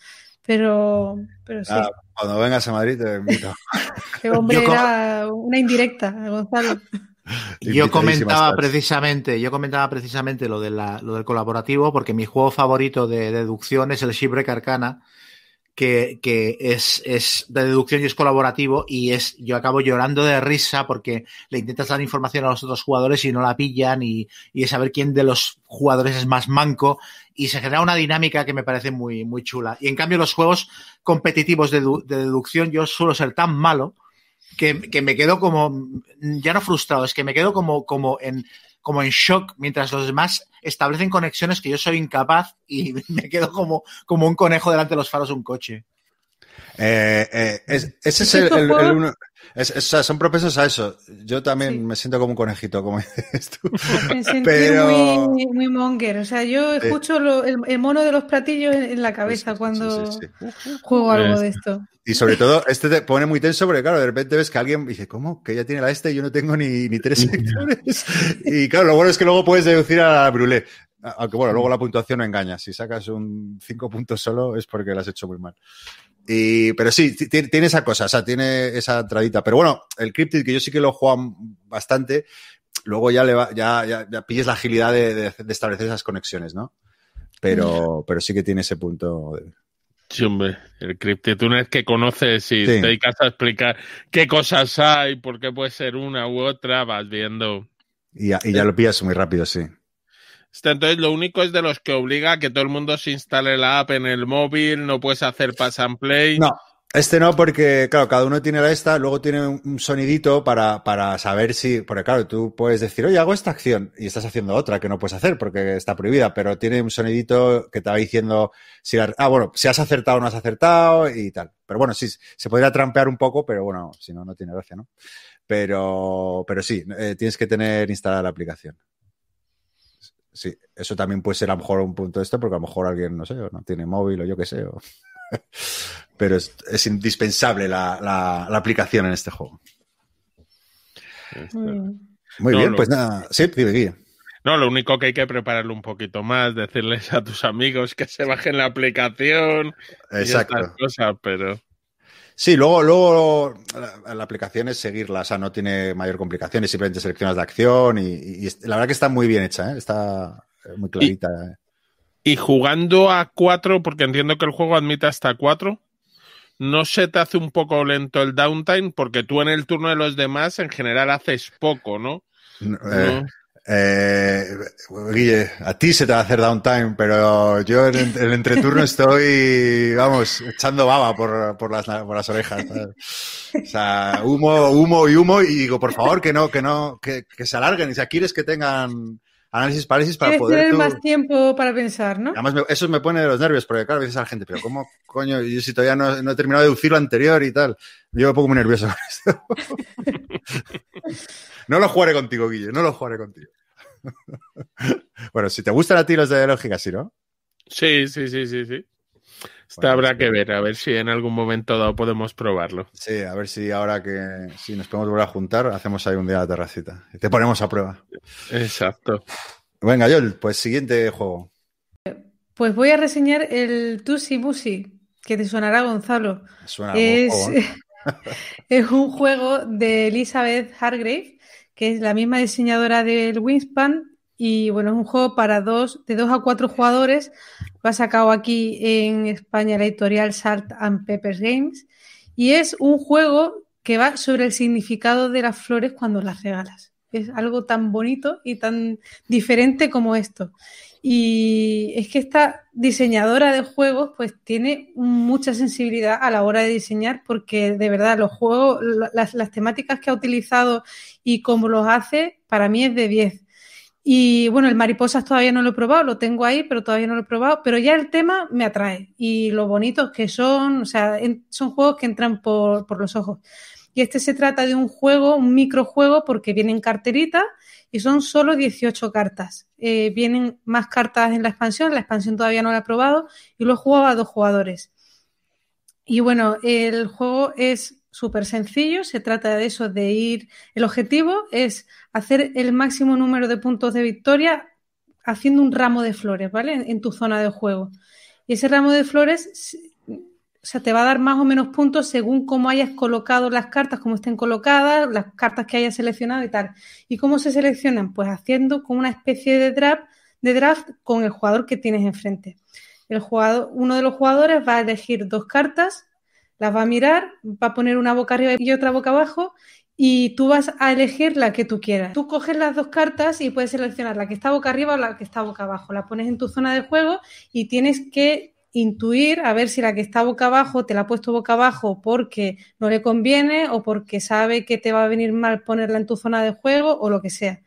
Pero, pero sí, Ah, cuando vengas a Madrid te invito. [LAUGHS] que hombre yo era una indirecta, Gonzalo. Yo comentaba precisamente, yo comentaba precisamente lo, de la- lo del colaborativo, porque mi juego favorito de deducción es el Shipwreck Arcana, que, que es, es de deducción y es colaborativo, y es, yo acabo llorando de risa porque le intentas dar información a los otros jugadores y no la pillan, y, y saber quién de los jugadores es más manco, y se genera una dinámica que me parece muy, muy chula. Y en cambio, los juegos competitivos de, de deducción, yo suelo ser tan malo que, que me quedo como, ya no frustrado, es que me quedo como, como, en, como en shock mientras los demás establecen conexiones que yo soy incapaz y [LAUGHS] me quedo como, como un conejo delante de los faros de un coche. Eh, eh, es- ese es el, uno. Es- es- o sea, son propensos a eso. Yo también Sí. me siento como un conejito, como [LAUGHS] dices tú. Me sentí Pero- muy, muy monger. O sea, yo Sí. escucho lo- el, el mono de los platillos en, en la cabeza Sí, cuando sí, sí. juego algo Es- de esto. Y sobre todo, este te pone muy tenso porque, claro, de repente ves que alguien dice, ¿cómo? Que ya tiene la este y yo no tengo ni, ni tres [LAUGHS] sectores. y claro, lo bueno es que luego puedes deducir a la brulé. Aunque bueno, luego la puntuación no engaña. Si sacas un cinco puntos solo es porque lo has hecho muy mal. Y, pero sí, ti- tiene, esa cosa, o sea, tiene esa entradita. Pero bueno, el Cryptid, que yo sí que lo jugado bastante, luego ya le va, ya, ya, ya pilles la agilidad de, de- de establecer esas conexiones, ¿no? Pero, pero sí que tiene ese punto. de- Sí, hombre, el Cryptid, una vez que conoces y Sí. te dedicas a explicar qué cosas hay, por qué puede ser una u otra, vas viendo. y, ya, y ya lo pillas muy rápido, sí. Este, Entonces, lo único es de los que obliga a que todo el mundo se instale la app en el móvil, no puedes hacer pass and play. No, este no, porque, claro, cada uno tiene la esta, luego tiene un, sonidito para, para saber si, porque claro, tú puedes decir, oye, hago esta acción y estás haciendo otra que no puedes hacer porque está prohibida, pero tiene un sonidito que te va diciendo si, la- ah, bueno, si has acertado o no has acertado y tal. Pero bueno, sí, se podría trampear un poco, pero bueno, si no, no tiene gracia, ¿no? Pero, pero sí, eh, tienes que tener instalada la aplicación. Sí, eso también puede ser a lo mejor un punto de esto, porque a lo mejor alguien, no sé, no tiene móvil o yo qué sé. o- [LAUGHS] Pero es, es indispensable la, la- la aplicación en este juego. Este. Muy bien. Muy No, bien, lo- pues nada. Sí, dime, Guille. No, lo único que hay que prepararlo un poquito más, decirles a tus amigos que se bajen la aplicación y estas Exacto. cosas, pero Sí, luego, luego la, la aplicación es seguirla, o sea, no tiene mayor complicación, es simplemente seleccionas la acción y, y- y la verdad que está muy bien hecha, ¿eh? está eh, muy clarita. ¿eh? Y jugando a cuatro, porque entiendo que el juego admite hasta cuatro, ¿no se te hace un poco lento el downtime? Porque tú en el turno de los demás en general haces poco, ¿no? No, ¿No? Eh, Guille, a ti se te va a hacer downtime, pero yo en el entreturno estoy, vamos, echando baba por, por, las, por las orejas. ¿sabes? O sea, humo, humo y humo, y digo, por favor, que no, que no, que, que se alarguen. Y si quieres que tengan Análisis, parálisis para poder. tener tú- más tiempo para pensar, ¿no? Además, eso me pone de los nervios, porque claro, dices a la gente, pero ¿cómo coño? Yo si todavía no, no he terminado de deducir lo anterior y tal. Yo me pongo muy nervioso con esto. [LAUGHS] no lo jugaré contigo, Guille, no lo jugaré contigo. [LAUGHS] bueno, si te gustan a ti los de lógica, sí, ¿no? Sí, sí, sí, sí, sí. Bueno, habrá sí. que ver, a ver si en algún momento dado podemos probarlo. Sí, a ver si ahora que si nos podemos volver a juntar, hacemos ahí un día la terracita. Y te ponemos a prueba. Exacto. Venga, Joel, pues siguiente juego. Pues voy a reseñar el Tusi Busi, que te sonará Gonzalo. Suena Es, juego, ¿eh? [LAUGHS] es un juego de Elizabeth Hargrave, que es la misma diseñadora del Wingspan. Y bueno, es un juego para dos, de dos a cuatro jugadores. Lo ha sacado aquí en España la editorial Salt and Peppers Games. Y es un juego que va sobre el significado de las flores cuando las regalas. Es algo tan bonito y tan diferente como esto. Y es que esta diseñadora de juegos pues tiene mucha sensibilidad a la hora de diseñar porque de verdad los juegos, la- las, temáticas que ha utilizado y cómo los hace, para mí es de 10. Y bueno, el mariposas todavía no lo he probado, lo tengo ahí, pero todavía no lo he probado, pero ya el tema me atrae y lo bonitos que son, o sea, son juegos que entran por, por los ojos. Y este se trata de un juego, un microjuego, porque vienen carteritas y son solo 18 cartas. Eh, vienen más cartas en la expansión, la expansión todavía no la he probado y lo he jugado a dos jugadores. Y bueno, el juego es súper sencillo, se trata de eso, de ir, el objetivo es hacer el máximo número de puntos de victoria haciendo un ramo de flores, ¿vale? En, tu zona de juego. Y ese ramo de flores o sea, te va a dar más o menos puntos según cómo hayas colocado las cartas, cómo estén colocadas, las cartas que hayas seleccionado y tal. ¿Y cómo se seleccionan? Pues haciendo como una especie de draft, de draft con el jugador que tienes enfrente. El jugador, uno de los jugadores va a elegir dos cartas, las va a mirar, va a poner una boca arriba y otra boca abajo y tú vas a elegir la que tú quieras. Tú coges las dos cartas y puedes seleccionar la que está boca arriba o la que está boca abajo. La pones en tu zona de juego y tienes que intuir a ver si la que está boca abajo te la ha puesto boca abajo porque no le conviene o porque sabe que te va a venir mal ponerla en tu zona de juego o lo que sea.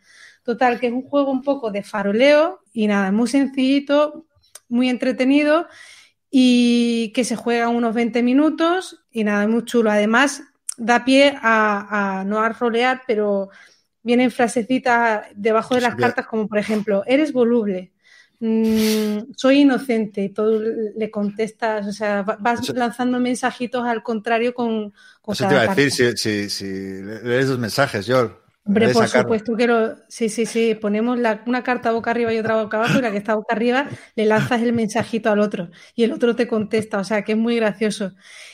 Total, que es un juego un poco de faroleo y nada, muy sencillito, muy entretenido y que se juega unos 20 minutos y nada, muy chulo. Además, da pie a, a no a rolear, pero vienen frasecitas debajo de las cartas como por ejemplo, eres voluble, mm, soy inocente y todo le contestas, o sea, va- vas Eso- lanzando mensajitos al contrario con, con Eso te iba a decir, si, si, si lees los mensajes, Joel. Hombre, por supuesto que lo. Sí, sí, sí. Ponemos la- una carta boca arriba y otra boca abajo, y la que está boca arriba le lanzas el mensajito al otro y el otro te contesta. O sea que es muy gracioso.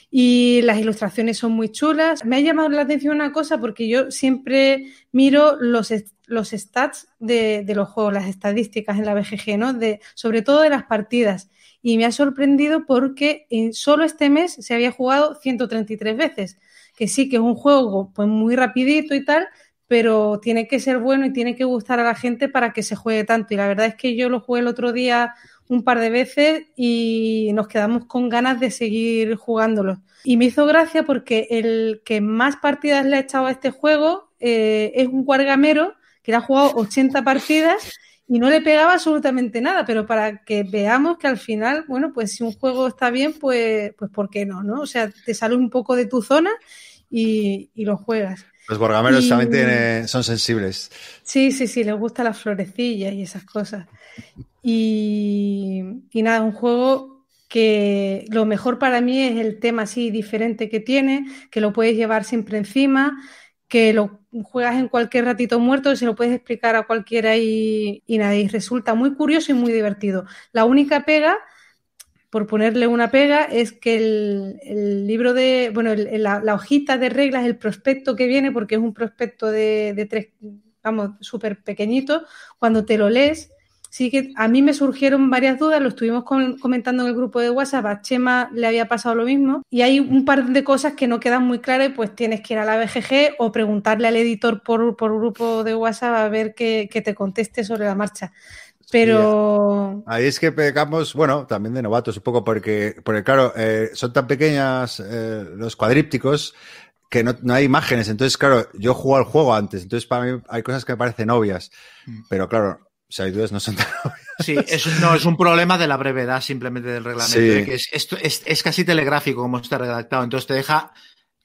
Y las ilustraciones son muy chulas. Me ha llamado la atención una cosa porque yo siempre miro los, est- los stats de, los juegos, las estadísticas en la BGG, ¿no? De, sobre todo de las partidas. Y me ha sorprendido porque en solo este mes se había jugado 133 veces. Que sí, que es un juego pues muy rapidito y tal, pero tiene que ser bueno y tiene que gustar a la gente para que se juegue tanto. Y la verdad es que yo lo jugué el otro día un par de veces y nos quedamos con ganas de seguir jugándolo. Y me hizo gracia porque el que más partidas le ha echado a este juego eh, es un guargamero que le ha jugado 80 partidas y no le pegaba absolutamente nada, pero para que veamos que al final, bueno, pues si un juego está bien, pues, pues ¿por qué no? ¿no? O sea, te sale un poco de tu zona y, y lo juegas. Los borgameros Y- también tienen- son sensibles. Sí, sí, sí, les gustan las florecillas y esas cosas. Y, y nada, un juego que lo mejor para mí es el tema así diferente que tiene, que lo puedes llevar siempre encima, que lo juegas en cualquier ratito muerto y se lo puedes explicar a cualquiera y, y resulta muy curioso y muy divertido. La única pega, por ponerle una pega, es que el, libro de, bueno, el- la, hojita de reglas, el prospecto que viene, porque es un prospecto de tres, vamos, súper pequeñito, cuando te lo lees, sí que a mí me surgieron varias dudas, lo estuvimos comentando en el grupo de WhatsApp, a Chema le había pasado lo mismo, y hay un par de cosas que no quedan muy claras y pues tienes que ir a la BGG o preguntarle al editor por, por grupo de WhatsApp a ver que, que te conteste sobre la marcha. Pero... Ahí es que pecamos, bueno, también de novatos un poco, porque, porque claro, eh, son tan pequeñas eh, los cuadrípticos que no, no hay imágenes. Entonces, claro, yo juego al juego antes, entonces para mí hay cosas que me parecen obvias, Mm. pero claro, si hay dudas, no son tan [LAUGHS] obvias. Sí, es, no, es un problema de la brevedad simplemente del reglamento. Sí. de que es, es, es casi telegráfico como está redactado. Entonces te deja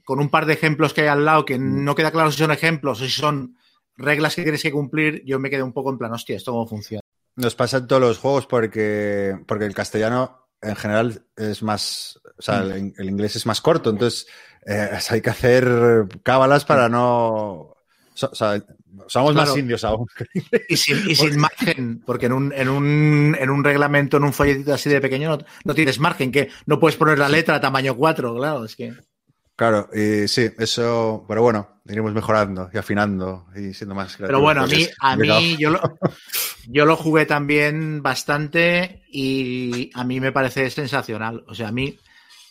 con un par de ejemplos que hay al lado que Mm. no queda claro si son ejemplos o si son reglas que tienes que cumplir. Yo me quedé un poco en plan, hostia, ¿esto cómo funciona? Nos pasa en todos los juegos porque, porque el castellano en general es más, o sea, el, el inglés es más corto, entonces eh, hay que hacer cábalas para no... so- o sea, somos más indios aún. [LAUGHS] Y sin, y sin margen, porque en un, en, un, en un reglamento, en un folletito así de pequeño, no, no tienes margen, que no puedes poner la letra tamaño 4, claro, es que... Claro, y sí, eso, pero bueno, iremos mejorando y afinando y siendo más Pero bueno, a mí, a porque es mí yo, lo, [LAUGHS] yo lo jugué también bastante y a mí me parece sensacional. O sea, a mí,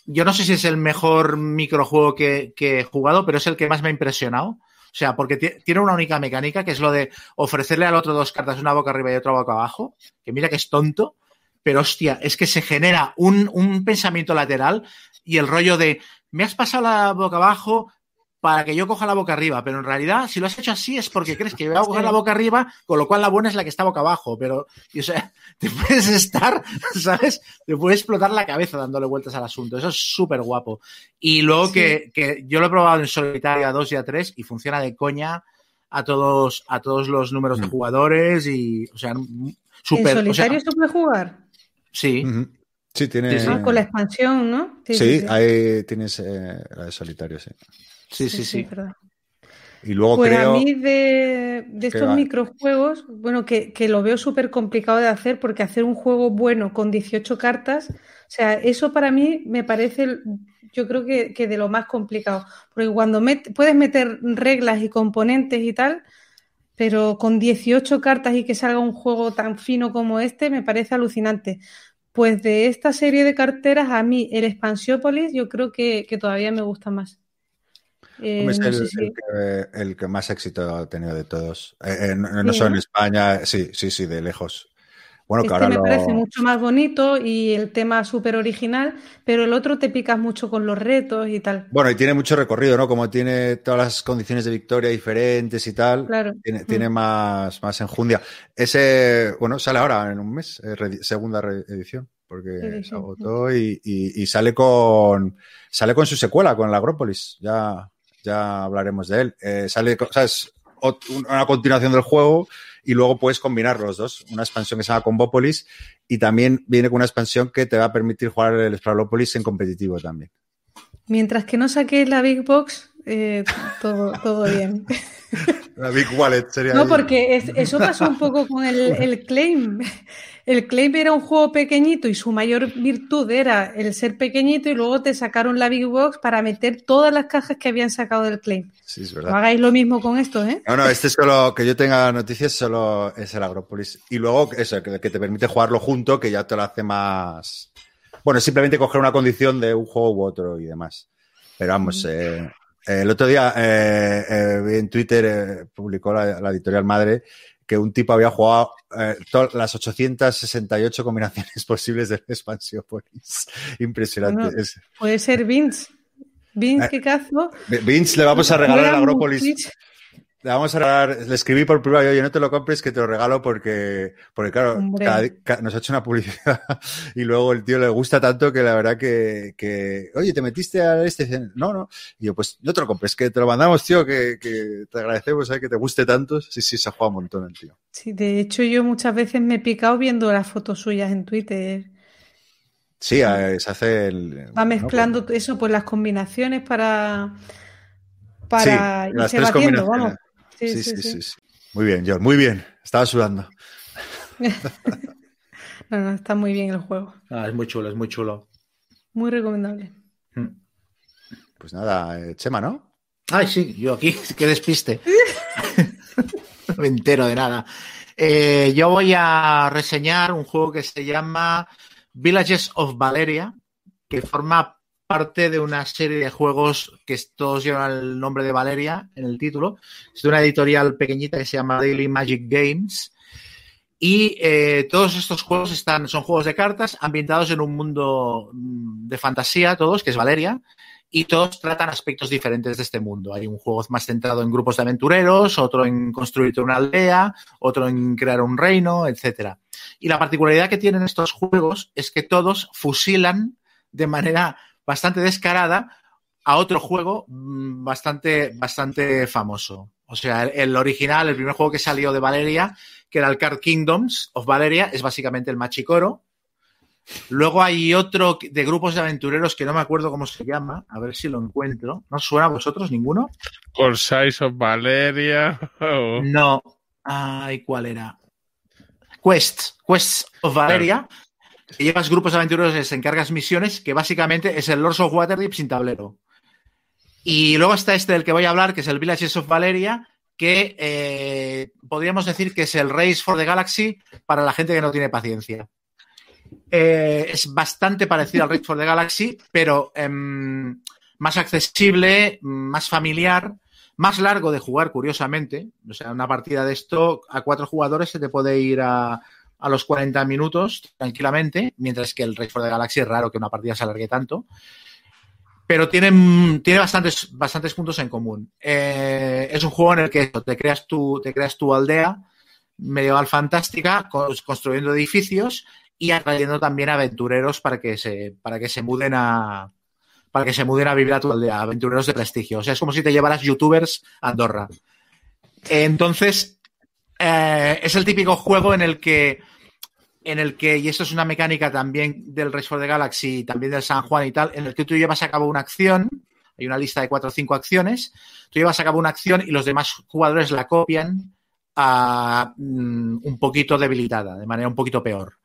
yo no sé si es el mejor microjuego que, que he jugado, pero es el que más me ha impresionado. O sea, porque ti- tiene una única mecánica, que es lo de ofrecerle al otro dos cartas, una boca arriba y otra boca abajo, que mira que es tonto, pero hostia, es que se genera un, un pensamiento lateral y el rollo de, me has pasado la boca abajo para que yo coja la boca arriba, pero en realidad, si lo has hecho así es porque crees que yo voy a [LAUGHS] coger la boca arriba, con lo cual la buena es la que está boca abajo, pero, y, o sea, [LAUGHS] te puedes estar, [LAUGHS] ¿sabes? Te puede explotar la cabeza dándole vueltas al asunto. Eso es súper guapo. Y luego Sí. que, que yo lo he probado en solitario a 2 y a 3 y funciona de coña a todos, a todos los números de Mm. jugadores y, o sea, m- ¿En súper. o sea, solitario se puede jugar? sí. Sí, tiene... Sí, sí. Ah, con la expansión, ¿no? Sí, ahí tienes eh, la de solitario, sí. Sí, sí, sí. verdad. Y luego Pues creo... a mí de, estos va- microjuegos, bueno, que, que lo veo súper complicado de hacer porque hacer un juego bueno con 18 cartas, o sea, eso para mí me parece, yo creo que, que de lo más complicado, porque cuando met- puedes meter reglas y componentes y tal, pero con 18 cartas y que salga un juego tan fino como este, me parece alucinante. Pues de esta serie de carteras, a mí el Expansiópolis yo creo que, que todavía me gusta más. Eh, es no el, sé si- el que, el que más éxito ha tenido de todos. Eh, eh, no no Sí, solo en España, sí, sí, sí, de lejos. Bueno, que Este ahora me lo... parece mucho más bonito y el tema súper original, pero el otro te picas mucho con los retos y tal. Bueno, y tiene mucho recorrido, ¿no? Como tiene todas las condiciones de victoria diferentes y tal, Claro. tiene, Mm. tiene más, más enjundia. Ese, bueno, sale ahora en un mes, eh, segunda reedición, porque se Edición, agotó y, y- y sale con sale con su secuela, con la Agrópolis. Ya, ya hablaremos de él. Eh, sale, con- ¿sabes? Ot- una continuación del juego y luego puedes combinar los dos. Una expansión que se llama Combópolis y también viene con una expansión que te va a permitir jugar el Exploralópolis en competitivo también. Mientras que no saques la Big Box, eh, todo, todo bien. [LAUGHS] La Big Wallet sería. No, ahí. porque es- eso pasó un poco con el, [LAUGHS] el Claim. El Claim era un juego pequeñito y su mayor virtud era el ser pequeñito y luego te sacaron la Big Box para meter todas las cajas que habían sacado del Claim. Sí, es No hagáis lo mismo con esto, ¿eh? No, no, este solo, que yo tenga noticias solo es el Agrópolis. Y luego eso, que, que te permite jugarlo junto, que ya te lo hace más. Bueno, simplemente coger una condición de un juego u otro y demás. Pero vamos, eh, el otro día eh, eh, en Twitter eh, publicó la, la editorial madre que un tipo había jugado eh, to- las 868 combinaciones [LAUGHS] posibles del Expansiopolis. Impresionante. Bueno. Puede ser Vince. Vince, Eh, qué cazo. Vince le vamos a regalar el Agrópolis. Le vamos a regalar, le escribí por privado, oye, no te lo compres, que te lo regalo porque, porque claro, cada- nos ha hecho una publicidad [LAUGHS] y luego el tío le gusta tanto que la verdad que, que oye, te metiste a este, no, no, y yo, pues no te lo compres, que te lo mandamos, tío, que, que te agradecemos, ¿sabes? que te guste tanto. Sí, sí, se ha jugado un montón el tío. Sí, de hecho yo muchas veces me he picado viendo las fotos suyas en Twitter. Sí, eh, se hace el... Va ¿no? mezclando Pues- eso, pues las combinaciones para, para Sí, irse batiendo, vamos. Sí, Sí, sí, sí, sí. sí, sí. Muy bien, John, muy bien. Estaba sudando. [LAUGHS] No, no, está muy bien el juego. Ah, es muy chulo, es muy chulo. Muy recomendable. Pues nada, eh, Chema, ¿no? Ay, sí, yo aquí, [LAUGHS] qué despiste. no [LAUGHS] me entero de nada. Eh, yo voy a reseñar un juego que se llama Villages of Valeria, que forma parte de una serie de juegos que todos llevan el nombre de Valeria en el título. Es de una editorial pequeñita que se llama Daily Magic Games. Y eh, todos estos juegos están, son juegos de cartas ambientados en un mundo mm, de fantasía, todos, que es Valeria. y todos tratan aspectos diferentes de este mundo. Hay un juego más centrado en grupos de aventureros, otro en construir una aldea, otro en crear un reino, etcétera. Y la particularidad que tienen estos juegos es que todos fusilan de manera bastante descarada a otro juego mm, bastante, bastante famoso. O sea, el, el, original, el primer juego que salió de Valeria, que era el Card Kingdoms of Valeria, es básicamente el Machicoro, Luego hay otro de grupos de aventureros que no me acuerdo cómo se llama, a ver si lo encuentro. ¿No suena a vosotros ninguno? Size of Valeria. [LAUGHS] Oh. No. Ay, ¿cuál era? Quest. Quest of Valeria. Que llevas grupos aventureros, encargas misiones, que básicamente es el Lords of Waterdeep sin tablero. Y luego está este del que voy a hablar, que es el Villages of Valeria, que eh, podríamos decir que es el Race for the Galaxy para la gente que no tiene paciencia. Eh, es bastante parecido al Race for the Galaxy, pero eh, más accesible, más familiar, más largo de jugar, curiosamente. O sea, una partida de esto a cuatro jugadores se te puede ir a, a los 40 minutos tranquilamente, mientras que el Race for the Galaxy es raro que una partida se alargue tanto. Pero tiene, tiene bastantes, bastantes puntos en común. Eh, es un juego en el que te creas tu, te creas tu aldea medieval fantástica, construyendo edificios y atrayendo también aventureros para que se, para que se muden a para que se muden a vivir a tu aldea, aventureros de prestigio. O sea, es como si te llevaras youtubers a Andorra. Entonces, eh, es el típico juego en el que en el que, y esto es una mecánica también del Race for the Galaxy, también del San Juan y tal, en el que tú llevas a cabo una acción, hay una lista de cuatro o cinco acciones, tú llevas a cabo una acción y los demás jugadores la copian a, mm, un poquito debilitada, de manera un poquito peor.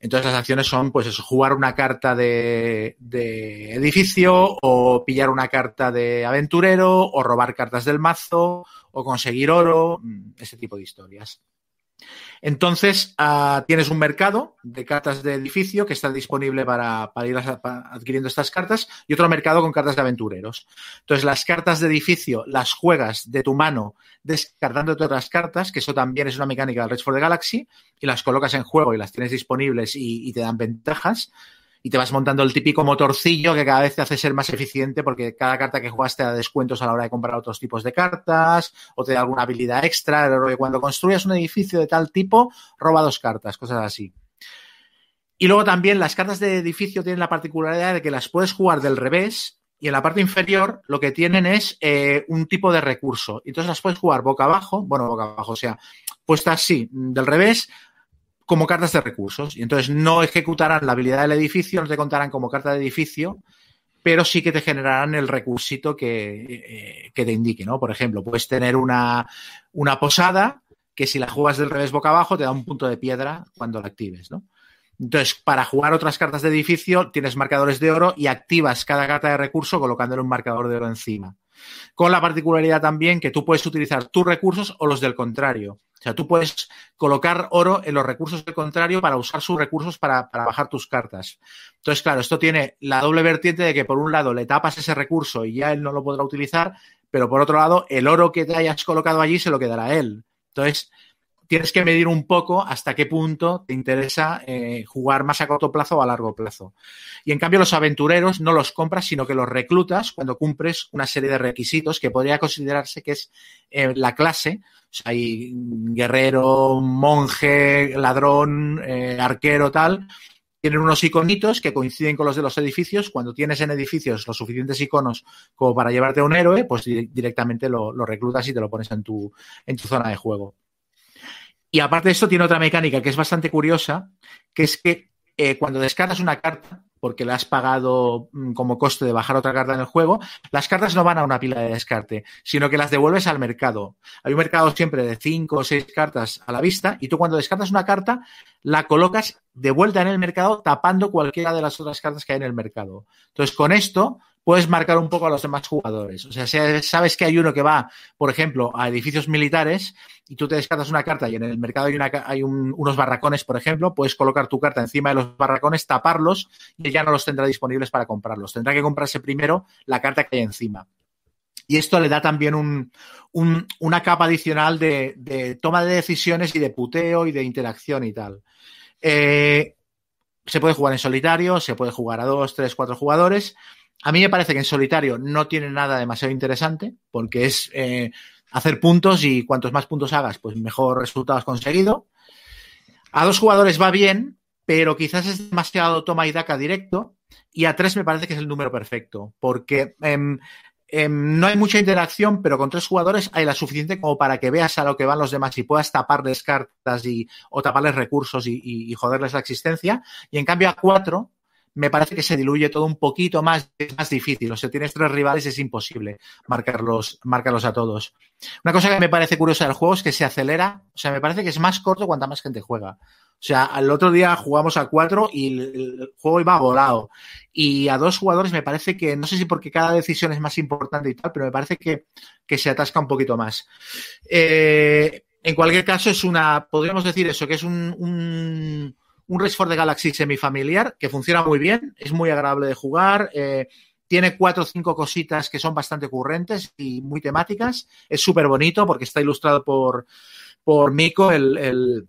Entonces las acciones son, pues jugar una carta de, de, edificio o pillar una carta de aventurero o robar cartas del mazo o conseguir oro, mm, ese tipo de historias. Entonces, uh, tienes un mercado de cartas de edificio que está disponible para, para ir a, adquiriendo estas cartas y otro mercado con cartas de aventureros. Entonces, las cartas de edificio las juegas de tu mano descartando otras cartas, que eso también es una mecánica del Red for the Galaxy, y las colocas en juego y las tienes disponibles y te dan ventajas y te vas montando el típico motorcillo que cada vez te hace ser más eficiente porque cada carta que juegas te da descuentos a la hora de comprar otros tipos de cartas o te da alguna habilidad extra. Cuando construyas un edificio de tal tipo, roba dos cartas, cosas así. Y luego también las cartas de edificio tienen la particularidad de que las puedes jugar del revés y en la parte inferior lo que tienen es eh, un tipo de recurso. Entonces las puedes jugar boca abajo, bueno, boca abajo, o sea, puestas así, del revés, como cartas de recursos. Y entonces no ejecutarán la habilidad del edificio, no te contarán como carta de edificio, pero sí que te generarán el recursito que, eh, que te indique, ¿no? Por ejemplo, puedes tener una, una, posada que si la juegas del revés boca abajo te da un punto de piedra cuando la actives, ¿no? Entonces, para jugar otras cartas de edificio, tienes marcadores de oro y activas cada carta de recurso colocándole un marcador de oro encima. Con la particularidad también que tú puedes utilizar tus recursos o los del contrario. O sea, tú puedes colocar oro en los recursos del contrario para usar sus recursos para, para, bajar tus cartas. Entonces, claro, esto tiene la doble vertiente de que por un lado le tapas ese recurso y ya él no lo podrá utilizar, pero por otro lado, el oro que te hayas colocado allí se lo quedará a él. Entonces, tienes que medir un poco hasta qué punto te interesa eh, jugar más a corto plazo o a largo plazo. Y en cambio los aventureros no los compras, sino que los reclutas cuando cumples una serie de requisitos que podría considerarse que es eh, la clase. Hay guerrero, monje, ladrón, eh, arquero, tal. Tienen unos iconitos que coinciden con los de los edificios. Cuando tienes en edificios los suficientes iconos como para llevarte a un héroe, pues directamente lo, reclutas y te lo pones en tu zona de juego. Y aparte de esto, tiene otra mecánica que es bastante curiosa, que es que eh, cuando descartas una carta, porque le has pagado mm, como coste de bajar otra carta en el juego, las cartas no van a una pila de descarte, sino que las devuelves al mercado. Hay un mercado siempre de cinco o seis cartas a la vista y tú cuando descartas una carta, la colocas de vuelta en el mercado tapando cualquiera de las otras cartas que hay en el mercado. Entonces, con esto puedes marcar un poco a los demás jugadores. O sea, sabes que hay uno que va, por ejemplo, a edificios militares y tú te descartas una carta y en el mercado hay, unos barracones, por ejemplo, puedes colocar tu carta encima de los barracones, taparlos y ya no los tendrá disponibles para comprarlos. Tendrá que comprarse primero la carta que hay encima. Y esto le da también un, un, una capa adicional de, de, toma de decisiones y de puteo y de interacción y tal. Eh, se puede jugar en solitario, se puede jugar a dos, tres, cuatro jugadores A mí me parece que en solitario no tiene nada demasiado interesante, porque es eh, hacer puntos y cuantos más puntos hagas, pues mejor resultado has conseguido. A dos jugadores va bien, pero quizás es demasiado toma y daca directo. Y a tres me parece que es el número perfecto, porque em, em, no hay mucha interacción, pero con tres jugadores hay la suficiente como para que veas a lo que van los demás y puedas taparles cartas y, o taparles recursos y, y- y joderles la existencia. Y en cambio a cuatro me parece que se diluye todo un poquito más, es más difícil. O sea, tienes tres rivales, es imposible marcarlos, marcarlos a todos. Una cosa que me parece curiosa del juego es que se acelera, o sea, me parece que es más corto cuanta más gente juega. O sea, el otro día jugamos a cuatro y el, juego iba volado. Y a dos jugadores me parece que, no sé si porque cada decisión es más importante y tal, pero me parece que, que se atasca un poquito más. Eh, en cualquier caso, es una, podríamos decir eso, que es un, un Race for the Galaxy semifamiliar que funciona muy bien, es muy agradable de jugar. eh, tiene cuatro o cinco cositas que son bastante ocurrentes y muy temáticas. Es súper bonito porque está ilustrado por, por Miko, el, el,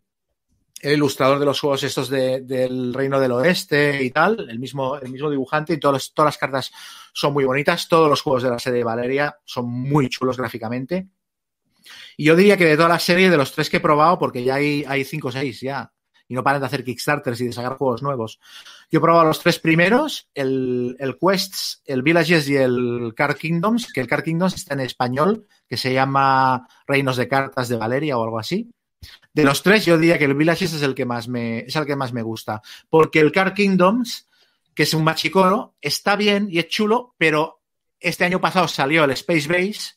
ilustrador de los juegos estos de, del Reino del Oeste y tal, el mismo, el mismo dibujante y todos los- todas las cartas son muy bonitas. Todos los juegos de la serie de Valeria son muy chulos gráficamente. Y yo diría que de toda la serie, de los tres que he probado, porque ya hay, hay cinco o seis ya, y no paran de hacer Kickstarters y de sacar juegos nuevos. Yo he probado los tres primeros, el, el Quests, el Villages y el Card Kingdoms, que el Card Kingdoms está en español, que se llama Reinos de Cartas de Valeria o algo así. De los tres, yo diría que el Villages es el que más me, es el que más me gusta. Porque el Card Kingdoms, que es un machicoro, está bien y es chulo, pero este año pasado salió el Space Base,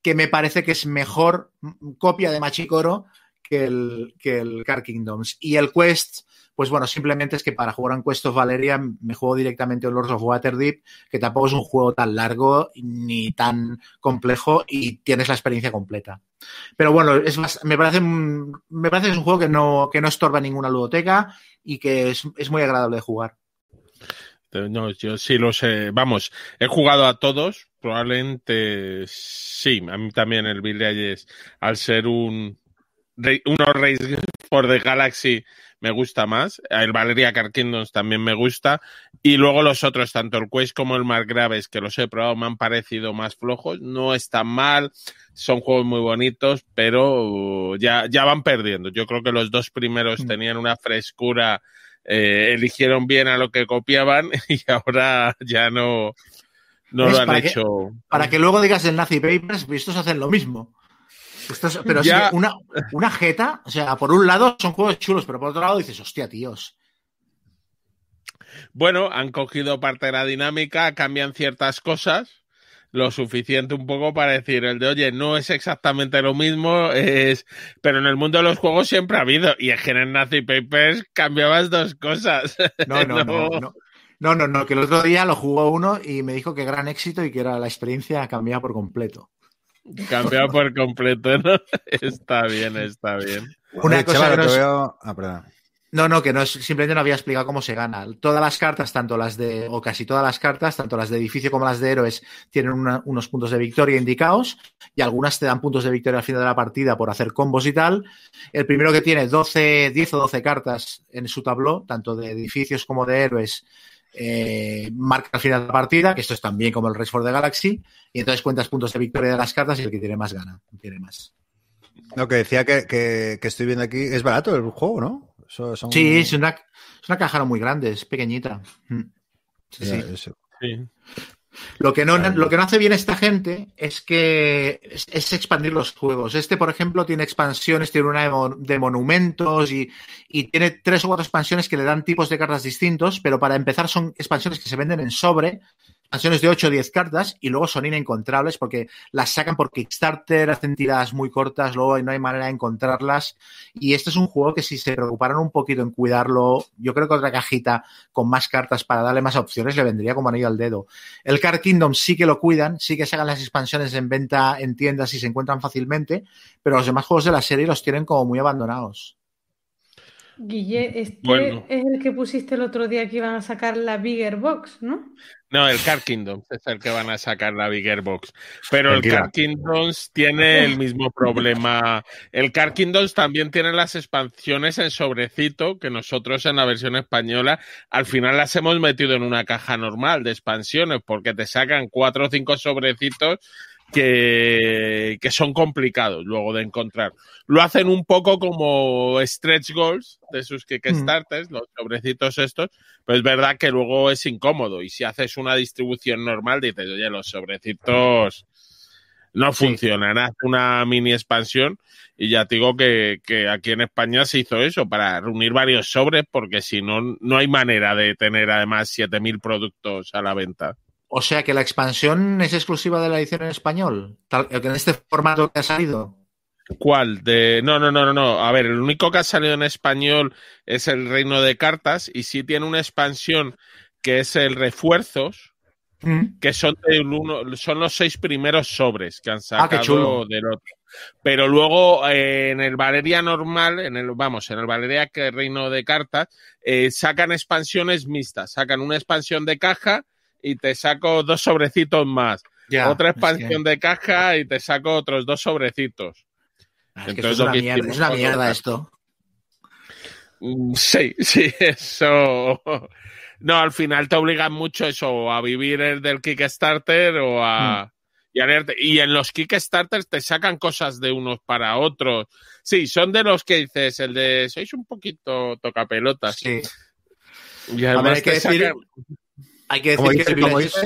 que me parece que es mejor copia de Machicoro que el, que el Car Kingdoms. Y el Quest, pues bueno, simplemente es que para jugar en Quest of Valeria me juego directamente en Lords of Waterdeep, que tampoco es un juego tan largo ni tan complejo y tienes la experiencia completa. Pero bueno, es más, me parece, me parece que es un juego que no, que no estorba ninguna ludoteca y que es, es muy agradable de jugar. No, yo sí lo sé. Vamos, he jugado a todos. Probablemente sí. A mí también el Villages, al ser un unos Race for the Galaxy, me gusta más. El Valeria Car Kingdoms también me gusta. Y luego los otros, tanto el Quest como el Margraves, que los he probado, me han parecido más flojos. No están mal. Son juegos muy bonitos, pero ya, ya van perdiendo. Yo creo que los dos primeros Mm. tenían una frescura eh, eligieron bien a lo que copiaban [LAUGHS] y ahora ya no, no lo han hecho. Para que luego digas el Nazi Papers, estos hacen lo mismo. Pero Ya. es que una, una jeta, o sea, por un lado son juegos chulos, pero por otro lado dices, hostia, tíos. Bueno, han cogido parte de la dinámica, cambian ciertas cosas, lo suficiente un poco para decir el de, oye, no es exactamente lo mismo, es... pero en el mundo de los juegos siempre ha habido, y es que en Nazi Papers cambiabas dos cosas. [LAUGHS] No, no, no, no. No, no, no, que el otro día lo jugó uno y me dijo que gran éxito y que era la experiencia cambiada por completo. Cambiaba por completo, ¿no? [LAUGHS] Está bien, está bien. Una Oye, cosa chaval, que no es- veo- Ah, perdón. No, no, que no es, simplemente no había explicado cómo se gana. Todas las cartas, tanto las de, o casi todas las cartas, tanto las de edificio como las de héroes, tienen una- unos puntos de victoria indicados y algunas te dan puntos de victoria al final de la partida por hacer combos y tal. El primero que tiene 12, 10 o 12 cartas en su tabló, tanto de edificios como de héroes, eh, marca al final de la partida, que esto es también como el Race for the Galaxy, y entonces cuentas puntos de victoria de las cartas y el que tiene más gana, tiene más. Lo que decía que, que- que estoy viendo aquí, es barato el juego, ¿no? Son- Sí, es una, es una caja muy grande, es pequeñita. Mm. Sí, sí. eso. Sí. Lo que, no, lo que no hace bien esta gente es que es, es expandir los juegos. Este, por ejemplo, tiene expansiones, tiene una de, mon- de monumentos y, y tiene tres o cuatro expansiones que le dan tipos de cartas distintos, pero para empezar son expansiones que se venden en sobre, expansiones de 8 o 10 cartas y luego son inencontrables porque las sacan por Kickstarter, hacen tiradas muy cortas, luego no hay manera de encontrarlas. Y este es un juego que si se preocuparan un poquito en cuidarlo, yo creo que otra cajita con más cartas para darle más opciones le vendría como anillo al dedo. El Card Kingdom sí que lo cuidan, sí que sacan las expansiones en venta en tiendas y se encuentran fácilmente, pero los demás juegos de la serie los tienen como muy abandonados. Guille, este Bueno. es el que pusiste el otro día que iban a sacar la Bigger Box, ¿no? No, el Car Kingdoms es el que van a sacar la Bigger Box. Pero el. Car Kingdoms tiene el mismo problema. El Car Kingdoms también tiene las expansiones en sobrecito, que nosotros en la versión española al final las hemos metido en una caja normal de expansiones, porque te sacan cuatro o cinco sobrecitos que, que son complicados luego de encontrar. Lo hacen un poco como stretch goals de sus Kickstarters, los sobrecitos estos, pero es verdad que luego es incómodo. Y si haces una distribución normal, dices, oye, los sobrecitos no funcionan. Haz una mini expansión y ya te digo que, que aquí en España se hizo eso para reunir varios sobres, porque si no, no hay manera de tener además 7.000 productos a la venta. O sea que la expansión es exclusiva de la edición en español, tal, en este formato que ha salido. ¿Cuál? De... No, no, no, no, no. A ver, el único que ha salido en español es el Reino de Cartas y sí tiene una expansión que es el Refuerzos, Mm. que son, uno, son los seis primeros sobres que han Ah, sacado del otro. Pero luego eh, en el Valeria normal, en el, vamos, en el Valeria que Reino de Cartas, eh, sacan expansiones mixtas. Sacan una expansión de caja y te saco dos sobrecitos más. Ya, Otra es que- expansión de caja y te saco otros dos sobrecitos. es Entonces, lo es, que una mierda, es una esto. Mm, Sí, [LAUGHS] sí, eso. No, al final te obligan mucho eso, a vivir el del Kickstarter o a. Y, a leerte. y en los Kickstarters te sacan cosas de unos para otros. Sí, son de los que dices, el de sois un poquito tocapelotas. Sí. Y además ver, hay que decir, sacan- hay que decir que dice-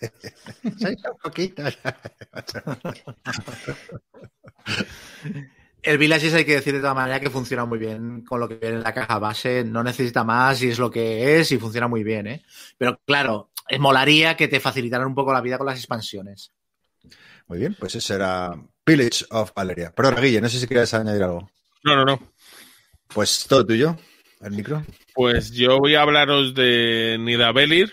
[LAUGHS] el como Village-. El Villages hay que decir de todas maneras que funciona muy bien con lo que viene en la caja base, no necesita más y es lo que es y funciona muy bien, ¿eh? Pero claro, molaría que te facilitaran un poco la vida con las expansiones. Muy bien, pues ese era Village of Valeria. Perdón, Guille, no sé si quieres añadir algo. No, no, no. Pues todo tuyo, Pues yo voy a hablaros de Nidavellir.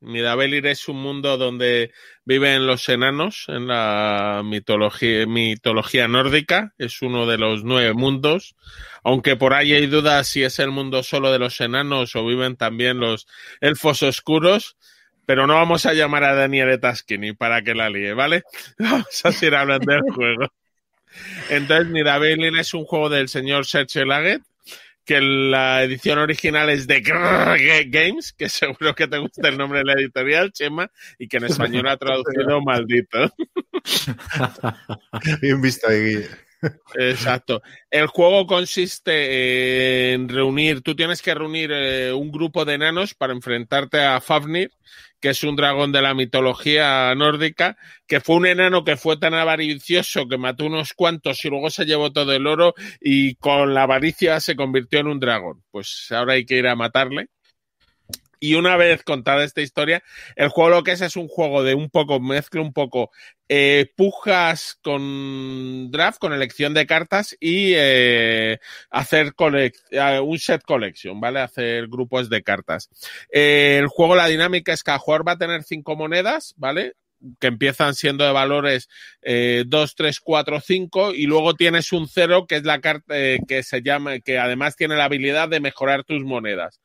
Nidavellir es un mundo donde viven los enanos en la mitología, mitología nórdica. Es uno de los nueve mundos. Aunque por ahí hay dudas si es el mundo solo de los enanos o viven también los elfos oscuros. Pero no vamos a llamar a Daniel Taskini para que la líe, ¿vale? [LAUGHS] Vamos a seguir hablando del juego. Entonces, Nidavellir es un juego del señor Sergio Laget que la edición original es de Grrr Games, que seguro que te gusta el nombre de la editorial, Chema, y que en español ha traducido [LAUGHS] maldito. [LAUGHS] Bien visto ahí, Guille. Exacto. El juego consiste en reunir, tú tienes que reunir eh, un grupo de enanos para enfrentarte a Fafnir, que es un dragón de la mitología nórdica, que fue un enano que fue tan avaricioso que mató unos cuantos y luego se llevó todo el oro y con la avaricia se convirtió en un dragón. Pues ahora hay que ir a matarle. Y una vez contada esta historia, el juego lo que es es un juego de un poco, mezcla un poco eh, pujas con draft, con elección de cartas y eh, hacer eh, un set collection, ¿vale? Hacer grupos de cartas. El juego, la dinámica es que cada jugador va a tener cinco monedas, ¿vale? Que empiezan siendo de valores eh, 2, 3, 4, 5 y luego tienes un 0 que es la carta eh, que se llama, que además tiene la habilidad de mejorar tus monedas.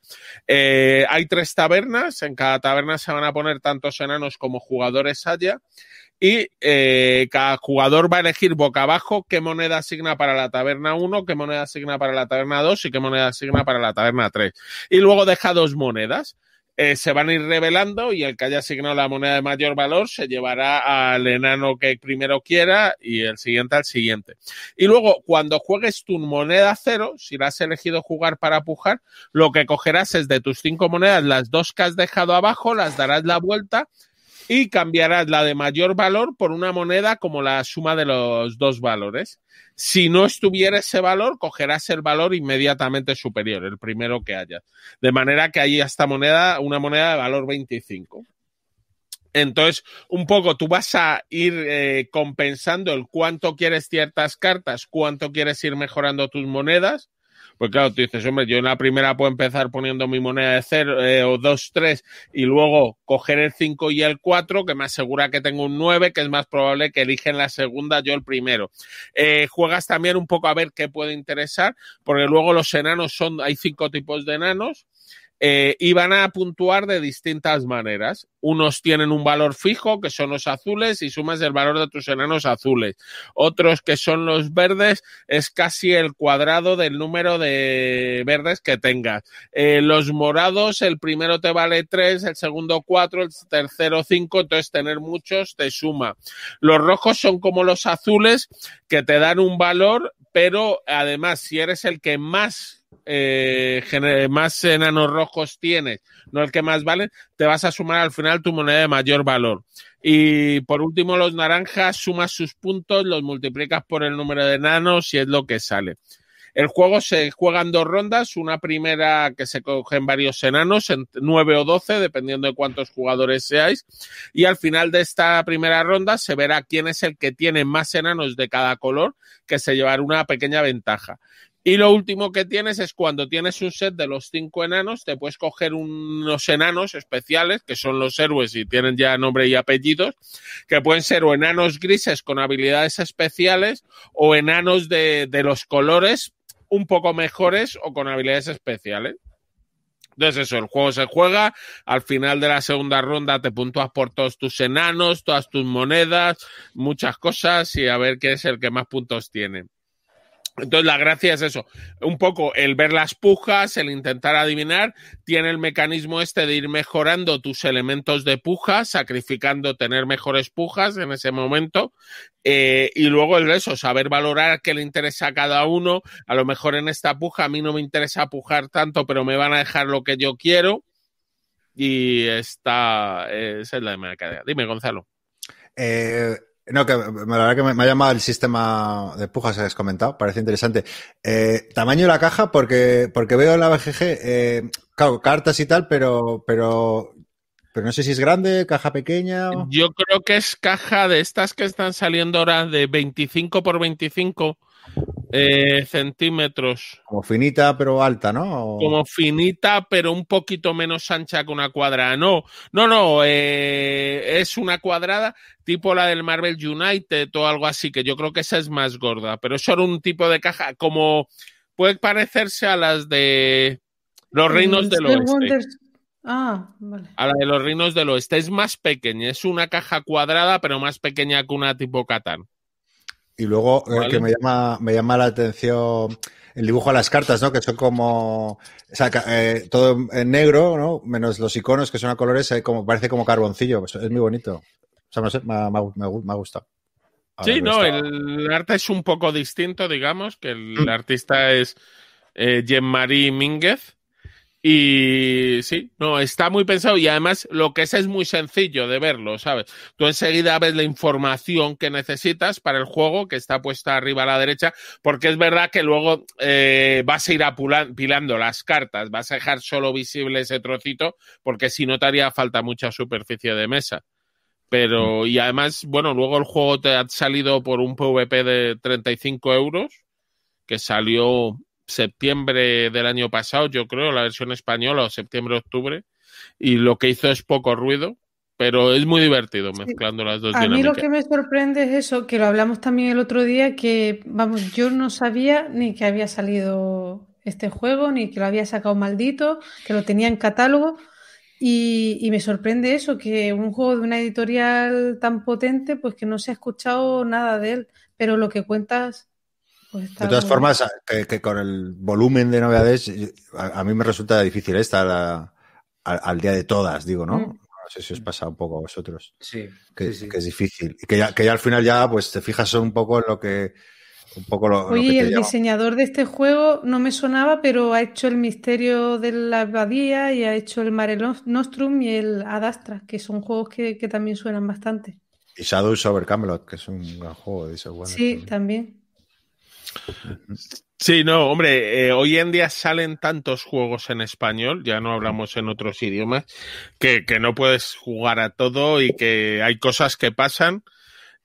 Eh, hay tres tabernas, en cada taberna se van a poner tantos enanos como jugadores haya y eh, cada jugador va a elegir boca abajo qué moneda asigna para la taberna 1, qué moneda asigna para la taberna 2 y qué moneda asigna para la taberna 3. Y luego deja dos monedas eh, se van a ir revelando y el que haya asignado la moneda de mayor valor se llevará al enano que primero quiera y el siguiente al siguiente. Y luego, cuando juegues tu moneda cero, si la has elegido jugar para pujar, lo que cogerás es de tus cinco monedas, las dos que has dejado abajo, las darás la vuelta y cambiarás la de mayor valor por una moneda como la suma de los dos valores. Si no estuviera ese valor, cogerás el valor inmediatamente superior, el primero que haya. De manera que hay esta moneda, una moneda de valor 25. Entonces, un poco tú vas a ir eh, compensando el cuánto quieres ciertas cartas, cuánto quieres ir mejorando tus monedas, Pues claro, tú dices, hombre, yo en la primera puedo empezar poniendo mi moneda de 0 eh, o 2, 3 y luego coger el 5 y el 4, que me asegura que tengo un 9, que es más probable que eligen la segunda yo el primero. Eh, juegas también un poco a ver qué puede interesar, porque luego los enanos son, hay cinco tipos de enanos eh, y van a puntuar de distintas maneras. Unos tienen un valor fijo, que son los azules, y sumas el valor de tus enanos azules. Otros, que son los verdes, es casi el cuadrado del número de verdes que tengas. Eh, los morados, el primero te vale 3, el segundo 4, el tercero 5, entonces tener muchos te suma. Los rojos son como los azules, que te dan un valor, pero además, si eres el que más eh, más enanos rojos tienes, no el que más vale, te vas a sumar al final tu moneda de mayor valor. Y por último, los naranjas, sumas sus puntos, los multiplicas por el número de enanos y es lo que sale. El juego se juega en dos rondas, una primera que se cogen varios enanos, en nueve o doce, dependiendo de cuántos jugadores seáis, y al final de esta primera ronda se verá quién es el que tiene más enanos de cada color, que se llevará una pequeña ventaja. Y lo último que tienes es cuando tienes un set de los cinco enanos, te puedes coger unos enanos especiales, que son los héroes y tienen ya nombre y apellidos, que pueden ser o enanos grises con habilidades especiales o enanos de, de los colores un poco mejores o con habilidades especiales. Entonces eso, el juego se juega, al final de la segunda ronda te puntúas por todos tus enanos, todas tus monedas, muchas cosas y a ver qué es el que más puntos tiene. Entonces la gracia es eso, un poco el ver las pujas, el intentar adivinar, tiene el mecanismo este de ir mejorando tus elementos de puja, sacrificando tener mejores pujas en ese momento, eh, y luego el eso, saber valorar qué le interesa a cada uno, a lo mejor en esta puja a mí no me interesa pujar tanto, pero me van a dejar lo que yo quiero, y esta esa es la de Dime, Gonzalo. Eh, no, que la verdad que me, ha llamado el sistema de pujas que has comentado, parece interesante. Eh, tamaño de la caja, porque, porque veo en la BGG, eh, claro, cartas y tal, pero, pero, pero no sé si es grande, caja pequeña. Yo creo que es caja de estas que están saliendo ahora de 25 por 25 eh, centímetros. Como finita pero alta, ¿no? Como finita pero un poquito menos ancha que una cuadrada. No, no, no, eh, es una cuadrada tipo la del Marvel United o algo así, que yo creo que esa es más gorda, pero es solo un tipo de caja como puede parecerse a las de los reinos del oeste. Ah, vale. A la de los reinos del oeste es más pequeña, es una caja cuadrada pero más pequeña que una tipo Catán. Y luego eh, que me llama, me llama la atención el dibujo a las cartas, ¿no? Que son como, o sea, eh, todo en negro, ¿no? Menos los iconos que son a colores, eh, como, parece como carboncillo. Pues es muy bonito. O sea, no sé, me, ha gustado. sí, no, el arte es un poco distinto, digamos, que el mm. artista es Jean-Marie Mínguez. Y sí, no, está muy pensado y además lo que es es muy sencillo de verlo, ¿sabes? Tú enseguida ves la información que necesitas para el juego que está puesta arriba a la derecha, porque es verdad que luego eh, vas a ir apilando las cartas, vas a dejar solo visible ese trocito, porque si no te haría falta mucha superficie de mesa. Pero, y además, bueno, luego el juego te ha salido por un PvP de 35 euros, que salió septiembre del año pasado, yo creo, la versión española, o septiembre-octubre, y lo que hizo es poco ruido, pero es muy divertido mezclando las dos A mí lo que me sorprende es eso, que lo hablamos también el otro día, que, vamos, yo no sabía ni que había salido este juego, ni que lo había sacado maldito, que lo tenía en catálogo. Y, y, me sorprende eso, que un juego de una editorial tan potente, pues que no se ha escuchado nada de él. Pero lo que cuentas pues de todas formas, que, con el volumen de novedades, a, mí me resulta difícil estar al día de todas, digo, ¿no? Mm. No sé si os pasa un poco a vosotros. Sí. Que, es difícil. Y que ya, que ya al final ya, pues te fijas un poco en lo que. Un poco lo, Oye, el diseñador de este juego no me sonaba, pero ha hecho el misterio de la abadía y ha hecho el Mare Nostrum y el Adastra, que son juegos que, también suenan bastante. Y Shadows over Camelot, que es un gran juego de ese Sí, también. Sí, no, hombre, eh, hoy en día salen tantos juegos en español, ya no hablamos en otros idiomas, que, no puedes jugar a todo y que hay cosas que pasan.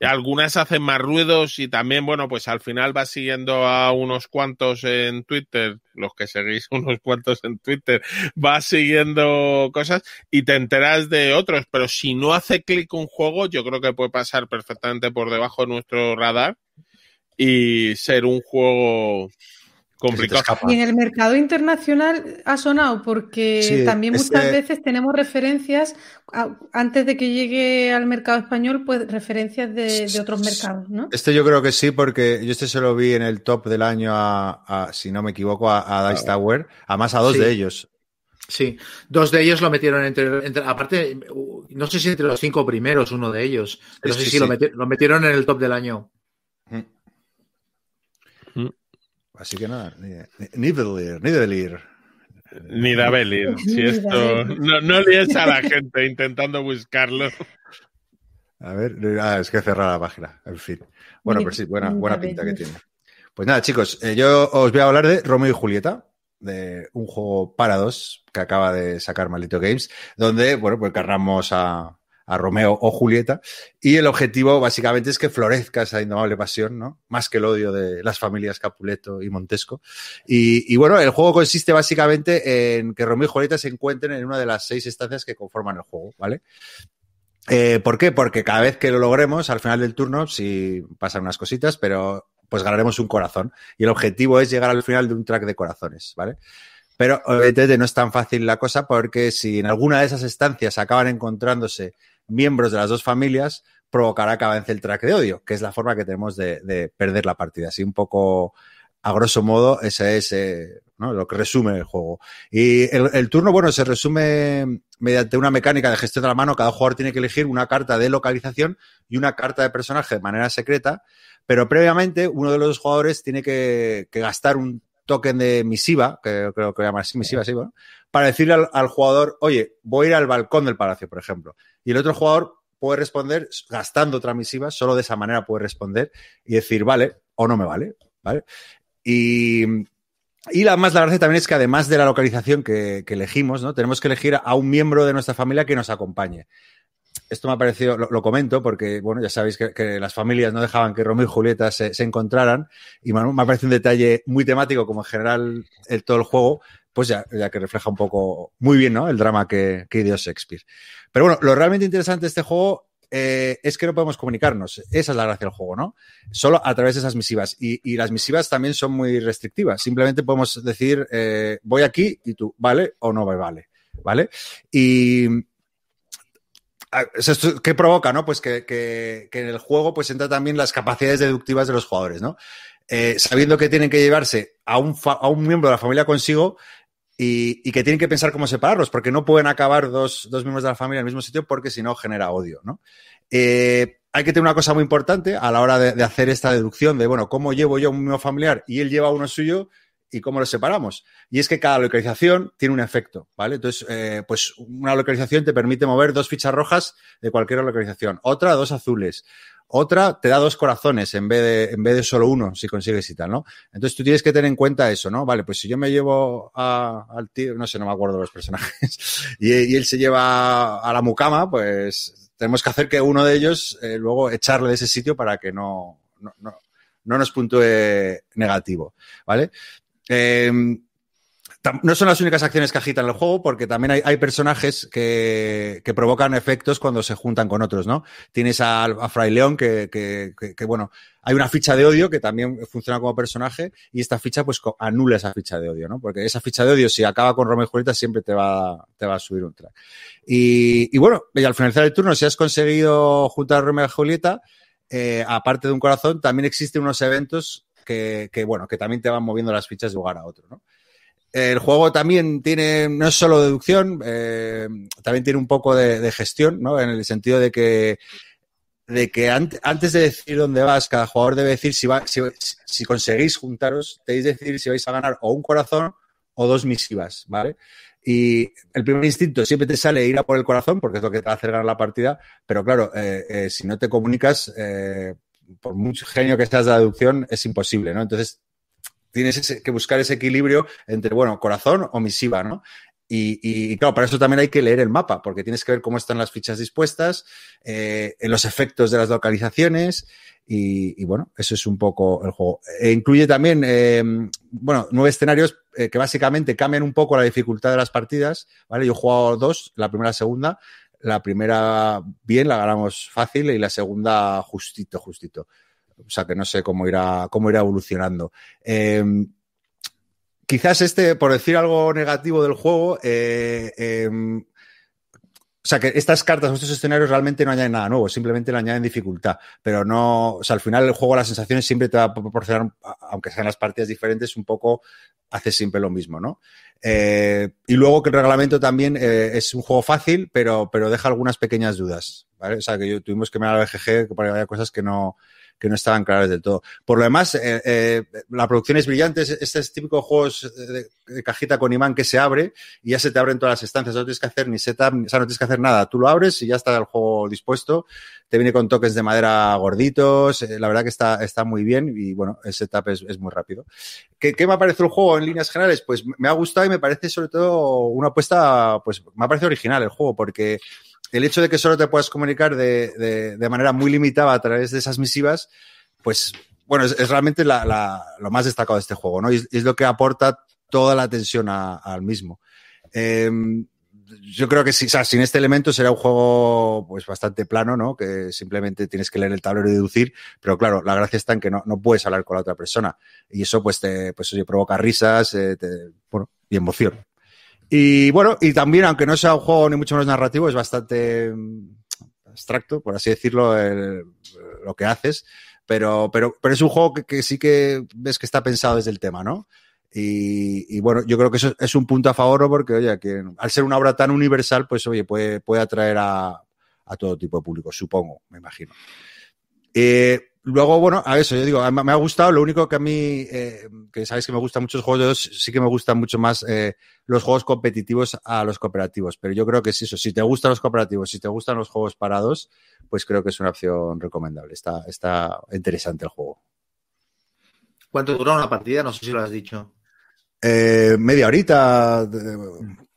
algunas hacen más ruidos y también, bueno, pues al final vas siguiendo a unos cuantos en Twitter, los que seguís [LAUGHS] unos cuantos en Twitter, vas siguiendo cosas y te enteras de otros, pero si no hace clic un juego, yo creo que puede pasar perfectamente por debajo de nuestro radar y ser un juego complicado. Y en el mercado internacional ha sonado porque Sí, también muchas este- veces tenemos referencias, a- antes de que llegue al mercado español, pues referencias de, de otros mercados, ¿no? Este yo creo que sí, porque yo este se lo vi en el top del año a, a- si no me equivoco, a, a Dice Tower, además a dos Sí. de ellos. Sí, dos de ellos lo metieron entre, entre- aparte, no sé si entre los cinco primeros uno de ellos, pero Sí, sí, sí, lo metieron en el top del año. Así que nada, ni- ni- Nidavellir, Nidavellir. Ni da Belir. Si esto, no, no líes a la gente intentando buscarlo. A ver, ah, es que cerrar la página, en fin. Bueno, pero sí, buena, buena pinta que tiene. Pues nada, chicos, eh, yo os voy a hablar de Romeo y Julieta, de un juego para dos que acaba de sacar Maldito Games, donde, bueno, pues encarnamos a, a Romeo o Julieta, y el objetivo básicamente es que florezca esa indomable pasión, ¿no? Más que el odio de las familias Capuleto y Montesco. Y, bueno, el juego consiste básicamente en que Romeo y Julieta se encuentren en una de las seis estancias que conforman el juego, ¿vale? Eh, ¿Por qué? Porque cada vez que lo logremos, al final del turno, sí pasan unas cositas, pero pues ganaremos un corazón. Y el objetivo es llegar al final de un track de corazones, ¿vale? Pero evidentemente no es tan fácil la cosa porque si en alguna de esas estancias acaban encontrándose miembros de las dos familias, provocará que avance el track de odio, que es la forma que tenemos de, de perder la partida. Así un poco, a grosso modo, ese es eh, ¿no? lo que resume el juego. Y el, turno, bueno, se resume mediante una mecánica de gestión de la mano. Cada jugador tiene que elegir una carta de localización y una carta de personaje de manera secreta, pero previamente uno de los jugadores tiene que, que gastar un token de misiva, que creo que llama así, misiva, sí, bueno, para decirle al, jugador, oye, voy a ir al balcón del palacio, por ejemplo. Y el otro jugador puede responder gastando otra misiva, solo de esa manera puede responder y decir, vale o no me vale, ¿vale? Y, y la más la gracia también es que además de la localización que, elegimos, ¿no? Tenemos que elegir a un miembro de nuestra familia que nos acompañe. Esto me ha parecido, lo, comento porque, bueno, ya sabéis que, las familias no dejaban que Romeo y Julieta se, encontraran y me, me ha parecido un detalle muy temático como en general el, todo el juego, pues ya, ya, que refleja un poco muy bien, ¿no? El drama que, que ideó Shakespeare. Pero bueno, lo realmente interesante de este juego eh, es que no podemos comunicarnos. Esa es la gracia del juego, ¿no? Solo a través de esas misivas. Y, y las misivas también son muy restrictivas. Simplemente podemos decir, eh, voy aquí y tú, ¿vale? O no me vale, ¿vale? Y ¿Qué provoca, no? Pues que, que, que, en el juego pues entra también las capacidades deductivas de los jugadores, ¿no? Eh, sabiendo que tienen que llevarse a un, a un miembro de la familia consigo y, que tienen que pensar cómo separarlos, porque no pueden acabar dos, dos miembros de la familia en el mismo sitio porque si no genera odio, ¿no? Eh, hay que tener una cosa muy importante a la hora de, hacer esta deducción de, bueno, ¿cómo llevo yo un miembro familiar y él lleva uno suyo? y cómo los separamos. Y es que cada localización tiene un efecto, ¿vale? Entonces, eh, pues una localización te permite mover dos fichas rojas de cualquier localización, otra dos azules, otra te da dos corazones en vez de, en vez de solo uno, si consigues y tal, ¿no? Entonces tú tienes que tener en cuenta eso, ¿no? Vale, pues si yo me llevo al tío, no sé, no me acuerdo de los personajes, [LAUGHS] y, y, él se lleva a la mucama, pues tenemos que hacer que uno de ellos eh, luego echarle de ese sitio para que no, no, no, no nos puntúe negativo, ¿vale? Eh, no son las únicas acciones que agitan el juego, porque también hay, personajes que, que, provocan efectos cuando se juntan con otros, ¿no? Tienes a, a Fray León, que, que, que, bueno, hay una ficha de odio que también funciona como personaje, y esta ficha, pues, anula esa ficha de odio, ¿no? Porque esa ficha de odio, si acaba con Romeo y Julieta, siempre te va, te va a subir un track. Y, y bueno, y al finalizar el turno, si has conseguido juntar a Romeo y Julieta, eh, aparte de un corazón, también existen unos eventos que, que, bueno, que también te van moviendo las fichas de lugar a otro, ¿no? El juego también tiene, no es solo deducción, eh, también tiene un poco de, gestión, ¿no? En el sentido de que, de que ante, antes de decir dónde vas, cada jugador debe decir si, va, si, si conseguís juntaros, debéis decidir si vais a ganar o un corazón o dos misivas, ¿vale? Y el primer instinto siempre te sale ir a por el corazón, porque es lo que te va a hacer ganar la partida, pero claro, eh, eh, si no te comunicas, por mucho genio que seas de deducción, es imposible, ¿no? Entonces, tienes ese, que buscar ese equilibrio entre, bueno, corazón o misiva, ¿no? Y, y, claro, para eso también hay que leer el mapa, porque tienes que ver cómo están las fichas dispuestas, eh, en los efectos de las localizaciones, y, y, bueno, eso es un poco el juego. E incluye también, eh, bueno, nueve escenarios eh, que básicamente cambian un poco la dificultad de las partidas, ¿vale? Yo he jugado dos, la primera y la segunda. La primera bien, la ganamos fácil, y la segunda justito, justito. O sea que no sé cómo irá, cómo irá evolucionando. Eh, quizás este, por decir algo negativo del juego, eh, eh, o sea, que estas cartas o estos escenarios realmente no añaden nada nuevo, simplemente le añaden dificultad. Pero no, o sea, al final el juego, las sensaciones siempre te va a proporcionar, aunque sean las partidas diferentes, un poco hace siempre lo mismo, ¿no? Eh, y luego que el reglamento también eh, es un juego fácil, pero, pero deja algunas pequeñas dudas, ¿vale? O sea, que tuvimos que mirar al BGG para que haya cosas que no, que no estaban claras del todo. Por lo demás, eh, eh, la producción es brillante. Este es típico juegos de, de, cajita con imán que se abre y ya se te abren todas las estancias. No tienes que hacer ni setup, o sea, no tienes que hacer nada. Tú lo abres y ya está el juego dispuesto. Te viene con toques de madera gorditos. Eh, la verdad que está, está muy bien y bueno, el setup es, es muy rápido. ¿Qué, ¿Qué, me ha parecido el juego en líneas generales? Pues me ha gustado y me parece sobre todo una apuesta, pues me ha parecido original el juego porque el hecho de que solo te puedas comunicar de, de, de manera muy limitada a través de esas misivas, pues bueno, es, realmente la, la, lo más destacado de este juego, ¿no? Y es, lo que aporta toda la tensión al mismo. Eh, yo creo que si, o sea, sin este elemento será un juego pues bastante plano, ¿no? Que simplemente tienes que leer el tablero y deducir, pero claro, la gracia está en que no, no puedes hablar con la otra persona. Y eso pues te, pues provoca risas, eh, te, bueno, y emoción. Y bueno, y también, aunque no sea un juego ni mucho menos narrativo, es bastante abstracto, por así decirlo, lo que haces. Pero, pero, pero es un juego que, sí que ves que está pensado desde el tema, ¿no? Y, y, bueno, yo creo que eso es un punto a favor porque, oye, que al ser una obra tan universal, pues, oye, puede, puede atraer a, a todo tipo de público, supongo, me imagino. Eh, luego, bueno, a eso, yo digo, me ha gustado, lo único que a mí, eh, que sabéis que me gustan muchos juegos de dos, sí que me gustan mucho más eh, los juegos competitivos a los cooperativos, pero yo creo que es eso, si te gustan los cooperativos, si te gustan los juegos parados, pues creo que es una opción recomendable, está, está interesante el juego. ¿Cuánto duró una partida? No sé si lo has dicho. Eh, media horita.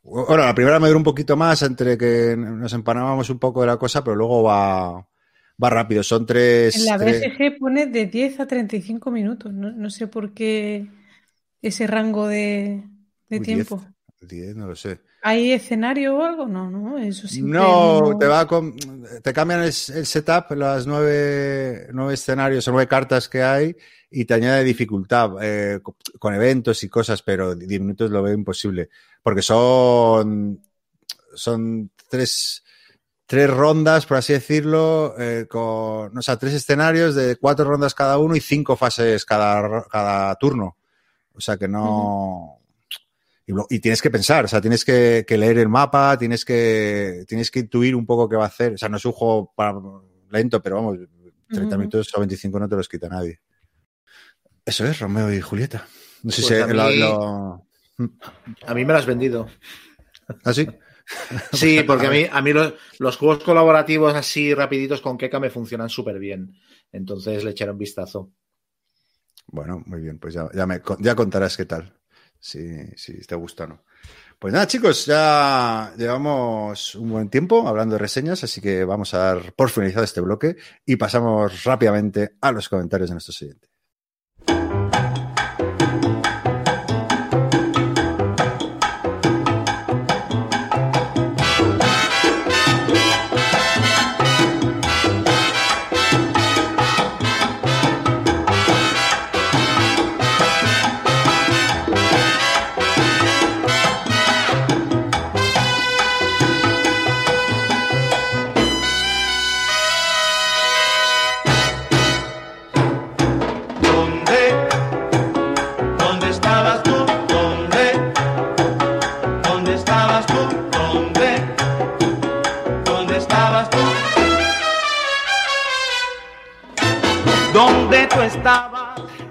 Bueno, la primera me duró un poquito más entre que nos empanábamos un poco de la cosa, pero luego va, va rápido. Son tres. En la tres... BGG pone de 10 a 35 minutos. No, no sé por qué ese rango de, de Uy, tiempo. 10, 10, no lo sé. ¿Hay escenario o algo? No, no, eso sí. No, no, te va con, te cambian el, el, setup, las nueve, nueve escenarios o nueve cartas que hay y te añade dificultad eh, con eventos y cosas, pero 10 minutos lo veo imposible. Porque son, son tres, tres rondas, por así decirlo, eh, con, o sea, tres escenarios de cuatro rondas cada uno y cinco fases cada, cada turno. O sea que no. Uh -huh. Y, tienes que pensar, o sea, tienes que, que, leer el mapa, tienes que, tienes que intuir un poco qué va a hacer. O sea, no es un juego para, lento, pero vamos, 30 uh -huh. minutos o 25 no te los quita nadie. Eso es, Romeo y Julieta. No sé pues si a, mí, lo, lo... a mí me lo has vendido. ¿Ah, sí? [LAUGHS] Sí, porque a mí, a mí los, los, juegos colaborativos así rapiditos con Keka me funcionan súper bien. Entonces le echaré un vistazo. Bueno, muy bien, pues ya, ya, me, ya contarás qué tal si, si te gusta o no. Pues nada, chicos, ya llevamos un buen tiempo hablando de reseñas, así que vamos a dar por finalizado este bloque y pasamos rápidamente a los comentarios de nuestros siguientes.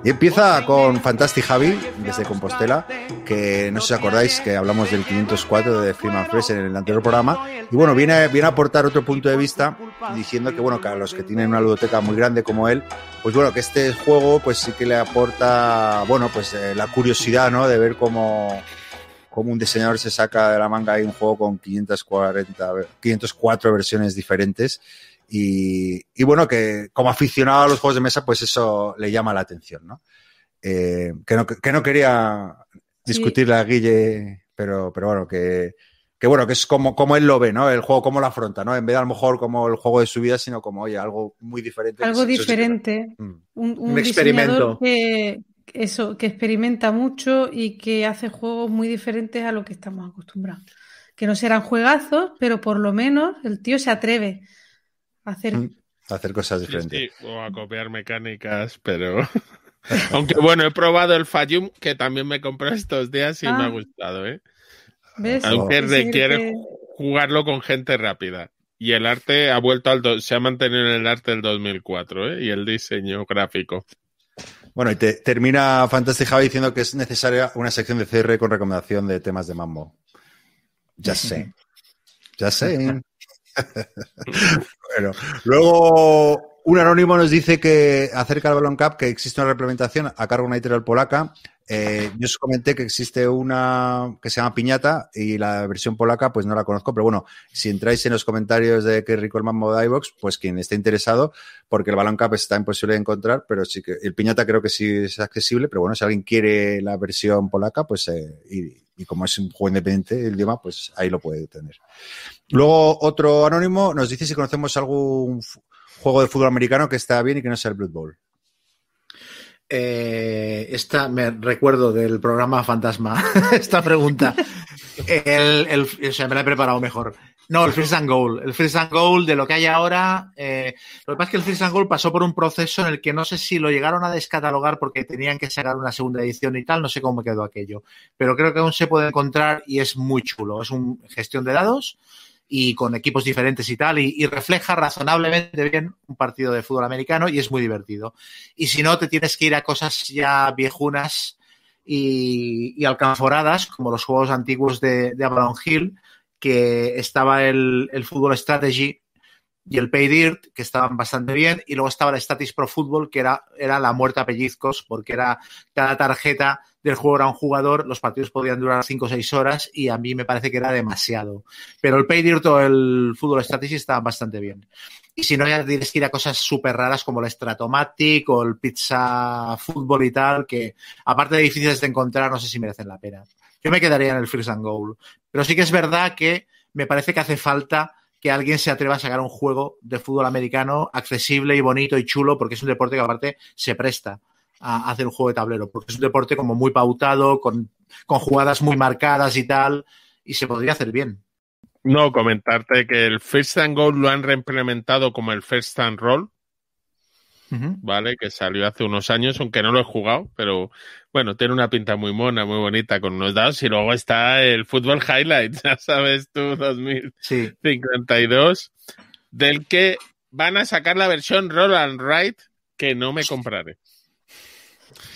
Y empieza con Fantastic Javi, desde Compostela, que no sé si acordáis que hablamos del 504 de Freeman Fresh en el anterior programa. Y bueno, viene, viene a aportar otro punto de vista diciendo que, bueno, que a los que tienen una ludoteca muy grande como él, pues bueno, que este juego pues sí que le aporta, bueno, pues eh, la curiosidad, ¿no? De ver cómo, cómo un diseñador se saca de la manga ahí un juego con 540, 504 versiones diferentes. Y, y, bueno, que como aficionado a los juegos de mesa, pues eso le llama la atención, ¿no? Eh, que, no que no quería discutirle a Guille, pero, pero bueno, que, que bueno, que es como, como él lo ve, ¿no? El juego, cómo lo afronta, ¿no? En vez de a lo mejor como el juego de su vida, sino como, oye, algo muy diferente. Algo diferente. Mm. Un, un, Un experimento. Que, eso, que experimenta mucho y que hace juegos muy diferentes a lo que estamos acostumbrados. Que no serán juegazos, pero por lo menos el tío se atreve hacer. Mm. Hacer cosas diferentes. sí, o a copiar mecánicas, pero. [LAUGHS] Aunque bueno, he probado el Fayum, que también me compré estos días y Ah. me ha gustado, ¿eh? ¿Ves? Aunque requiere que- jugarlo con gente rápida. Y el arte ha vuelto al. do- se ha mantenido en el arte del 2004, ¿eh? Y el diseño gráfico. Bueno, y te, termina Javi diciendo que es necesaria una sección de CR con recomendación de temas de mambo. Ya sé. [LAUGHS] Ya sé. [LAUGHS] bueno, luego un anónimo nos dice que acerca del Balloon Cup que existe una reimplementación a cargo de una editorial polaca. Eh, yo os comenté que existe una que se llama Piñata y la versión polaca pues no la conozco, pero bueno, si entráis en los comentarios de que rico el mambo de iVox, pues quien esté interesado, porque el Balloon Cup está imposible de encontrar, pero sí que el Piñata creo que sí es accesible, pero bueno, si alguien quiere la versión polaca, pues eh, y, y como es un juego independiente el idioma, pues ahí lo puede tener. Luego otro anónimo nos dice si conocemos algún juego de fútbol americano que está bien y que no sea el Blood Bowl. Eh, esta me recuerdo del programa Fantasma, [LAUGHS] esta pregunta. El, el- o sea, me la he preparado mejor. No, el and Goal. El and Goal de lo que hay ahora. eh, lo que pasa es que el Freeze and Goal pasó por un proceso en el que no sé si lo llegaron a descatalogar porque tenían que sacar una segunda edición y tal, no sé cómo quedó aquello. Pero creo que aún se puede encontrar y es muy chulo. Es una gestión de dados y con equipos diferentes y tal, y, refleja razonablemente bien un partido de fútbol americano y es muy divertido. Y si no, te tienes que ir a cosas ya viejunas y, y alcanforadas, como los juegos antiguos de, de Avalon Hill, que estaba el, el Fútbol Strategy y el Pay Dirt, que estaban bastante bien, y luego estaba el Statis Pro Football, que era, era la muerte a pellizcos, porque era cada tarjeta del juego era un jugador, los partidos podían durar 5 o 6 horas, y a mí me parece que era demasiado. Pero el Pay Dirt o el Fútbol Strategy estaban bastante bien. Y si no, ya tienes que ir a cosas súper raras como el Stratomatic o el Pizza Fútbol y tal, que aparte de difíciles de encontrar, no sé si merecen la pena. Yo me quedaría en el Freeze and Goal. Pero sí que es verdad que me parece que hace falta que alguien se atreva a sacar un juego de fútbol americano accesible y bonito y chulo, porque es un deporte que aparte se presta a hacer un juego de tablero, porque es un deporte como muy pautado, con, con jugadas muy marcadas y tal, y se podría hacer bien. No, comentarte que el First and Goal lo han reimplementado como el First and Roll. ¿vale? Que salió hace unos años, aunque no lo he jugado, pero bueno, tiene una pinta muy mona, muy bonita con unos dados. Y luego está el Fútbol Highlights, [LAUGHS] ya sabes tú, 2052, Sí, del que van a sacar la versión Roll and Write que no me compraré.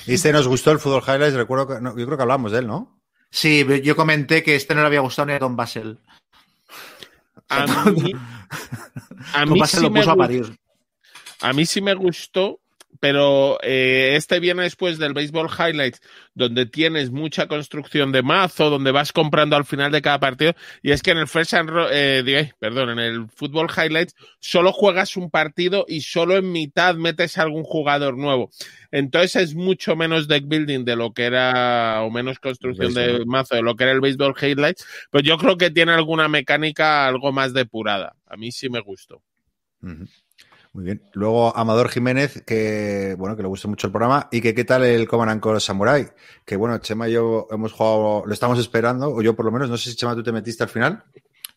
Este nos gustó el Fútbol Highlights, recuerdo que, no, yo creo que hablamos de él, ¿no? sí, yo comenté que este no le había gustado ni a Don Basel. A mí, [LAUGHS] a Don mí Basel sí lo me puso a parir. A mí sí me gustó, pero eh, este viene después del Baseball Highlights, donde tienes mucha construcción de mazo, donde vas comprando al final de cada partido. Y es que en el First and eh, perdón, en el Football Highlights solo juegas un partido y solo en mitad metes a algún jugador nuevo. Entonces es mucho menos deck building de lo que era, o menos construcción de mazo de lo que era el Baseball Highlights. Pero yo creo que tiene alguna mecánica algo más depurada. A mí sí me gustó. Muy bien. Luego Amador Jiménez, que bueno, que le gustó mucho el programa y que qué tal el Command Conquer Samurai. Que bueno, Chema y yo hemos jugado, lo estamos esperando, o yo por lo menos, no sé si Chema tú te metiste al final.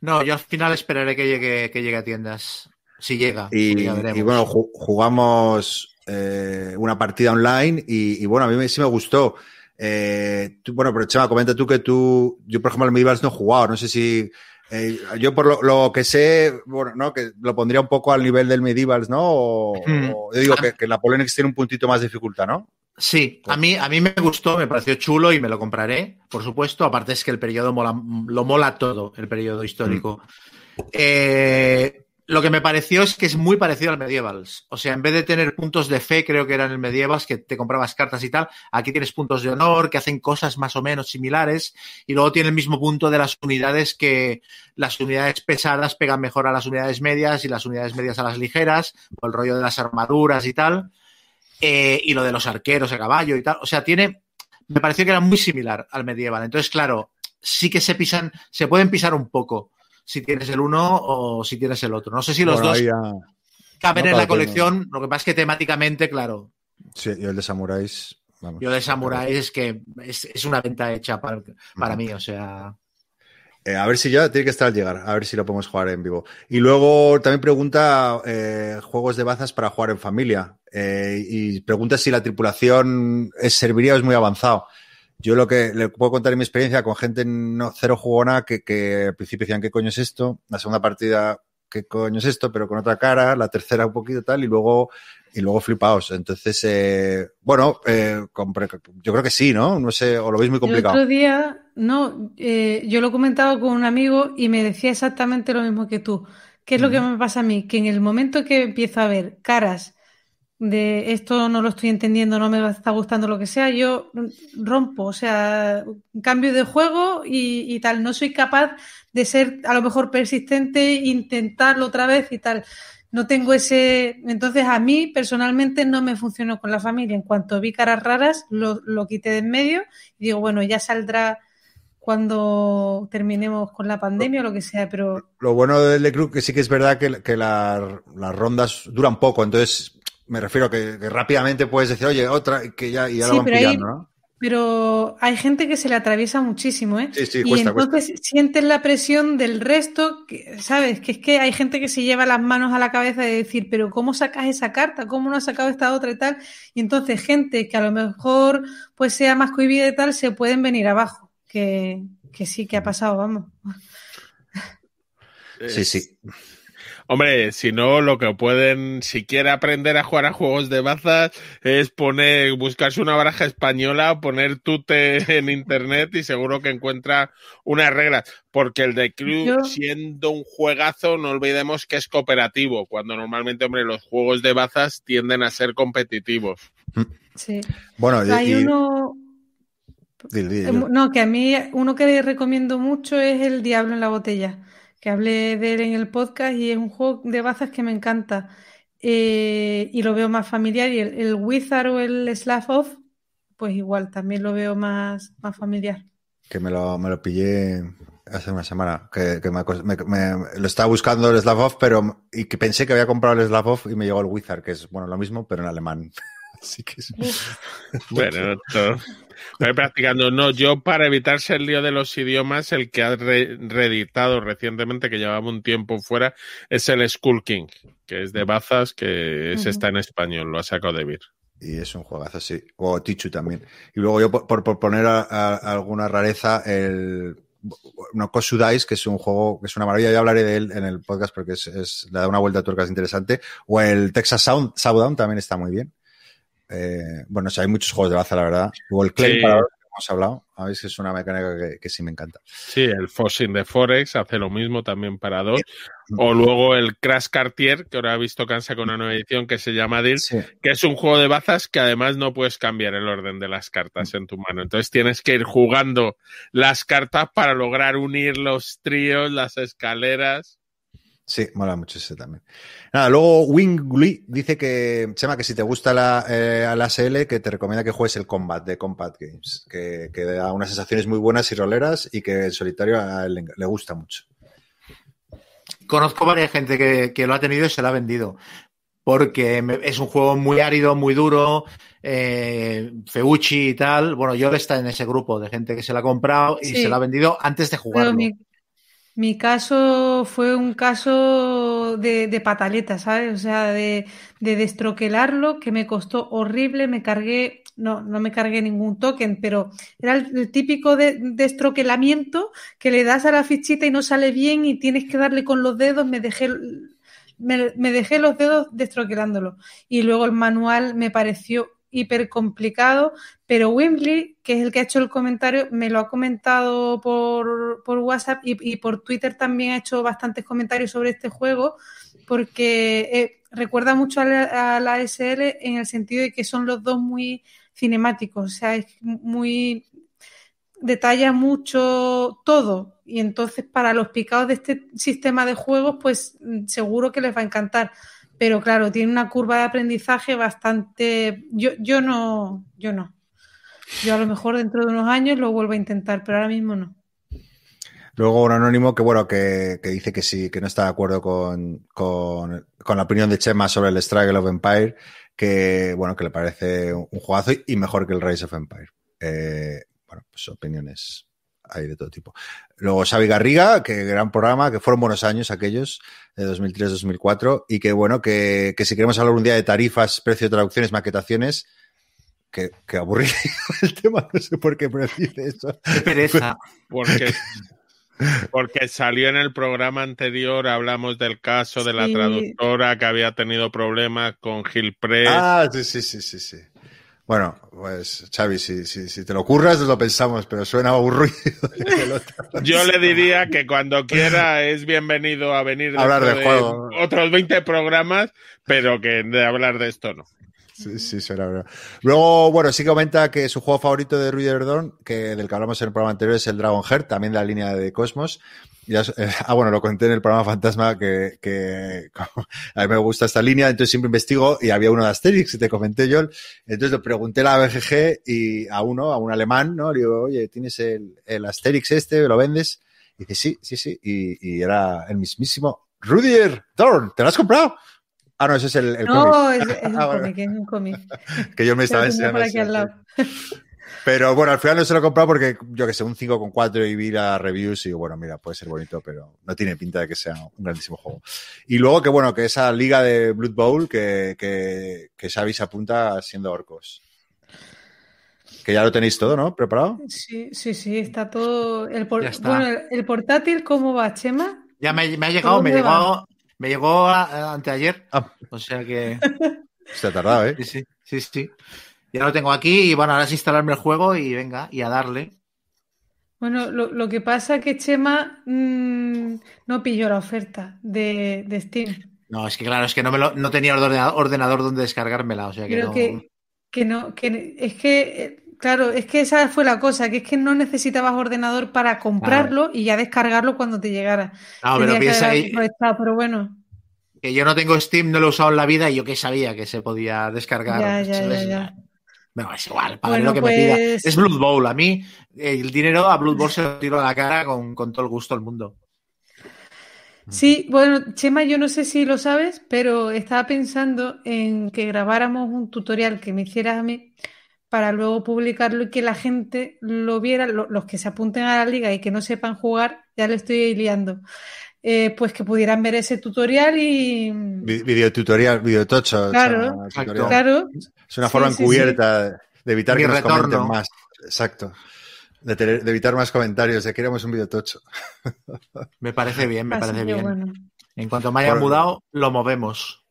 No, yo al final esperaré que llegue, que llegue a tiendas. Si llega, Y, y bueno, ju- jugamos eh, una partida online y, y bueno, a mí sí me gustó. Eh, tú- bueno, pero Chema, comenta tú que tú, yo por ejemplo, el Medievals no he jugado, no sé si. Eh, yo por lo, lo que sé, bueno, no, que lo pondría un poco al nivel del Medievals, ¿no? O, o yo digo que, que el Napoleonics tiene un puntito más de dificultad, ¿no? Sí, a mí, a mí me gustó, me pareció chulo y me lo compraré, por supuesto. Aparte es que el periodo mola, lo mola todo, el periodo histórico. Eh, Lo que me pareció es que es muy parecido al Medievals. O sea, en vez de tener puntos de fe, creo que era en el Medievals, que te comprabas cartas y tal, aquí tienes puntos de honor que hacen cosas más o menos similares. Y luego tiene el mismo punto de las unidades que las unidades pesadas pegan mejor a las unidades medias y las unidades medias a las ligeras, o el rollo de las armaduras y tal. Eh, y lo de los arqueros a caballo y tal. O sea, tiene. Me pareció que era muy similar al Medieval. Entonces, claro, sí que se pisan, se pueden pisar un poco si tienes el uno o si tienes el otro. No sé si los Bueno, dos ya- caben no, en la colección. Lo que pasa es que temáticamente, claro, Sí, yo el de Samuráis. vamos. yo de Samurai es que es, es una venta hecha para, para mí, o sea. Eh, a ver si ya tiene que estar al llegar, a ver si lo podemos jugar en vivo. Y luego también pregunta eh, juegos de bazas para jugar en familia. Eh, y pregunta si la tripulación es, serviría o es muy avanzado. Yo lo que le puedo contar en mi experiencia con gente no cero jugona que, que al principio decían, ¿qué coño es esto? La segunda partida, ¿qué coño es esto? Pero con otra cara, la tercera un poquito tal, y luego, y luego flipaos. Entonces, eh, bueno, eh, compre- yo creo que sí, ¿no? No sé, o lo veis muy El complicado. otro día, no, eh, yo lo comentaba con un amigo y me decía exactamente lo mismo que tú. ¿Qué es lo que me pasa a mí? Que en el momento que empiezo a ver caras de esto no lo estoy entendiendo, no me está gustando lo que sea, yo rompo, o sea, cambio de juego y, y tal. No soy capaz de ser a lo mejor persistente, intentarlo otra vez y tal. No tengo ese. Entonces, a mí personalmente no me funcionó con la familia. En cuanto vi caras raras, lo, lo quité de en medio y digo, bueno, ya saldrá cuando terminemos con la pandemia o lo que sea, pero Lo bueno del Club que sí que es verdad que, que la- las rondas duran poco, entonces me refiero a que, que rápidamente puedes decir, oye, otra, y que ya, y ya Sí, lo van pero pillando, ¿no? Pero hay gente que se le atraviesa muchísimo, ¿eh? Sí, sí, y cuesta, entonces sientes la presión del resto, que, ¿sabes? Que es que hay gente que se lleva las manos a la cabeza de decir, pero ¿cómo sacas esa carta? ¿Cómo no has sacado esta otra y tal? Y entonces gente que a lo mejor pues sea más cohibida y tal, se pueden venir abajo. Que, que sí que ha pasado, vamos. Sí, sí. Hombre, si no, lo que pueden, si quiere aprender a jugar a juegos de bazas, es poner, buscarse una baraja española, poner tute en internet y seguro que encuentra unas reglas. Porque el de Crew, Yo- siendo un juegazo, no olvidemos que es cooperativo, cuando normalmente, hombre, los juegos de bazas tienden a ser competitivos. Sí. Bueno, y, Hay y- uno, dile, Eh, dile. No, que a mí uno que recomiendo mucho es El Diablo en la Botella, que hablé de él en el podcast y es un juego de bazas que me encanta Eh, y lo veo más familiar y el, el Wizard o el Slav Off, pues igual, también lo veo más, más familiar. que me lo, me lo pillé hace una semana, que, que me- lo estaba buscando el Slavov, pero y que pensé que había comprado el Slavov y me llegó el Wizard, que es bueno lo mismo, pero en alemán. [LAUGHS] Así que es- [LAUGHS] Bueno, esto- Estoy practicando. No, yo para evitarse el lío de los idiomas, el que ha re- reeditado recientemente, que llevaba un tiempo fuera, es el Skull King, que es de bazas, que Ujú. está en español, lo ha sacado de Vir. Y es un juegazo, sí. O Tichu también. Y luego yo, por, por- por poner a- a- alguna rareza, el no, Kosu Dice, que es un juego, que es una maravilla, ya hablaré de él en el podcast porque es, es- le da una vuelta a tuerca, es interesante. O el Texas Sound, Showdown también está muy bien. Eh, bueno, o sea, hay muchos juegos de baza, la verdad. O el Claim, Sí. para hemos hablado. A si es una mecánica que, que sí me encanta. Sí, el Fossing de Forex hace lo mismo también para dos. O luego el Crash Cartier, que ahora he visto que han sacado una nueva edición que se llama Deal, Sí. que es un juego de bazas que además no puedes cambiar el orden de las cartas en tu mano. Entonces tienes que ir jugando las cartas para lograr unir los tríos, las escaleras. Sí, mola mucho ese también. Nada, luego Wingly dice que, Chema, que si te gusta la, eh, la SL, que te recomienda que juegues el Combat de Combat Games, que, que da unas sensaciones muy buenas y roleras y que el solitario a él le, le gusta mucho. Conozco varias gente que, que lo ha tenido y se lo ha vendido. Porque me- es un juego muy árido, muy duro, eh, feuchi y tal. Bueno, yo está en ese grupo de gente que se lo ha comprado y Sí. se lo ha vendido antes de Pero jugarlo. mi, mi caso fue un caso de, pataleta, ¿sabes? O sea, de, de destroquelarlo, que me costó horrible, me cargué, no, no me cargué ningún token, pero era el, el típico de, destroquelamiento que le das a la fichita y no sale bien y tienes que darle con los dedos, me dejé, me, me dejé los dedos destroquelándolo. Y luego el manual me pareció hiper complicado, pero Wimbley, que es el que ha hecho el comentario, me lo ha comentado por, por WhatsApp y, por Twitter también ha hecho bastantes comentarios sobre este juego, porque eh, recuerda mucho a la, a la, SL en el sentido de que son los dos muy cinemáticos, o sea, es muy detalla mucho todo. Y entonces para los picados de este sistema de juegos pues seguro que les va a encantar pero claro tiene una curva de aprendizaje bastante yo, yo no yo no yo a lo mejor dentro de unos años lo vuelvo a intentar pero ahora mismo no Luego un anónimo que bueno, que, que dice que sí, que no está de acuerdo con, con, con, la opinión de Chema sobre el Struggle of Empire, que bueno, que le parece un juegazo y mejor que el Rise of Empire. Eh, bueno, pues opiniones hay de todo tipo. Luego Xavi Garriga, que gran programa, que fueron buenos años aquellos, de 2003-2004, y que bueno, que, que, si queremos hablar un día de tarifas, precio de traducciones, maquetaciones, que, que aburrido [LAUGHS] el tema, no sé por qué, pero dice eso. Qué pereza. Porque, porque salió en el programa anterior, hablamos del caso de la Sí. traductora que había tenido problemas con Gil Press. Ah, sí, sí, sí, sí, sí. Bueno, pues Xavi, si, si, si te lo curras, lo pensamos, pero suena aburrido. [LAUGHS] Yo le diría que cuando quiera es bienvenido a venir Hablar dentro de juego. otros 20 programas, pero que de hablar de esto no. Sí, sí, suena verdad. Luego, bueno, sí que comenta que su juego favorito de Ruider Dawn, que del que hablamos en el programa anterior, es el Dragon Heart, también de la línea de Cosmos. Ya, eh, ah, bueno, lo conté en el programa Fantasma que, que [LAUGHS] a mí me gusta esta línea, entonces siempre investigo y había uno de Asterix, y te comenté yo. Entonces le pregunté a la BGG y a uno, a un alemán, ¿no? Le digo, oye, ¿tienes el, el Asterix este? ¿Lo vendes? Y dice, sí, sí, sí. Y, y era el mismísimo Rudier Dorn. ¿Te lo has comprado? Ah, no, ese es el, el no, cómic. es, es un [LAUGHS] Ah, cómic, es un cómic. [LAUGHS] que yo me estaba enseñando. Pero bueno, al final no se lo he comprado porque yo que sé, un 5,4 y vi las reviews y digo, bueno, mira, puede ser bonito, pero no tiene pinta de que sea un grandísimo juego. Y luego que bueno, que esa liga de Blood Bowl que, que, que Xavi se apunta siendo orcos. Que ya lo tenéis todo, ¿no? ¿Preparado? Sí, sí, sí, está todo. El, por- Ya está. Bueno, el, el portátil, ¿cómo va, Chema? Ya me, me ha llegado, me ¿Dónde llegó, me llegó a- a- anteayer. Ah. O sea que Se ha tardado, ¿eh? sí, sí, sí, sí. Ya lo tengo aquí y bueno, ahora es instalarme el juego y venga, y a darle. Bueno, lo, lo que pasa es que Chema mm, no pilló la oferta de, de Steam. No, es que claro, es que no, me lo, no tenía ordenador, donde descargármela, o sea que Creo no. que, que no, que es que, eh, claro, es que esa fue la cosa, que es que no necesitabas ordenador para comprarlo y ya descargarlo cuando te llegara. No, pero Tenías que piensa ahí aprovechado, pero bueno, que yo no tengo Steam, no lo he usado en la vida y yo que sabía que se podía descargar. Ya, ya, ya, Bueno, es igual, pagaré Bueno, lo que me pida. pues- Es Blood Bowl. A mí, el dinero a Blood Bowl se lo tiro a la cara con, con todo el gusto del mundo. Sí, bueno, Chema, yo no sé si lo sabes, pero estaba pensando en que grabáramos un tutorial que me hicieras a mí para luego publicarlo y que la gente lo viera, lo- los que se apunten a la liga y que no sepan jugar, ya le estoy liando, eh, pues que pudieran ver ese tutorial y... Vi- Videotutorial, videotocho. Claro, o sea, tutorial. Claro, Es una Sí, forma sí, sí. encubierta de evitar Mi que nos retorno. comenten más. Exacto. De, tener- de evitar más comentarios, de queremos un videotocho. [LAUGHS] Me parece bien, me así parece bien. bueno. En cuanto me haya Por- mudado, lo movemos.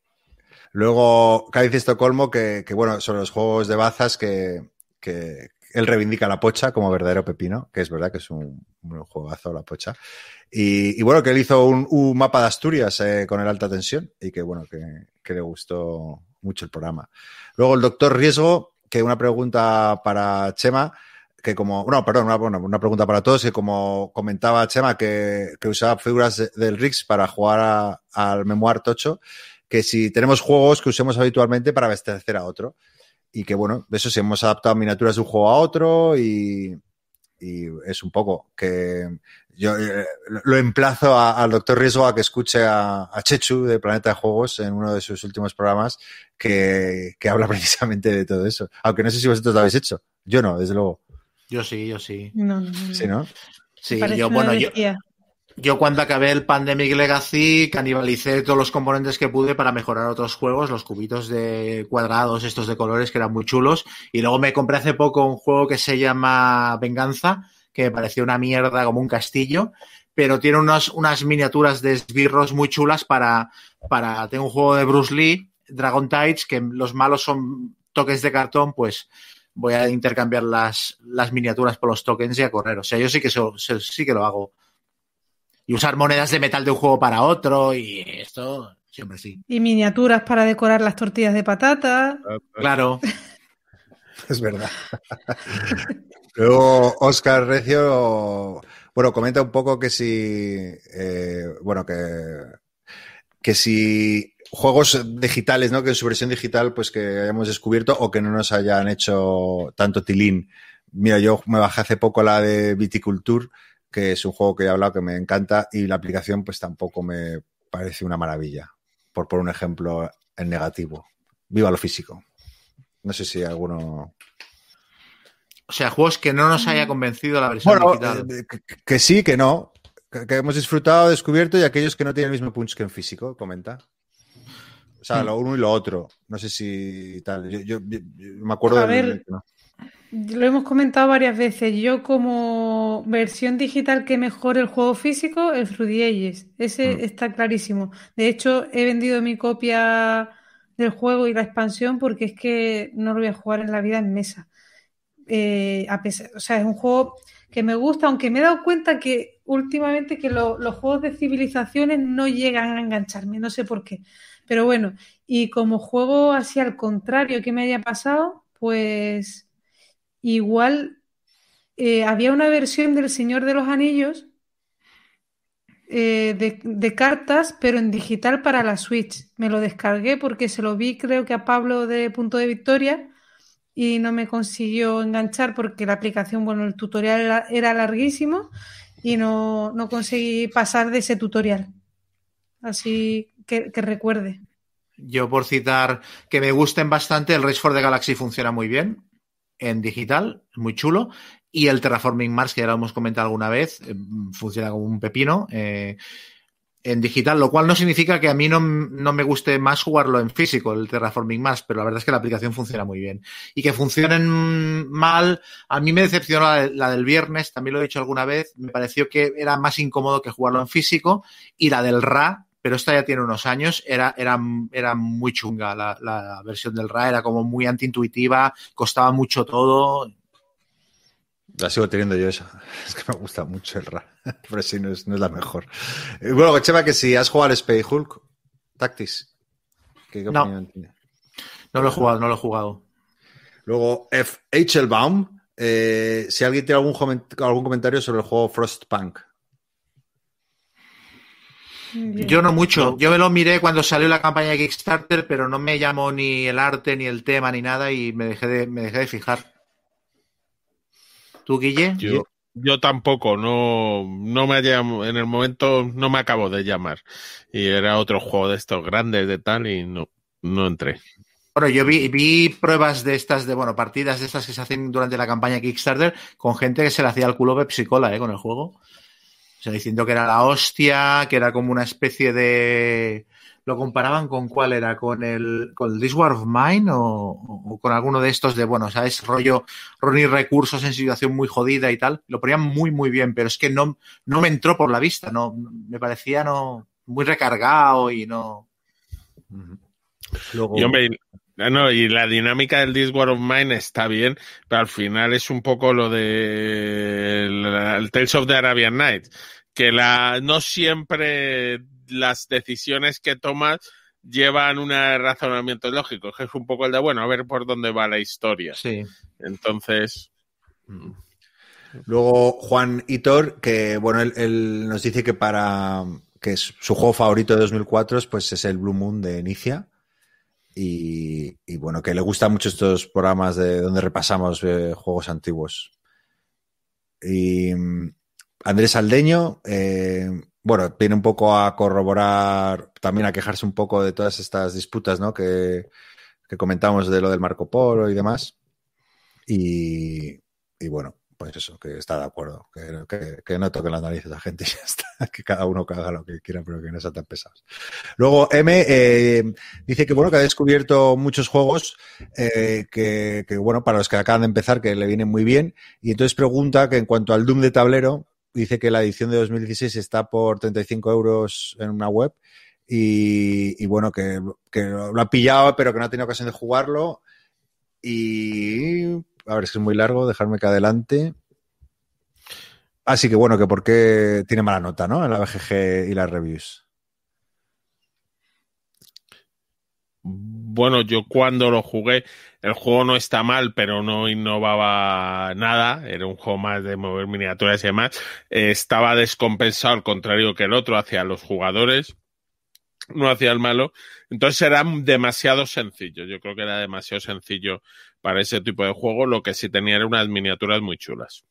Luego, Cádiz Estocolmo, que, que, bueno, sobre los juegos de bazas, que, que él reivindica la pocha como verdadero pepino, que es verdad que es un, un juegazo la pocha. Y, y bueno, que él hizo un, un mapa de Asturias eh, con el alta tensión y que bueno, que, que le gustó mucho el programa. Luego el doctor Riesgo, que una pregunta para Chema, que como, no, perdón, una, una pregunta para todos, que como comentaba Chema, que, que usaba figuras de- del Rix para jugar al Memoir Tocho, que si tenemos juegos que usemos habitualmente para abastecer a otro. Y que bueno, de eso si hemos adaptado miniaturas de un juego a otro y, y es un poco que yo eh, lo emplazo al doctor Riesgo a que escuche a, a Chechu de Planeta de Juegos en uno de sus últimos programas que, que habla [LAUGHS] precisamente de todo eso. Aunque no sé si vosotros lo habéis hecho. Yo no, desde luego. Yo sí, yo sí. No, no, no. Sí, ¿no? Sí, yo, bueno, yo, yo cuando acabé el Pandemic Legacy canibalicé todos los componentes que pude para mejorar otros juegos, los cubitos de cuadrados, estos de colores que eran muy chulos. Y luego me compré hace poco un juego que se llama Venganza, que me pareció una mierda como un castillo, pero tiene unos, unas miniaturas de esbirros muy chulas para, para... Tengo un juego de Bruce Lee, Dragon Tides, que los malos son tokens de cartón, pues voy a intercambiar las, las miniaturas por los tokens y a correr. O sea, yo sí que, sí que lo hago. Y usar monedas de metal de un juego para otro y esto siempre sí. Y miniaturas para decorar las tortillas de patata. Claro. [LAUGHS] es verdad. [LAUGHS] Luego, Oscar Recio, bueno, comenta un poco que si, eh, bueno, que, que si juegos digitales, ¿no? Que en su versión digital, pues que hayamos descubierto o que no nos hayan hecho tanto tilín. Mira, yo me bajé hace poco la de Viticulture, que es un juego que he hablado que me encanta y la aplicación pues tampoco me parece una maravilla, por por un ejemplo en negativo. Viva lo físico. No sé si alguno... O sea, juegos que no nos haya convencido la versión digital. Eh, que, que, sí, que no. Que, que, hemos disfrutado, descubierto y aquellos que no tienen el mismo punch que en físico, comenta. O sea, lo uno y lo otro. No sé si tal. Yo, yo, yo me acuerdo A del- ver, Lo hemos comentado varias veces. Yo como versión digital que mejore el juego físico, el Fruity Ages. Ese Mm. está clarísimo. De hecho, he vendido mi copia del juego y la expansión porque es que no lo voy a jugar en la vida en mesa. Eh, a pesar, o sea, es un juego que me gusta, aunque me he dado cuenta que últimamente que lo- los juegos de civilizaciones no llegan a engancharme, no sé por qué. Pero bueno, y como juego así al contrario que me haya pasado, pues igual eh, había una versión del Señor de los Anillos eh, de cartas, pero en digital para la Switch. Me lo descargué porque se lo vi, creo que a Pablo de Punto de Victoria y no me consiguió enganchar porque la aplicación, bueno, el tutorial era, larguísimo y no, no conseguí pasar de ese tutorial. Así que, que recuerde. Yo por citar que me gusten bastante, el Race for the Galaxy funciona muy bien en digital, muy chulo. Y el Terraforming Mars, que ya lo hemos comentado alguna vez, eh, funciona como un pepino eh, en digital, lo cual no significa que a mí no, no, me guste más jugarlo en físico, el Terraforming Mars, pero la verdad es que la aplicación funciona muy bien. Y que funcionen mal, a mí me decepcionó la, la del viernes, también lo he dicho alguna vez, me pareció que era más incómodo que jugarlo en físico. Y la del RA, pero esta ya tiene unos años, era, era, era muy chunga la, la, versión del RA, era como muy antiintuitiva, costaba mucho todo. La sigo teniendo yo esa. [LAUGHS] Es que me gusta mucho el RA, [LAUGHS] pero sí, no es, no es la mejor. Eh, Bueno, Chema, que si has jugado al Space Hulk, Tactis, ¿qué, qué No. opinión tiene? No lo he jugado, no lo he jugado. Luego, F. Baum, eh, si alguien tiene algún, algún comentario sobre el juego Frostpunk. Yo no mucho. Yo me lo miré cuando salió la campaña de Kickstarter, pero no me llamó ni el arte, ni el tema, ni nada, y me dejé de, me dejé de fijar. ¿Tú, Guille? Yo, yo tampoco, no, no me haya, en el momento no me acabo de llamar. Y era otro juego de estos grandes de tal y no, no entré. Bueno, yo vi, vi pruebas de estas, de bueno, partidas de estas que se hacen durante la campaña Kickstarter con gente que se le hacía el culo Pepsi Cola, ¿eh? Con el juego. O sea, diciendo que era la hostia, que era como una especie de. ¿Lo comparaban con cuál era? ¿Con el, con el This War of Mine o, o, con alguno de estos de, bueno, ¿sabes? Rollo, reunir recursos en situación muy jodida y tal. Lo ponían muy, muy bien, pero es que no, no me entró por la vista, no, me parecía no, muy recargado y no. Luego, Y hombre, no, y la dinámica del This War of Mine está bien, pero al final es un poco lo de el, el Tales of the Arabian Nights, que la, no siempre las decisiones que tomas llevan un razonamiento lógico, que es un poco el de, bueno, a ver por dónde va la historia. Sí. Entonces, Luego Juan Hitor, que bueno, él, él nos dice que para que es su juego favorito de 2004 pues es el Blue Moon de Inicia. Y, y bueno, que le gustan mucho estos programas de donde repasamos eh, juegos antiguos. Y mm, Andrés Aldeño, eh, bueno, viene un poco a corroborar, también a quejarse un poco de todas estas disputas, ¿no? Que, que comentamos de lo del Marco Polo y demás. Y, y bueno, pues eso, que está de acuerdo, que, que, que no toquen las narices a la gente y ya está, [LAUGHS] que cada uno haga lo que quiera, pero que no sean tan pesados. Luego, M eh, dice que bueno, que ha descubierto muchos juegos eh, que, que, bueno, para los que acaban de empezar, que le vienen muy bien, y entonces pregunta que en cuanto al Doom de tablero, dice que la edición de 2016 está por 35 euros en una web, y, bueno, que, lo ha pillado, pero que no ha tenido ocasión de jugarlo, Y a ver, es es muy largo, dejarme que adelante. Así que bueno, que por qué tiene mala nota, ¿no? En la BGG y las reviews. Bueno, yo cuando lo jugué, el juego no está mal, pero no innovaba nada. Era un juego más de mover miniaturas y demás. Eh, estaba descompensado, al contrario que el otro, hacia los jugadores, no hacia el malo. Entonces era demasiado sencillo. Yo creo que era demasiado sencillo para ese tipo de juego. Lo que sí tenía era unas miniaturas muy chulas.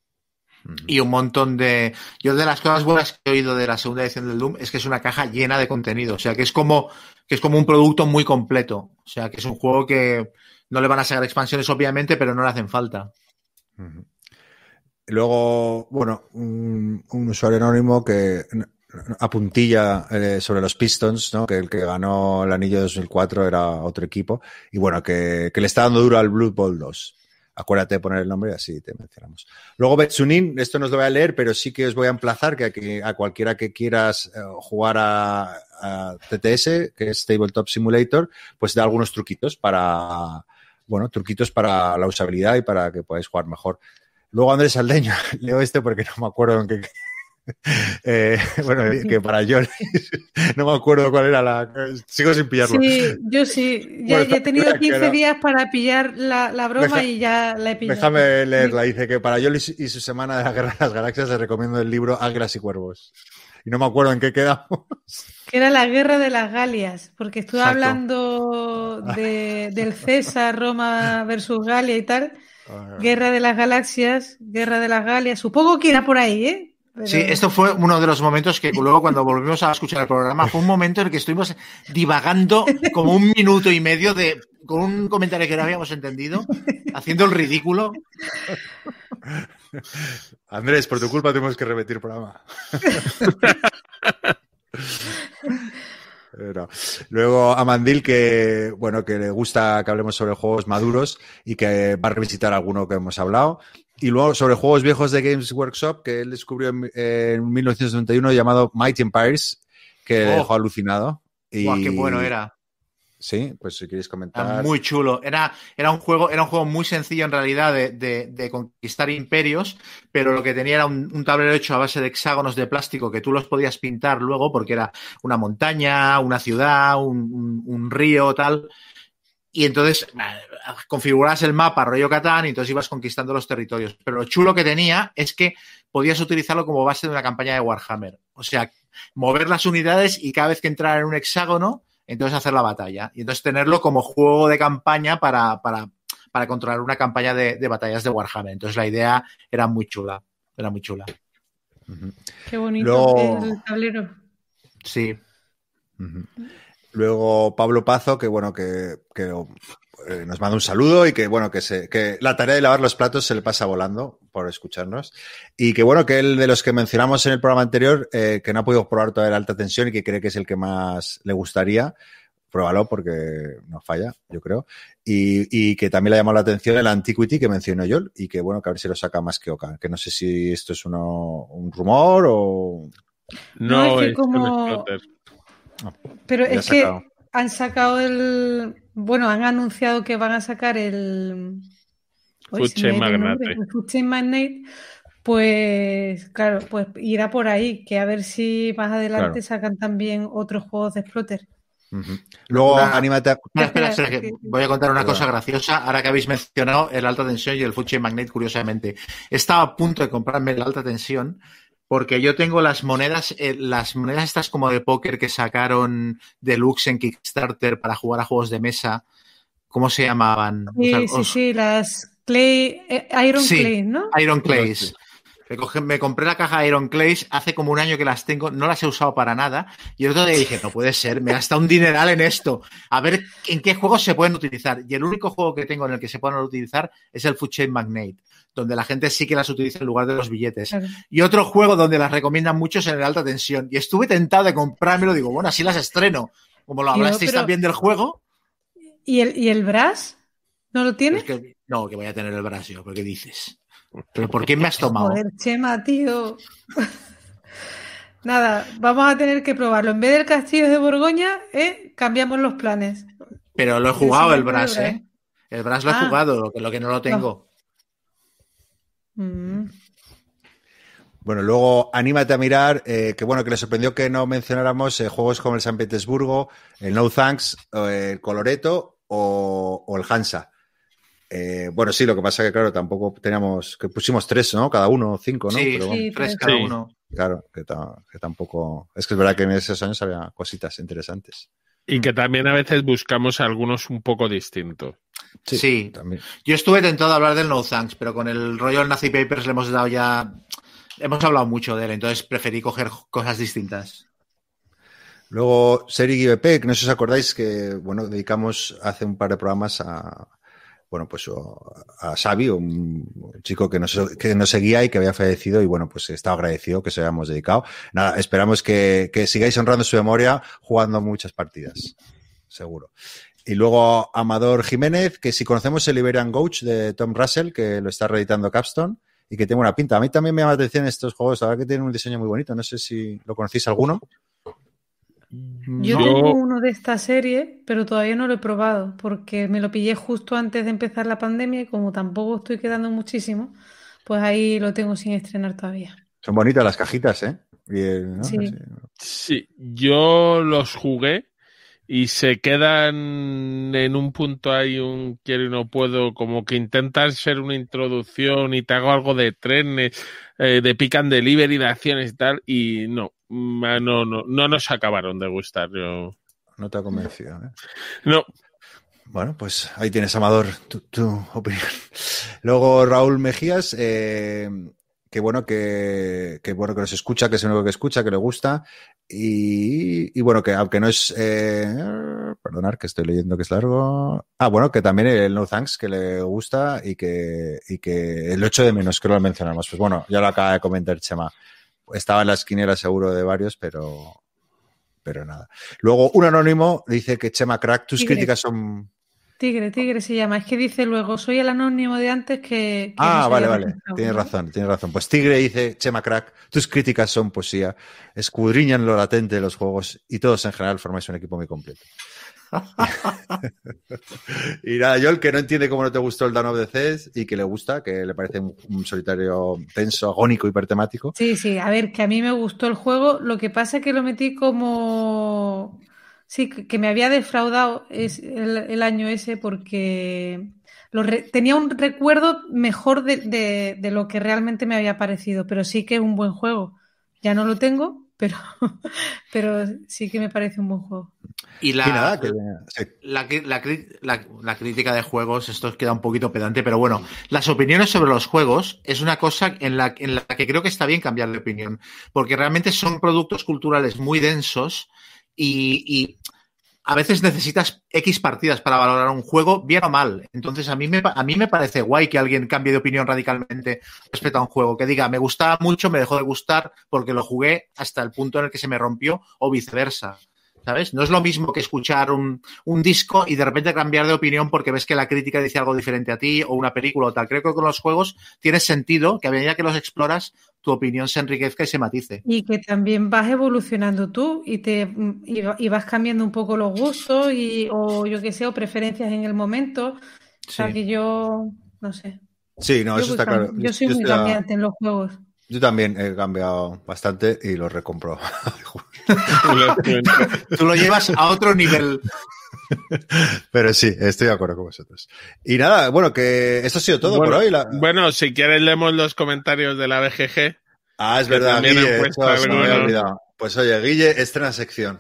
Y un montón de. Yo, de las cosas buenas que he oído de la segunda edición del Doom es que es una caja llena de contenido. O sea, que es como, que es como un producto muy completo. O sea, que es un juego que no le van a sacar expansiones, obviamente, pero no le hacen falta. Luego, bueno, un, usuario anónimo que apuntilla eh, sobre los Pistons, ¿no? que el que ganó el anillo de 2004 era otro equipo, y bueno, que, le está dando duro al Blue Bowl 2 acuérdate de poner el nombre y así te mencionamos. Luego Betsunin, esto no os lo voy a leer, pero sí que os voy a emplazar que a, cualquiera que quieras eh, jugar a, a, TTS, que es Tabletop Simulator, pues da algunos truquitos para, bueno, truquitos para la usabilidad y para que podáis jugar mejor. Luego Andrés Aldeño, [LAUGHS] leo este porque no me acuerdo en qué, [LAUGHS] eh, [LAUGHS] bueno, que para yo no me acuerdo cuál era la. Sigo sin pillarlo. Sí, yo sí. Ya, bueno, he tenido 15 días para pillar la, la broma Deja, y ya la he pillado. Déjame leerla. Dice que para Yoli y su semana de la Guerra de las Galaxias les recomiendo el libro Águilas y Cuervos. Y no me acuerdo en qué quedamos. Que era la Guerra de las Galias, porque estuve Exacto. hablando de, del César, Roma [LAUGHS] versus Galia y tal. Guerra de las Galaxias, Guerra de las Galias. Supongo que era por ahí, ¿eh? Pero... Sí, esto fue uno de los momentos que luego cuando volvimos a escuchar el programa fue un momento en el que estuvimos divagando como un minuto y medio de con un comentario que no habíamos entendido, haciendo el ridículo. Andrés, por tu culpa tenemos que repetir el programa. [LAUGHS] Luego a Mandil que bueno que le gusta que hablemos sobre juegos maduros y que va a revisitar alguno que hemos hablado y luego sobre juegos viejos de Games Workshop que él descubrió en, en 1991 llamado Mighty Empires, que oh. le dejó alucinado. Y... Qué bueno era. Sí, pues si queréis comentar. Era muy chulo. Era, era, un juego, era un juego muy sencillo en realidad de, de, de conquistar imperios, pero lo que tenía era un, un, tablero hecho a base de hexágonos de plástico que tú los podías pintar luego porque era una montaña, una ciudad, un, un río, tal. Y entonces configurabas el mapa rollo Catán y entonces ibas conquistando los territorios. Pero lo chulo que tenía es que podías utilizarlo como base de una campaña de Warhammer. O sea, mover las unidades y cada vez que entrara en un hexágono, entonces hacer la batalla. Y entonces tenerlo como juego de campaña para, para, para controlar una campaña de, de, batallas de Warhammer. Entonces la idea era muy chula. Era muy chula. Uh -huh. Qué bonito Luego... el tablero. Sí. Uh -huh. Luego Pablo Pazo, que bueno, que, que eh, nos manda un saludo y que bueno, que, se, que la tarea de lavar los platos se le pasa volando por escucharnos. Y que bueno, que él de los que mencionamos en el programa anterior, eh, que no ha podido probar toda la alta tensión y que cree que es el que más le gustaría, pruébalo porque no falla, yo creo. Y, y, que también le ha llamado la atención el Antiquity que mencionó yo y que bueno, que a ver si lo saca más que Oka. Que no sé si esto es uno, un rumor o... No, no es que como... Pero es que sacado. Han sacado el. Bueno, han anunciado que van a sacar el. Fuche Magnate. El Magnate. Pues claro, pues irá por ahí, que a ver si más adelante claro. sacan también otros juegos de Exploter. Uh -huh. Luego, una, anímate a... espera, espera, [LAUGHS] espera, que voy a contar una cosa graciosa. Ahora que habéis mencionado el alta tensión y el Fuche Magnate, curiosamente. Estaba a punto de comprarme el alta tensión, porque yo tengo las monedas, eh, las monedas estas como de póker que sacaron deluxe en Kickstarter para jugar a juegos de mesa. ¿Cómo se llamaban? Sí, o sea, sí, os... sí, las Clay, eh, Iron sí, Clay, ¿no? Iron Clays. Me, coge, me, compré la caja de Iron Clays hace como un año que las tengo, no las he usado para nada. Y el otro día dije, no puede ser, me gasta un dineral en esto. A ver en qué juegos se pueden utilizar. Y el único juego que tengo en el que se pueden utilizar es el Food Chain Magnate donde la gente sí que las utiliza en lugar de los billetes. Claro. Y otro juego donde las recomiendan mucho es en el alta tensión. Y estuve tentado de comprármelo, digo, bueno, así las estreno. Como lo hablasteis pero... también del juego. ¿Y el, y el Brass? ¿No lo tienes? que, no, que voy a tener el Brass yo, ¿pero qué dices? ¿Pero por qué me has tomado? Joder, Chema, tío. [LAUGHS] Nada, vamos a tener que probarlo. En vez del castillo de Borgoña, ¿eh? cambiamos los planes. Pero lo he jugado el Brass, ¿eh? El Brass lo he Ah. jugado, lo que, lo que no lo tengo. Mm. Bueno, luego anímate a mirar, eh, que bueno, que le sorprendió que no mencionáramos eh, juegos como el San Petersburgo, el No Thanks, o el Coloreto o, o el Hansa. Eh, bueno, sí, lo que pasa que, claro, tampoco teníamos, que pusimos tres, ¿no? Cada uno, cinco, ¿no? Sí, Pero bueno, sí. tres cada Sí. uno. claro, que, ta- que tampoco. Es que es verdad que en esos años había cositas interesantes. Y que también a veces buscamos algunos un poco distintos. Sí. También. Yo estuve tentado a hablar del No Thanks, pero con el rollo del Nazi Papers le hemos dado ya. Hemos hablado mucho de él, entonces preferí coger cosas distintas. Luego, Seri que no sé si os acordáis que, bueno, dedicamos hace un par de programas a, bueno, pues a Xavi, un chico que nos, que nos seguía y que había fallecido y, bueno, pues estaba agradecido que se hayamos dedicado. Nada, esperamos que, que sigáis honrando su memoria jugando muchas partidas, seguro. Y luego Amador Jiménez, que si conocemos el Iberian Coach de Tom Russell, que lo está reeditando Capstone y que tiene una pinta. A mí también me llama la atención estos juegos, la verdad que tienen un diseño muy bonito. No sé si lo conocéis alguno. Yo Yo- tengo uno de esta serie, pero todavía no lo he probado, porque me lo pillé justo antes de empezar la pandemia y como tampoco estoy quedando muchísimo, pues ahí lo tengo sin estrenar todavía. Son bonitas las cajitas, ¿eh? ¿no? Sí. Sí. Yo los jugué y se quedan en un punto hay un quiero y no puedo, como que intentan ser una introducción y te hago algo de trenes, eh, de pick and delivery, de acciones y tal, y no, mm, no, no, no nos acabaron de gustar. Yo, No te ha convencido, ¿eh? no, Bueno, pues ahí tienes, Amador, tu, tu opinión. Luego Raúl Mejías, eh, que bueno que, que bueno que nos escucha, que es el único que escucha, que le gusta. Y, y bueno, que aunque no es eh, perdonar que estoy leyendo que es largo. Ah, bueno, que también el No Thanks que le gusta y que, y que el 8 de menos que lo mencionamos. Pues bueno, ya lo acaba de comentar Chema. Estaba en la esquinera seguro de varios, pero, pero nada. Luego, un anónimo dice que Chema Crack, tus Tigre. críticas son Tigre, Tigre se llama. Es que dice luego, soy el anónimo de antes que... que Ah, no vale, vale. Gustavo, Tienes ¿no? razón, tienes razón. Pues Tigre dice, Chema Crack, tus críticas son poesía, escudriñan lo latente de los juegos y todos en general formáis un equipo muy completo. [LAUGHS] y nada, yo el que no entiende cómo no te gustó el Dawn of the Cés y que le gusta, que le parece un, solitario tenso, agónico, hipertemático. Sí, sí, a ver, que a mí me gustó el juego, lo que pasa es que lo metí como... Sí, que me había defraudado es el, año ese porque tenía un recuerdo mejor de- de lo que realmente me había parecido, pero sí que es un buen juego. Ya no lo tengo, pero, [LAUGHS] pero sí que me parece un buen juego. Y la, y nada, que, sí. la, la cri- la- la crítica de juegos, esto queda un poquito pedante, pero bueno, las opiniones sobre los juegos es una cosa en la, en la que creo que está bien cambiar de opinión, porque realmente son productos culturales muy densos y, y a veces necesitas X partidas para valorar un juego, bien o mal. Entonces, a mí, me, a mí me parece guay que alguien cambie de opinión radicalmente respecto a un juego, que diga, me gustaba mucho, me dejó de gustar porque lo jugué hasta el punto en el que se me rompió o viceversa. ¿Sabes? No es lo mismo que escuchar un, un disco y de repente cambiar de opinión porque ves que la crítica dice algo diferente a ti o una película o tal. Creo que con los juegos tiene sentido que a medida que los exploras, tu opinión se enriquezca y se matice. Y que también vas evolucionando tú y te y, y vas cambiando un poco los gustos y, o yo qué sé, o preferencias en el momento. O sea Sí. que yo, no sé. Sí, no, yo, eso está claro. yo soy muy cambiante en los juegos. yo también he cambiado bastante y lo recompro. [LAUGHS] [LAUGHS] Tú lo llevas a otro nivel. Pero sí, estoy de acuerdo con vosotros. Y nada, bueno, que esto ha sido todo Bueno, por hoy. La- bueno, si quieres leemos los comentarios de la BGG. Ah, es verdad, también han Guille, puesto eso olvidado. Pues oye, Guille, estrena sección.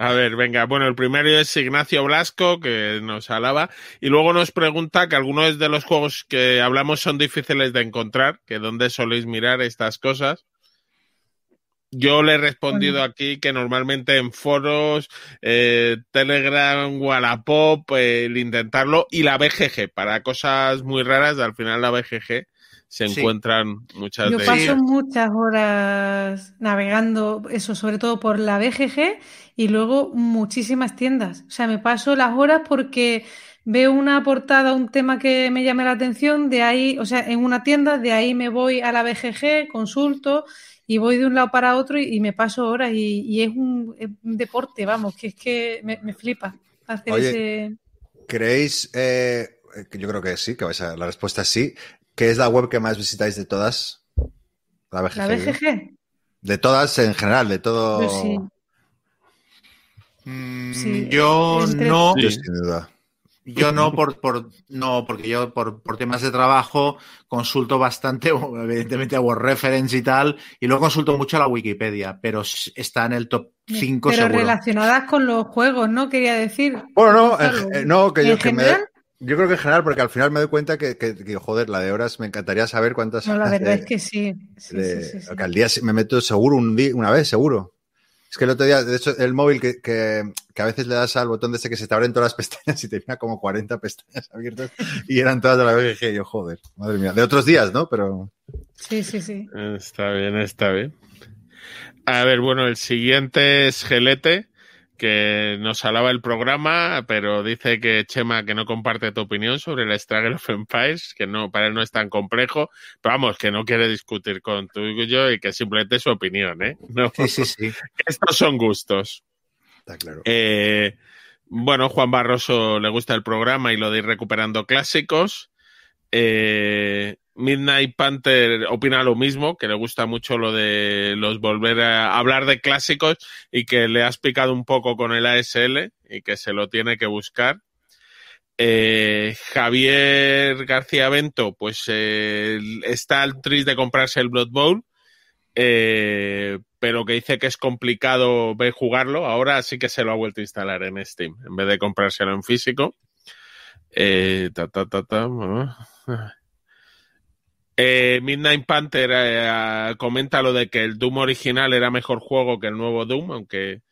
A ver, venga, bueno, el primero es Ignacio Blasco, que nos alaba, y luego nos pregunta que algunos de los juegos que hablamos son difíciles de encontrar, que dónde soléis mirar estas cosas. Yo le he respondido aquí que normalmente en foros, eh, Telegram, Wallapop, eh, el intentarlo, y la BGG, para cosas muy raras, al final la BGG se Sí. encuentran muchas Yo de paso ellas. muchas horas navegando, eso sobre todo por la BGG y luego muchísimas tiendas. O sea, me paso las horas porque veo una portada, un tema que me llame la atención, de ahí, o sea, en una tienda, de ahí me voy a la BGG, consulto y voy de un lado para otro y, y me paso horas y, y es, un, es un deporte, vamos, que es que me, me flipa hacer Oye, ese... ¿Creéis, eh, que yo creo que sí, que vais a, la respuesta es sí, que es la web que más visitáis de todas? La BGG. ¿La BGG? De todas en general, de todo. Pues sí. Mm, Sí, yo entre- no, Yo sin duda. Yo no por, por no, porque yo por, por temas de trabajo consulto bastante, [LAUGHS] evidentemente a Word Reference y tal, y luego consulto mucho la Wikipedia, pero está en el top 5 Pero seguro. relacionadas con los juegos, ¿no? Quería decir. Bueno, no, eh, no, que yo, ¿En que me- general? yo creo que en general, porque al final me doy cuenta que, que- que, joder, la de horas me encantaría saber cuántas No, la horas verdad de- es que sí. Sí, de- sí, sí, sí. que al día me meto seguro un día, una vez, seguro. Es que el otro día, de hecho, el móvil que, que, que a veces le das al botón de ese que se te abren todas las [LAUGHS] pestañas y tenía como 40 pestañas abiertas y eran todas de la BGG. Yo, joder, madre mía. De otros días, ¿no? Pero Sí, sí, sí. Está bien, está bien. A ver, bueno, el siguiente es Gelete, que nos alaba el programa, pero dice que Chema que no comparte tu opinión sobre el Struggle of Empires, que no, para él no es tan complejo, pero vamos, que no quiere discutir con tú y yo y que simplemente es su opinión, ¿eh? No, Sí, sí, sí. [LAUGHS] estos son gustos. está claro. Eh, bueno, Juan Barroso le gusta el programa y lo de ir recuperando clásicos. Eh, Midnight Panther opina lo mismo, que le gusta mucho lo de los volver a hablar de clásicos y que le has picado un poco con el ASL y que se lo tiene que buscar. Eh, Javier García Bento, pues eh, está al triste de comprarse el Blood Bowl, pero que dice que es complicado ver jugarlo. Ahora sí que se lo ha vuelto a instalar en Steam, en vez de comprárselo en físico. Eh. Eh, Midnight Panther eh, comenta lo de que el Doom original era mejor juego que el nuevo Doom, aunque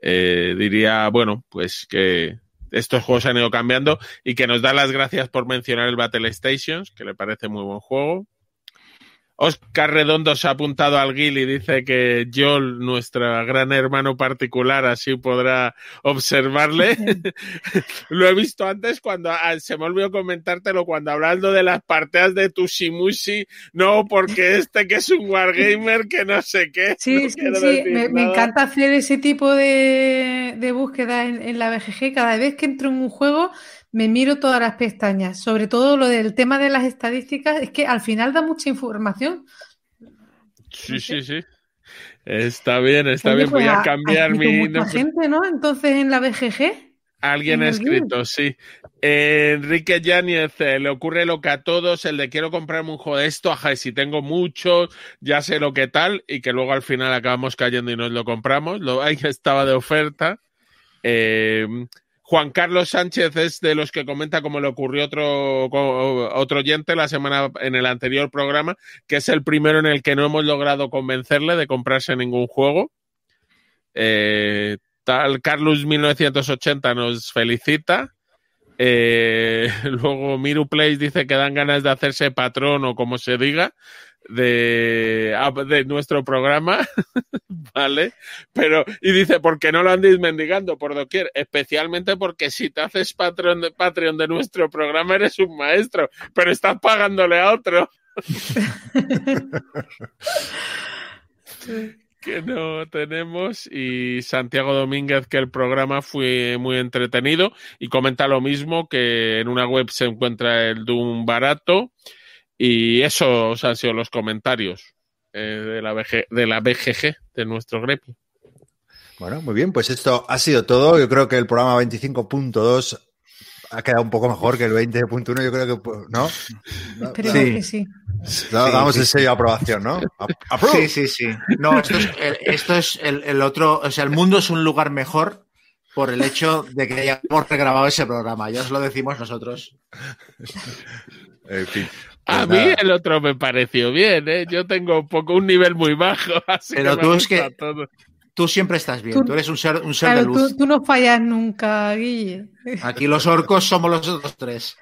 diría, bueno, pues que estos juegos han ido cambiando y que nos da las gracias por mencionar el Battle Stations, que le parece muy buen juego. Oscar Redondo se ha apuntado al Gil y dice que Joel, nuestro gran hermano particular, así podrá observarle. [LAUGHS] Lo he visto antes cuando ah, se me olvidó comentártelo cuando hablando de las partidas de Tushimushi, no, porque este que es un wargamer que no sé qué. Sí, no sí, sí. Me, encanta hacer ese tipo de, de búsqueda en, en la BGG. Cada vez que entro en un juego, me miro todas las pestañas. Sobre todo lo del tema de las estadísticas, es que al final da mucha información. Sí, sí, sí. Está bien, está Oye, bien. pues Voy a ha- cambiar mi. mucha gente, ¿no? Entonces en la BGG. Alguien en ha escrito, sí. Eh, Enrique Yáñez eh, le ocurre lo que a todos, el de quiero comprarme un juego de esto, ajá, si tengo muchos, ya sé lo que tal, y que luego al final acabamos cayendo y nos lo compramos. Lo, [LAUGHS] ahí estaba de oferta. Eh, Juan Carlos Sánchez es de los que comenta como le ocurrió otro, otro oyente la semana en el anterior programa, que es el primero en el que no hemos logrado convencerle de comprarse ningún juego. Eh, tal Carlos 1980 nos felicita. Eh, [LAUGHS] luego Miru dice que dan ganas de hacerse patrón o como se diga de, ah, de nuestro programa, [LAUGHS] ¿vale? Pero, y dice, ¿por qué no lo andéis mendigando por doquier? Especialmente porque si te haces patrón de Patreon de nuestro programa eres un maestro, pero estás pagándole a otro. [LAUGHS] que no tenemos y Santiago Domínguez que el programa fue muy entretenido y comenta lo mismo que en una web se encuentra el Doom barato y esos han sido los comentarios eh, de, la BG, de la BGG de nuestro gremio. Bueno, muy bien, pues esto ha sido todo. Yo creo que el programa 25.2 ha quedado un poco mejor que el 20.1. Yo creo que, pues, ¿no? [LAUGHS] Esperemos Sí. que sí. Da- Sí, Damos sí, el sello de aprobación, ¿no? Sí, sí, sí. No, esto es, el, esto es el, el otro, o sea, el mundo es un lugar mejor por el hecho de que hayamos regrabado ese programa. Ya os lo decimos nosotros. En fin. A mí nada. el otro me pareció bien, ¿eh? Yo tengo un poco un nivel muy bajo, [LAUGHS] así Pero que tú me es que- todo. Tú siempre estás bien, Tú- tú eres un ser, un ser de luz. tú, tú no fallas nunca, Guille. [LAUGHS] Aquí los orcos somos los otros tres.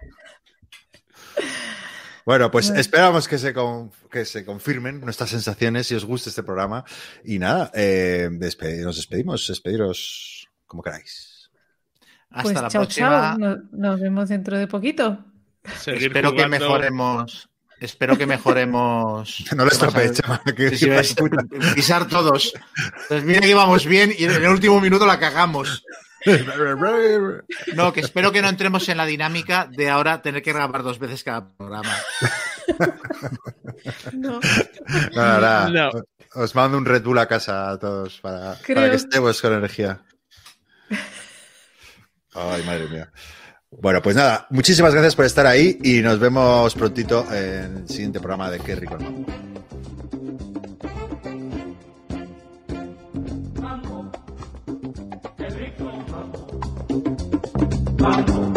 Bueno, pues esperamos que se, con- que se confirmen nuestras sensaciones si os gusta este programa. Y nada, eh, nos despedimos. Despediros como queráis. Hasta Pues la chao, próxima. chao. Nos, nos vemos dentro de poquito. Seguir Espero que mejoremos. Espero que mejoremos. [LAUGHS] No lo estropees, chaval. que- Sí, sí, pisar todos. Pues mira que íbamos bien y en el último minuto la cagamos. No, que espero que no entremos en la dinámica de ahora tener que grabar dos veces cada programa. [LAUGHS] No. Nada, nada. No. Os mando un Red Bull a casa a todos para, Creo- para que estemos con energía. [LAUGHS] Ay, madre mía. Bueno, pues nada, muchísimas gracias por estar ahí y nos vemos prontito en el siguiente programa de Qué rico. Mambo.